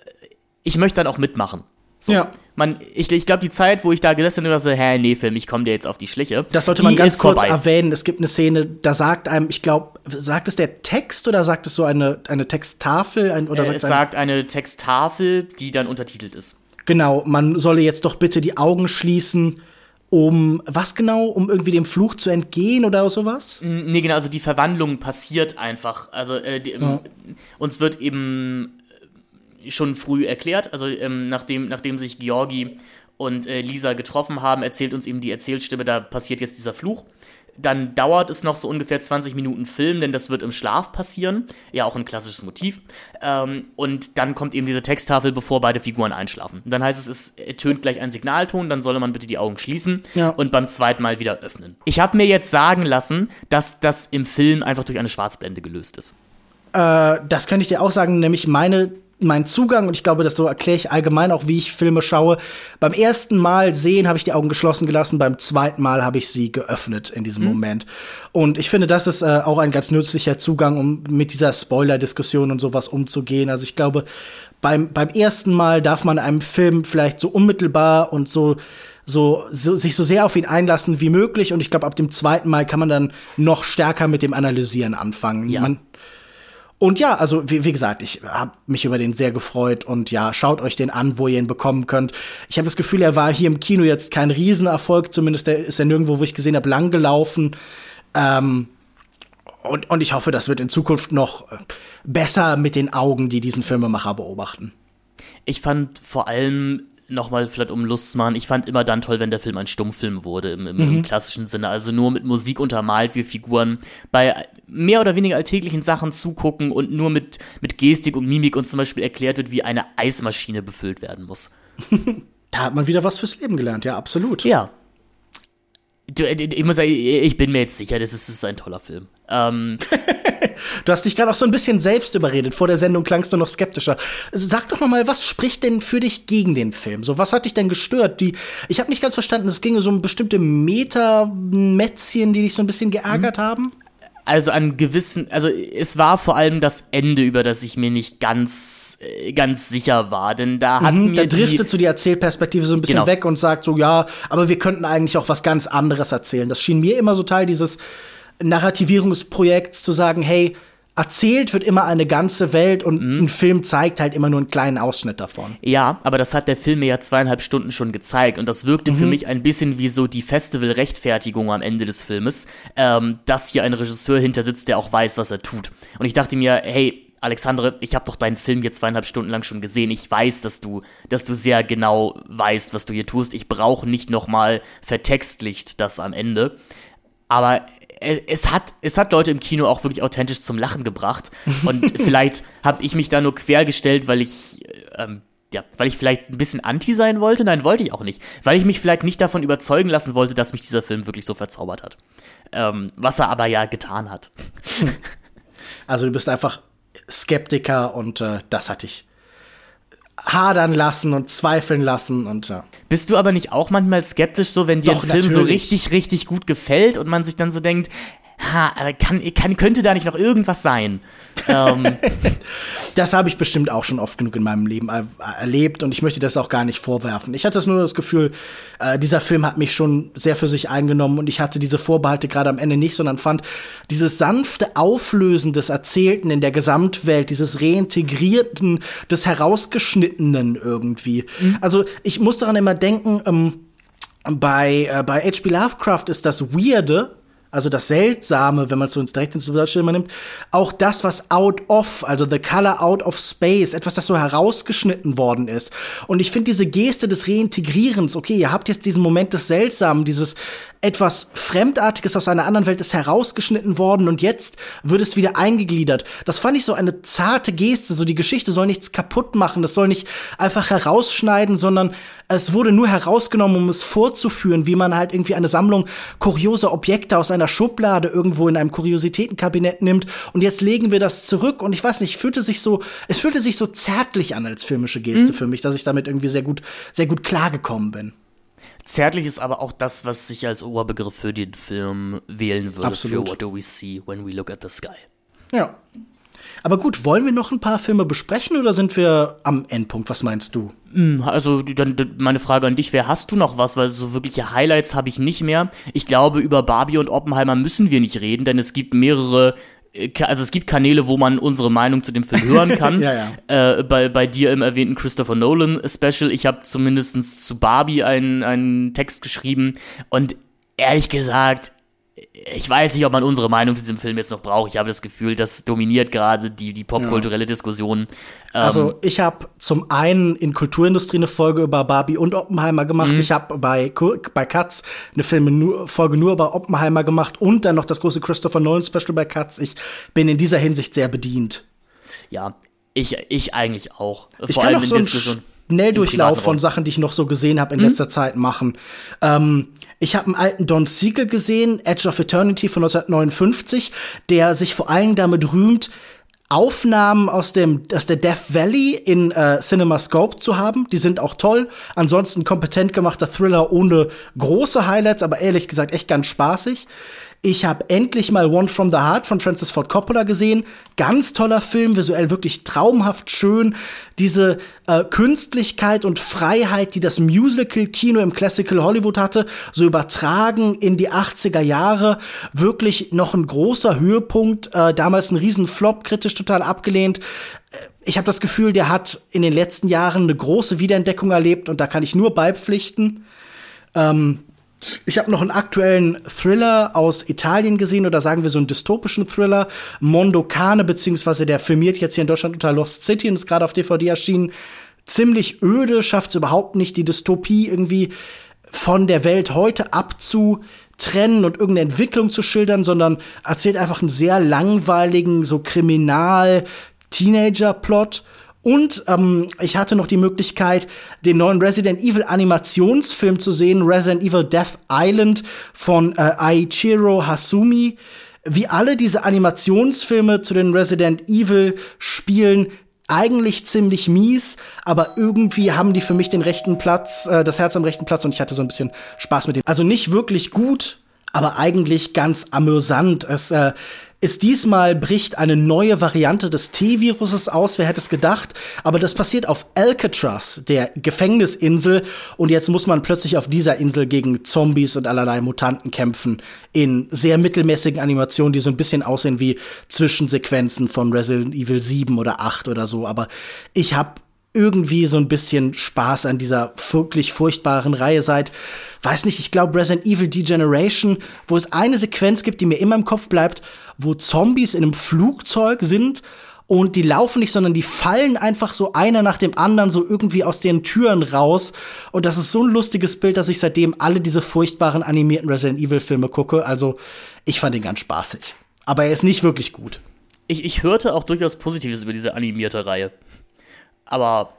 [SPEAKER 2] ich möchte dann auch mitmachen. So. Ja. Man, ich, ich glaube, die Zeit, wo ich da gesessen habe, so, hä, nee, Film, ich komme dir jetzt auf die Schliche.
[SPEAKER 3] Das sollte man ganz kurz vorbei. erwähnen. Es gibt eine Szene, da sagt einem, ich glaube, sagt es der Text oder sagt es so eine, eine Texttafel? Ein, oder
[SPEAKER 2] äh, sagt es sagt eine Texttafel, die dann untertitelt ist.
[SPEAKER 3] Genau, man solle jetzt doch bitte die Augen schließen, um was genau? Um irgendwie dem Fluch zu entgehen oder sowas?
[SPEAKER 2] Nee, genau, also die Verwandlung passiert einfach. Also äh, die, ja. uns wird eben schon früh erklärt. Also ähm, nachdem, nachdem sich Georgi und äh, Lisa getroffen haben, erzählt uns eben die Erzählstimme, da passiert jetzt dieser Fluch. Dann dauert es noch so ungefähr 20 Minuten Film, denn das wird im Schlaf passieren. Ja, auch ein klassisches Motiv. Ähm, und dann kommt eben diese Texttafel, bevor beide Figuren einschlafen. Und dann heißt es, es ertönt gleich ein Signalton, dann solle man bitte die Augen schließen ja. und beim zweiten Mal wieder öffnen. Ich habe mir jetzt sagen lassen, dass das im Film einfach durch eine Schwarzblende gelöst ist.
[SPEAKER 3] Äh, das könnte ich dir auch sagen, nämlich meine mein Zugang, und ich glaube, das so erkläre ich allgemein auch, wie ich Filme schaue. Beim ersten Mal sehen habe ich die Augen geschlossen gelassen, beim zweiten Mal habe ich sie geöffnet in diesem mhm. Moment. Und ich finde, das ist äh, auch ein ganz nützlicher Zugang, um mit dieser Spoiler-Diskussion und sowas umzugehen. Also ich glaube, beim, beim ersten Mal darf man einem Film vielleicht so unmittelbar und so so, so sich so sehr auf ihn einlassen wie möglich und ich glaube ab dem zweiten Mal kann man dann noch stärker mit dem Analysieren anfangen. Ja. Man, und ja, also wie, wie gesagt, ich habe mich über den sehr gefreut und ja, schaut euch den an, wo ihr ihn bekommen könnt. Ich habe das Gefühl, er war hier im Kino jetzt kein Riesenerfolg, zumindest ist er nirgendwo, wo ich gesehen habe, lang gelaufen. Ähm, und, und ich hoffe, das wird in Zukunft noch besser mit den Augen, die diesen Filmemacher beobachten.
[SPEAKER 2] Ich fand vor allem nochmal vielleicht um Lust zu machen, ich fand immer dann toll, wenn der Film ein Stummfilm wurde, im, im, mhm. im, klassischen Sinne. Also nur mit Musik untermalt, wir Figuren bei mehr oder weniger alltäglichen Sachen zugucken und nur mit, mit Gestik und Mimik uns zum Beispiel erklärt wird, wie eine Eismaschine befüllt werden muss. (laughs)
[SPEAKER 3] da hat man wieder was fürs Leben gelernt, ja, absolut.
[SPEAKER 2] Ja. Äh, ich muss sagen, ich bin mir jetzt sicher, das ist, das ist ein toller Film. Ähm, (laughs)
[SPEAKER 3] du hast dich gerade auch so ein bisschen selbst überredet. Vor der Sendung klangst du noch skeptischer. Sag doch noch mal, was spricht denn für dich gegen den Film? So, was hat dich denn gestört? Die, ich habe nicht ganz verstanden, es ging so um bestimmte Meta-Mätzchen, die dich so ein bisschen geärgert mhm. haben
[SPEAKER 2] also an gewissen, also es war vor allem das Ende, über das ich mir nicht ganz, äh, ganz sicher war, denn da hat mhm, mir
[SPEAKER 3] da driftet so die Erzählperspektive so ein bisschen genau. weg und sagt so, ja, aber wir könnten eigentlich auch was ganz anderes erzählen. Das schien mir immer so Teil dieses Narrativierungsprojekts zu sagen, hey, erzählt wird immer eine ganze Welt und mhm. ein Film zeigt halt immer nur einen kleinen Ausschnitt davon.
[SPEAKER 2] Ja, aber das hat der Film mir ja zweieinhalb Stunden schon gezeigt und das wirkte mhm. für mich ein bisschen wie so die Festival-Rechtfertigung am Ende des Filmes, ähm, dass hier ein Regisseur hinter sitzt, der auch weiß, was er tut. Und ich dachte mir, hey, Alexandre, ich habe doch deinen Film hier zweieinhalb Stunden lang schon gesehen. Ich weiß, dass du, dass du sehr genau weißt, was du hier tust. Ich brauche nicht nochmal vertextlicht das am Ende. Aber es hat, es hat Leute im Kino auch wirklich authentisch zum Lachen gebracht. Und (laughs) vielleicht habe ich mich da nur quergestellt, weil ich, ähm, ja, weil ich vielleicht ein bisschen anti sein wollte. Nein, wollte ich auch nicht. Weil ich mich vielleicht nicht davon überzeugen lassen wollte, dass mich dieser Film wirklich so verzaubert hat. Ähm, was er aber ja getan hat.
[SPEAKER 3] Also du bist einfach Skeptiker und äh, das hat dich hadern lassen und zweifeln lassen und ja.
[SPEAKER 2] Bist du aber nicht auch manchmal skeptisch, so wenn dir Doch, ein Film natürlich. so richtig, richtig gut gefällt und man sich dann so denkt, ha, aber kann, kann, könnte da nicht noch irgendwas sein? ähm. (laughs)
[SPEAKER 3] Das habe ich bestimmt auch schon oft genug in meinem Leben er erlebt und ich möchte das auch gar nicht vorwerfen. Ich hatte nur das Gefühl, äh, dieser Film hat mich schon sehr für sich eingenommen und ich hatte diese Vorbehalte gerade am Ende nicht, sondern fand dieses sanfte Auflösen des Erzählten in der Gesamtwelt, dieses Reintegrierten, des Herausgeschnittenen irgendwie. Mhm. Also ich muss daran immer denken, ähm, bei, äh, bei H.P. Lovecraft ist das Weirde, also das Seltsame, wenn man es uns direkt ins Deutsche immer nimmt, auch das, was out of, also the color out of space, etwas, das so herausgeschnitten worden ist. Und ich finde diese Geste des Reintegrierens, okay, ihr habt jetzt diesen Moment des Seltsamen, dieses etwas Fremdartiges aus einer anderen Welt ist herausgeschnitten worden und jetzt wird es wieder eingegliedert. Das fand ich so eine zarte Geste, so die Geschichte soll nichts kaputt machen, das soll nicht einfach herausschneiden, sondern es wurde nur herausgenommen, um es vorzuführen, wie man halt irgendwie eine Sammlung kurioser Objekte aus einer Schublade irgendwo in einem Kuriositätenkabinett nimmt und jetzt legen wir das zurück und ich weiß nicht, fühlte sich so, es fühlte sich so zärtlich an als filmische Geste mhm. für mich, dass ich damit irgendwie sehr gut, sehr gut klargekommen bin.
[SPEAKER 2] Zärtlich ist aber auch das, was ich als Oberbegriff für den Film wählen würde,
[SPEAKER 3] Absolut.
[SPEAKER 2] für What Do We See When We Look at the Sky.
[SPEAKER 3] Ja. Aber gut, wollen wir noch ein paar Filme besprechen oder sind wir am Endpunkt? Was meinst du?
[SPEAKER 2] Hm, also dann meine Frage an dich wäre, hast du noch was? Weil so wirkliche Highlights habe ich nicht mehr. Ich glaube, über Barbie und Oppenheimer müssen wir nicht reden, denn es gibt mehrere also es gibt Kanäle, wo man unsere Meinung zu dem Film hören (laughs) kann.
[SPEAKER 3] ja,
[SPEAKER 2] ja. Äh, bei, bei dir im erwähnten Christopher Nolan Special. Ich habe zumindest zu Barbie einen, einen Text geschrieben und ehrlich gesagt, ich weiß nicht, ob man unsere Meinung zu diesem Film jetzt noch braucht. Ich habe das Gefühl, das dominiert gerade die, die popkulturelle ja. Diskussion. Ähm,
[SPEAKER 3] also ich habe zum einen in Kulturindustrie eine Folge über Barbie und Oppenheimer gemacht. Mhm. Ich habe bei, bei Katz eine Filme nur, Folge nur über Oppenheimer gemacht und dann noch das große Christopher Nolan Special bei Katz. Ich bin in dieser Hinsicht sehr bedient.
[SPEAKER 2] Ja, ich, ich eigentlich auch.
[SPEAKER 3] Vor ich kann allem in so Diskussion. Schnelldurchlauf von Sachen, die ich noch so gesehen habe in mhm. letzter Zeit machen. Ähm, ich habe einen alten Don Siegel gesehen, Edge of Eternity von 1959, der sich vor allem damit rühmt, Aufnahmen aus dem aus der Death Valley in äh, CinemaScope zu haben. Die sind auch toll. Ansonsten kompetent gemachter Thriller ohne große Highlights, aber ehrlich gesagt echt ganz spaßig. Ich habe endlich mal One from the Heart von Francis Ford Coppola gesehen. Ganz toller Film, visuell wirklich traumhaft schön. Diese äh, Künstlichkeit und Freiheit, die das Musical-Kino im Classical Hollywood hatte, so übertragen in die 80er Jahre. Wirklich noch ein großer Höhepunkt. Äh, damals ein Riesenflop, kritisch total abgelehnt äh, ich habe das Gefühl, der hat in den letzten Jahren eine große Wiederentdeckung erlebt und da kann ich nur beipflichten. Ähm, ich habe noch einen aktuellen Thriller aus Italien gesehen oder sagen wir so einen dystopischen Thriller, Mondo Cane, beziehungsweise der filmiert jetzt hier in Deutschland unter Lost City und ist gerade auf DVD erschienen. Ziemlich öde, schafft es überhaupt nicht, die Dystopie irgendwie von der Welt heute abzutrennen und irgendeine Entwicklung zu schildern, sondern erzählt einfach einen sehr langweiligen, so Kriminal-Teenager-Plot und ähm, ich hatte noch die Möglichkeit, den neuen Resident Evil Animationsfilm zu sehen, Resident Evil Death Island von äh, Aichiro Hasumi. Wie alle diese Animationsfilme zu den Resident Evil Spielen eigentlich ziemlich mies, aber irgendwie haben die für mich den rechten Platz, äh, das Herz am rechten Platz und ich hatte so ein bisschen Spaß mit dem. Also nicht wirklich gut, aber eigentlich ganz amüsant. Es äh, ist diesmal bricht eine neue Variante des T-Viruses aus, wer hätte es gedacht, aber das passiert auf Alcatraz, der Gefängnisinsel. Und jetzt muss man plötzlich auf dieser Insel gegen Zombies und allerlei Mutanten kämpfen. In sehr mittelmäßigen Animationen, die so ein bisschen aussehen wie Zwischensequenzen von Resident Evil 7 oder 8 oder so, aber ich habe irgendwie so ein bisschen Spaß an dieser wirklich furchtbaren Reihe seit, weiß nicht, ich glaube Resident Evil Degeneration, wo es eine Sequenz gibt, die mir immer im Kopf bleibt, wo Zombies in einem Flugzeug sind und die laufen nicht, sondern die fallen einfach so einer nach dem anderen so irgendwie aus den Türen raus. Und das ist so ein lustiges Bild, dass ich seitdem alle diese furchtbaren animierten Resident Evil Filme gucke. Also ich fand ihn ganz spaßig. Aber er ist nicht wirklich gut.
[SPEAKER 2] Ich, ich hörte auch durchaus Positives über diese animierte Reihe. Aber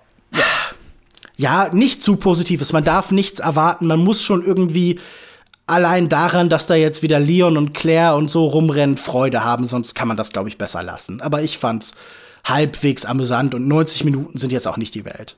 [SPEAKER 2] ja.
[SPEAKER 3] nicht zu Positives. Man darf nichts erwarten. Man muss schon irgendwie allein daran, dass da jetzt wieder Leon und Claire und so rumrennen, Freude haben, sonst kann man das, glaube ich, besser lassen. Aber ich fand's halbwegs amüsant und 90 Minuten sind jetzt auch nicht die Welt.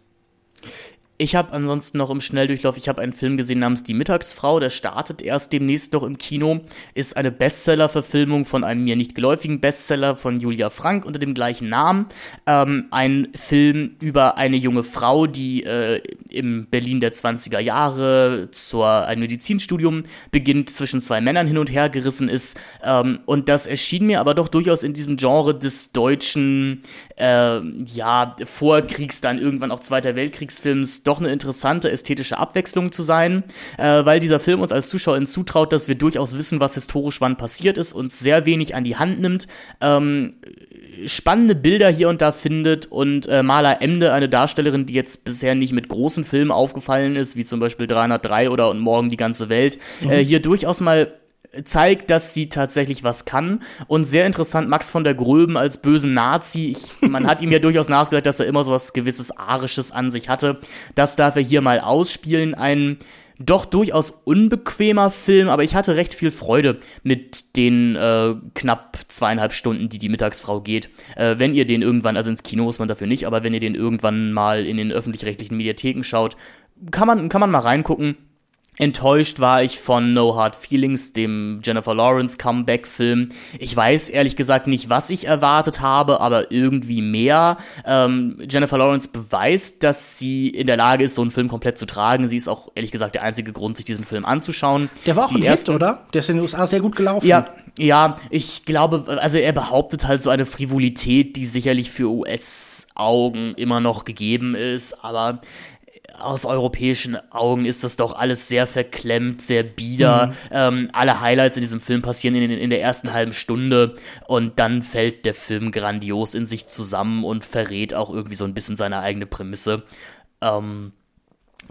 [SPEAKER 2] Ich habe ansonsten noch im Schnelldurchlauf, ich habe einen Film gesehen namens Die Mittagsfrau, der startet erst demnächst noch im Kino, ist eine Bestseller-Verfilmung von einem mir nicht geläufigen Bestseller von Julia Frank unter dem gleichen Namen. Ähm, ein Film über eine junge Frau, die äh, im Berlin der 20er Jahre zur ein Medizinstudium beginnt, zwischen zwei Männern hin und her gerissen ist. Ähm, und das erschien mir aber doch durchaus in diesem Genre des deutschen, äh, ja, Vorkriegs, dann irgendwann auch Zweiter Weltkriegsfilms doch eine interessante ästhetische Abwechslung zu sein, äh, weil dieser Film uns als Zuschauerin zutraut, dass wir durchaus wissen, was historisch wann passiert ist, uns sehr wenig an die Hand nimmt. Ähm, spannende Bilder hier und da findet und äh, Maler Emde, eine Darstellerin, die jetzt bisher nicht mit großen Filmen aufgefallen ist, wie zum Beispiel 303 oder Und morgen die ganze Welt, mhm. äh, hier durchaus mal zeigt, dass sie tatsächlich was kann. Und sehr interessant, Max von der Gröben als bösen Nazi. Ich, man hat ihm ja (laughs) durchaus nachgesagt, dass er immer so was gewisses Arisches an sich hatte. Das darf er hier mal ausspielen. Ein doch durchaus unbequemer Film, aber ich hatte recht viel Freude mit den äh, knapp zweieinhalb Stunden, die die Mittagsfrau geht. Äh, wenn ihr den irgendwann, also ins Kino muss man dafür nicht, aber wenn ihr den irgendwann mal in den öffentlich-rechtlichen Mediatheken schaut, kann man, kann man mal reingucken Enttäuscht war ich von No Hard Feelings, dem Jennifer Lawrence Comeback-Film. Ich weiß ehrlich gesagt nicht, was ich erwartet habe, aber irgendwie mehr. Ähm, Jennifer Lawrence beweist, dass sie in der Lage ist, so einen Film komplett zu tragen. Sie ist auch ehrlich gesagt der einzige Grund, sich diesen Film anzuschauen.
[SPEAKER 3] Der war auch Die ein ersten, Hit, oder? Der ist in den USA sehr gut gelaufen.
[SPEAKER 2] Ja, ja, ich glaube, also er behauptet halt so eine Frivolität, die sicherlich für US-Augen immer noch gegeben ist, aber aus europäischen Augen ist das doch alles sehr verklemmt, sehr bieder. Mhm. Ähm, alle Highlights in diesem Film passieren in, in, der ersten halben Stunde und dann fällt der Film grandios in sich zusammen und verrät auch irgendwie so ein bisschen seine eigene Prämisse. Ähm,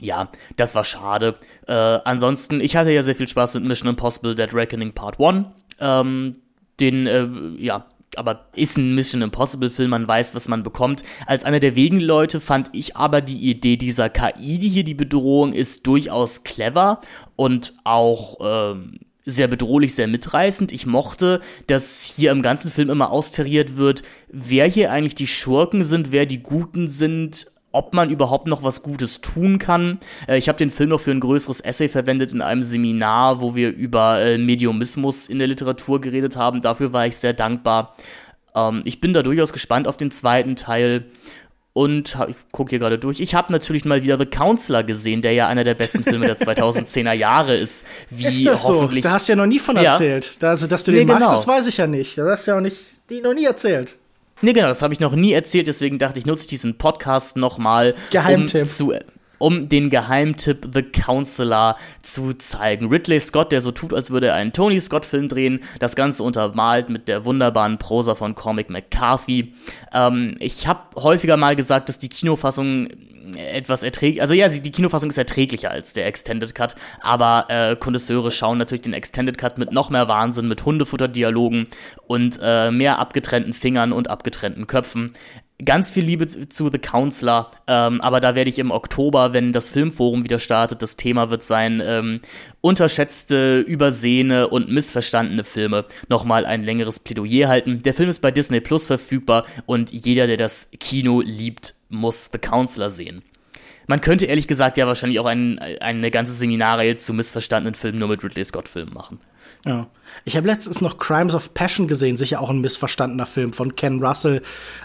[SPEAKER 2] ja, das war schade. Äh, ansonsten, ich hatte ja sehr viel Spaß mit Mission Impossible Dead Reckoning Part 1. Ähm, den, äh, ja, aber ist ein Mission Impossible Film, man weiß, was man bekommt. Als einer der wenigen Leute fand ich aber die Idee dieser KI, die hier die Bedrohung ist, durchaus clever und auch ähm, sehr bedrohlich, sehr mitreißend. Ich mochte, dass hier im ganzen Film immer austariert wird, wer hier eigentlich die Schurken sind, wer die Guten sind, ob man überhaupt noch was Gutes tun kann. Äh, ich habe den Film noch für ein größeres Essay verwendet in einem Seminar, wo wir über äh, Mediumismus in der Literatur geredet haben. Dafür war ich sehr dankbar. Ähm, ich bin da durchaus gespannt auf den zweiten Teil. Und ich gucke hier gerade durch. Ich habe natürlich mal wieder The Counselor gesehen, der ja einer der besten Filme der (laughs) 2010er Jahre ist.
[SPEAKER 3] Wie ist das hoffentlich so? Da hast du ja noch nie von erzählt. Ja. Also, dass du den nee, magst, genau. das weiß ich ja nicht. Das hast du ja auch nicht, die noch nie erzählt.
[SPEAKER 2] Nee, genau, das habe ich noch nie erzählt, deswegen dachte ich, nutze ich diesen Podcast nochmal, um zu um den Geheimtipp The Counselor zu zeigen. Ridley Scott, der so tut, als würde er einen Tony Scott-Film drehen, das Ganze untermalt mit der wunderbaren Prosa von Cormac McCarthy. Ähm, ich habe häufiger mal gesagt, dass die Kinofassung etwas erträglich, also ja, die Kinofassung ist erträglicher als der Extended Cut, aber äh, Kondisseure schauen natürlich den Extended Cut mit noch mehr Wahnsinn, mit Hundefutter-Dialogen und äh, mehr abgetrennten Fingern und abgetrennten Köpfen. Ganz viel Liebe zu The Counselor, ähm, aber da werde ich im Oktober, wenn das Filmforum wieder startet, das Thema wird sein, ähm, unterschätzte, übersehene und missverstandene Filme, nochmal ein längeres Plädoyer halten. Der Film ist bei Disney Plus verfügbar und jeder, der das Kino liebt, muss The Counselor sehen. Man könnte ehrlich gesagt ja wahrscheinlich auch ein, eine ganze Seminarreihe zu missverstandenen Filmen nur mit Ridley Scott-Filmen machen.
[SPEAKER 3] Ja. Ich habe letztens noch Crimes of Passion gesehen, sicher auch ein missverstandener Film von Ken Russell.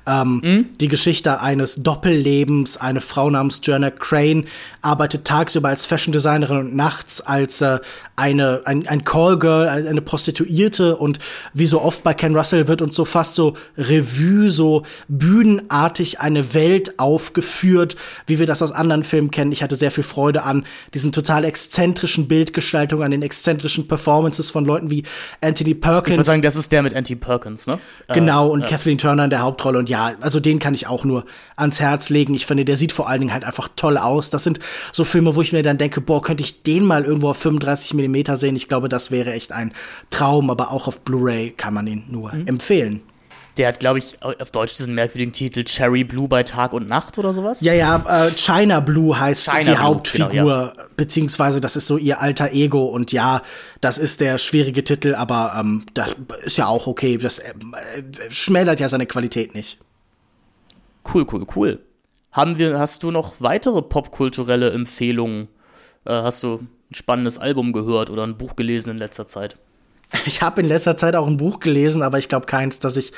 [SPEAKER 3] Ähm, mhm. Die Geschichte eines Doppellebens. Eine Frau namens Joanna Crane arbeitet tagsüber als Fashion Designerin und nachts als äh, eine, ein, ein Callgirl, eine Prostituierte. Und wie so oft bei Ken Russell wird uns so fast so Revue, so bühnenartig eine Welt aufgeführt, wie wir das aus anderen Filmen kennen. Ich hatte sehr viel Freude an diesen total exzentrischen Bildgestaltungen, an den exzentrischen Performances von Leuten wie Anthony Perkins.
[SPEAKER 2] Ich würde sagen, das ist der mit Anthony Perkins, ne?
[SPEAKER 3] Genau, und äh, Kathleen Turner in der Hauptrolle. Und ja, also den kann ich auch nur ans Herz legen. Ich finde, der sieht vor allen Dingen halt einfach toll aus. Das sind so Filme, wo ich mir dann denke, boah, könnte ich den mal irgendwo auf 35 Millimeter sehen. Ich glaube, das wäre echt ein Traum, aber auch auf Blu-ray kann man ihn nur mhm. empfehlen.
[SPEAKER 2] Der hat, glaube ich, auf Deutsch diesen merkwürdigen Titel Cherry Blue bei Tag und Nacht oder sowas.
[SPEAKER 3] Ja, ja, äh, China Blue heißt China die Blue, Hauptfigur, genau, ja. beziehungsweise das ist so ihr alter Ego und ja, das ist der schwierige Titel, aber ähm, das ist ja auch okay. Das äh, schmälert ja seine Qualität nicht.
[SPEAKER 2] Cool, cool, cool. Haben wir, hast du noch weitere popkulturelle Empfehlungen? Äh, hast du ein spannendes Album gehört oder ein Buch gelesen in letzter Zeit? (laughs)
[SPEAKER 3] Ich habe in letzter Zeit auch ein Buch gelesen, aber ich glaube keins, das ich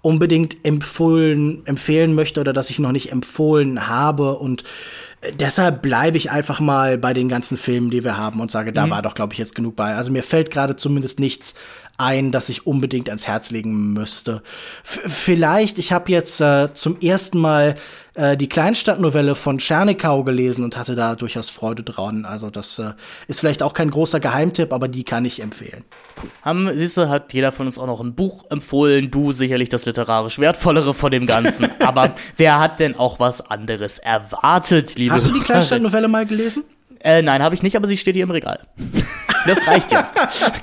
[SPEAKER 3] unbedingt empfohlen, empfehlen möchte oder das ich noch nicht empfohlen habe. Und äh, deshalb bleibe ich einfach mal bei den ganzen Filmen, die wir haben und sage, da mhm. war doch, glaube ich, jetzt genug bei. Also mir fällt gerade zumindest nichts ein, das ich unbedingt ans Herz legen müsste. F vielleicht, ich habe jetzt äh, zum ersten Mal äh, die Kleinstadtnovelle von Czernikau gelesen und hatte da durchaus Freude dran. Also das äh, ist vielleicht auch kein großer Geheimtipp, aber die kann ich empfehlen.
[SPEAKER 2] Haben, siehst du, hat jeder von uns auch noch ein Buch empfohlen. Du sicherlich das literarisch wertvollere von dem Ganzen. (laughs) aber wer hat denn auch was anderes erwartet, liebe
[SPEAKER 3] Hast du die Kleinstadtnovelle mal gelesen?
[SPEAKER 2] Äh, nein, habe ich nicht, aber sie steht hier im Regal. (laughs) Das reicht ja.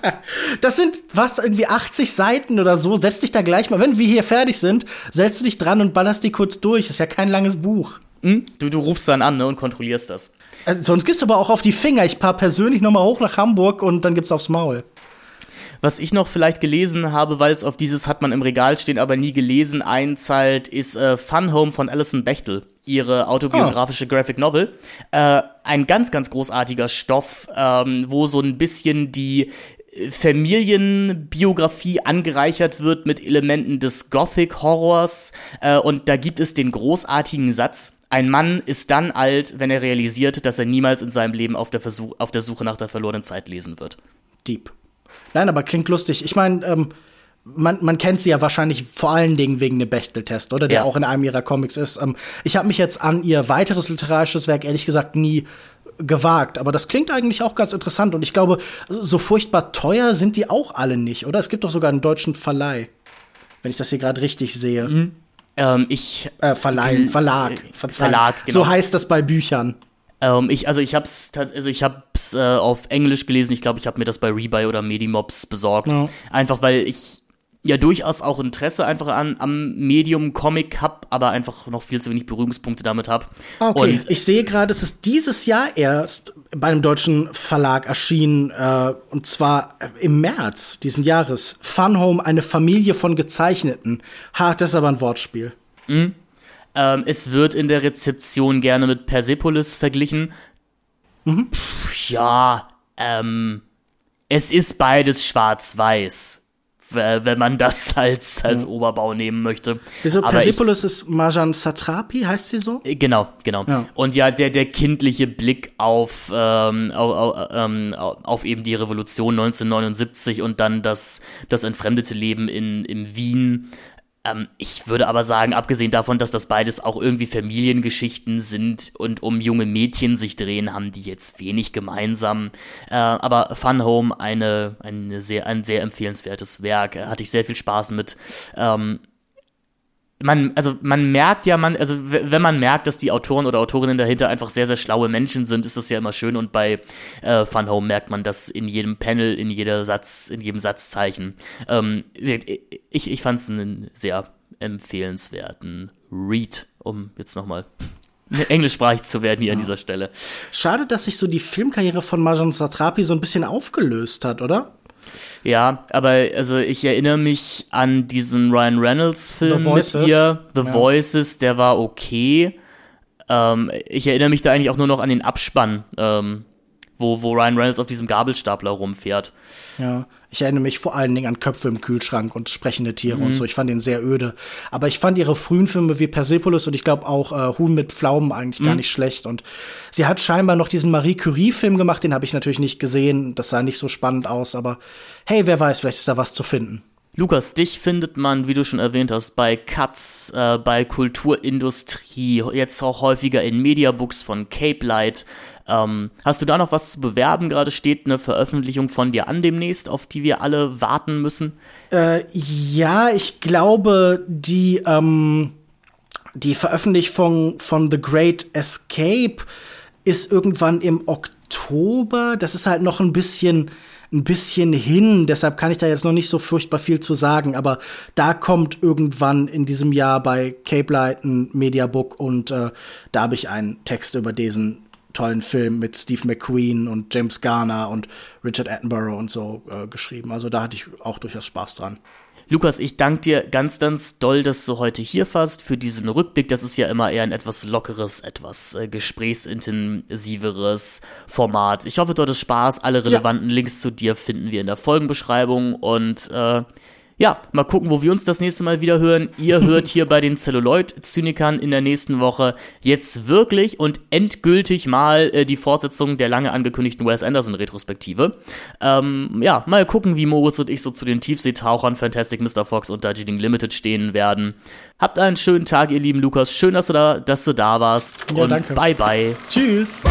[SPEAKER 2] (laughs)
[SPEAKER 3] das sind, was, irgendwie 80 Seiten oder so. Setz dich da gleich mal, wenn wir hier fertig sind, setzt du dich dran und ballerst die kurz durch. Das ist ja kein langes Buch.
[SPEAKER 2] Hm? Du, du rufst dann an ne, und kontrollierst das.
[SPEAKER 3] Also, sonst gibt's aber auch auf die Finger. Ich paar persönlich nochmal hoch nach Hamburg und dann gibt's aufs Maul.
[SPEAKER 2] Was ich noch vielleicht gelesen habe, weil es auf dieses hat man im Regal stehen, aber nie gelesen einzahlt, ist äh, Fun Home von Alison Bechtel ihre autobiografische oh. Graphic Novel. Äh, ein ganz, ganz großartiger Stoff, ähm, wo so ein bisschen die äh, Familienbiografie angereichert wird mit Elementen des Gothic-Horrors. Äh, und da gibt es den großartigen Satz, ein Mann ist dann alt, wenn er realisiert, dass er niemals in seinem Leben auf der, Versuch, auf der Suche nach der verlorenen Zeit lesen wird.
[SPEAKER 3] Deep. Nein, aber klingt lustig. Ich meine, ähm, man, man kennt sie ja wahrscheinlich vor allen Dingen wegen dem Bechtel-Test, oder? Der ja. auch in einem ihrer Comics ist. Ähm, ich habe mich jetzt an ihr weiteres literarisches Werk ehrlich gesagt nie gewagt, aber das klingt eigentlich auch ganz interessant und ich glaube, so furchtbar teuer sind die auch alle nicht, oder? Es gibt doch sogar einen deutschen Verleih, wenn ich das hier gerade richtig sehe.
[SPEAKER 2] Mhm. Ähm, ich
[SPEAKER 3] äh, Verleih, Verlag, äh, Verlag, genau. So heißt das bei Büchern.
[SPEAKER 2] Ähm, ich, also ich hab's, also ich hab's äh, auf Englisch gelesen. Ich glaube, ich habe mir das bei Rebuy oder Medimobs besorgt. Ja. Einfach weil ich ja durchaus auch Interesse einfach an, am Medium Comic hab, aber einfach noch viel zu wenig Berührungspunkte damit hab.
[SPEAKER 3] Ah, okay, und ich sehe gerade, es ist dieses Jahr erst bei einem deutschen Verlag erschienen, äh, und zwar im März diesen Jahres. Fun Home, eine Familie von Gezeichneten. Ha, das ist aber ein Wortspiel.
[SPEAKER 2] Mhm. Ähm, es wird in der Rezeption gerne mit Persepolis verglichen. Mhm. Pff, ja, ähm, es ist beides schwarz-weiß wenn man das (laughs) als, als ja. Oberbau nehmen möchte.
[SPEAKER 3] Wieso Persepolis ich, ist Marjan Satrapi, heißt sie so?
[SPEAKER 2] Äh, genau, genau. Ja. Und ja, der, der kindliche Blick auf, ähm, auf, ähm, auf eben die Revolution 1979 und dann das, das entfremdete Leben in, in Wien ähm, ich würde aber sagen, abgesehen davon, dass das beides auch irgendwie Familiengeschichten sind und um junge Mädchen sich drehen, haben die jetzt wenig gemeinsam. Äh, aber Fun Home, eine, eine sehr, ein sehr empfehlenswertes Werk, hatte ich sehr viel Spaß mit. Ähm, man, also man merkt ja, man, also wenn man merkt, dass die Autoren oder Autorinnen dahinter einfach sehr, sehr schlaue Menschen sind, ist das ja immer schön. Und bei äh, Fun Home merkt man das in jedem Panel, in jeder Satz, in jedem Satzzeichen. Ähm, ich ich fand es einen sehr empfehlenswerten Read, um jetzt nochmal (laughs) englischsprachig zu werden hier ja. an dieser Stelle.
[SPEAKER 3] Schade, dass sich so die Filmkarriere von Marjan Satrapi so ein bisschen aufgelöst hat, oder?
[SPEAKER 2] Ja, aber also ich erinnere mich an diesen Ryan Reynolds-Film mit ihr, The ja. Voices, der war okay. Ähm, ich erinnere mich da eigentlich auch nur noch an den Abspann, ähm, wo, wo Ryan Reynolds auf diesem Gabelstapler rumfährt.
[SPEAKER 3] Ja, ich erinnere mich vor allen Dingen an Köpfe im Kühlschrank und sprechende Tiere mhm. und so. Ich fand den sehr öde. Aber ich fand ihre frühen Filme wie Persepolis und ich glaube auch äh, Huhn mit Pflaumen eigentlich mhm. gar nicht schlecht. Und sie hat scheinbar noch diesen Marie Curie-Film gemacht, den habe ich natürlich nicht gesehen. Das sah nicht so spannend aus, aber hey, wer weiß, vielleicht ist da was zu finden.
[SPEAKER 2] Lukas, dich findet man, wie du schon erwähnt hast, bei Cuts, äh, bei Kulturindustrie, jetzt auch häufiger in Mediabooks von Cape Light. Ähm, hast du da noch was zu bewerben? Gerade steht eine Veröffentlichung von dir an demnächst, auf die wir alle warten müssen.
[SPEAKER 3] Äh, ja, ich glaube, die, ähm, die Veröffentlichung von The Great Escape ist irgendwann im Oktober. Das ist halt noch ein bisschen ein bisschen hin, deshalb kann ich da jetzt noch nicht so furchtbar viel zu sagen, aber da kommt irgendwann in diesem Jahr bei Cape Light ein Mediabook und äh, da habe ich einen Text über diesen tollen Film mit Steve McQueen und James Garner und Richard Attenborough und so äh, geschrieben. Also da hatte ich auch durchaus Spaß dran.
[SPEAKER 2] Lukas, ich danke dir ganz, ganz doll, dass du heute hier warst für diesen Rückblick. Das ist ja immer eher ein etwas lockeres, etwas äh, gesprächsintensiveres Format. Ich hoffe, du hattest Spaß. Alle relevanten ja. Links zu dir finden wir in der Folgenbeschreibung und äh, ja, mal gucken, wo wir uns das nächste Mal wieder hören. Ihr (laughs) hört hier bei den Celluloid-Zynikern in der nächsten Woche jetzt wirklich und endgültig mal äh, die Fortsetzung der lange angekündigten Wes Anderson-Retrospektive. Ähm, ja, mal gucken, wie Moritz und ich so zu den Tiefseetauchern Fantastic Mr. Fox und Darjeeling Limited stehen werden. Habt einen schönen Tag, ihr lieben Lukas. Schön, dass du da, dass du da warst. Ja, und danke. bye bye.
[SPEAKER 3] Tschüss.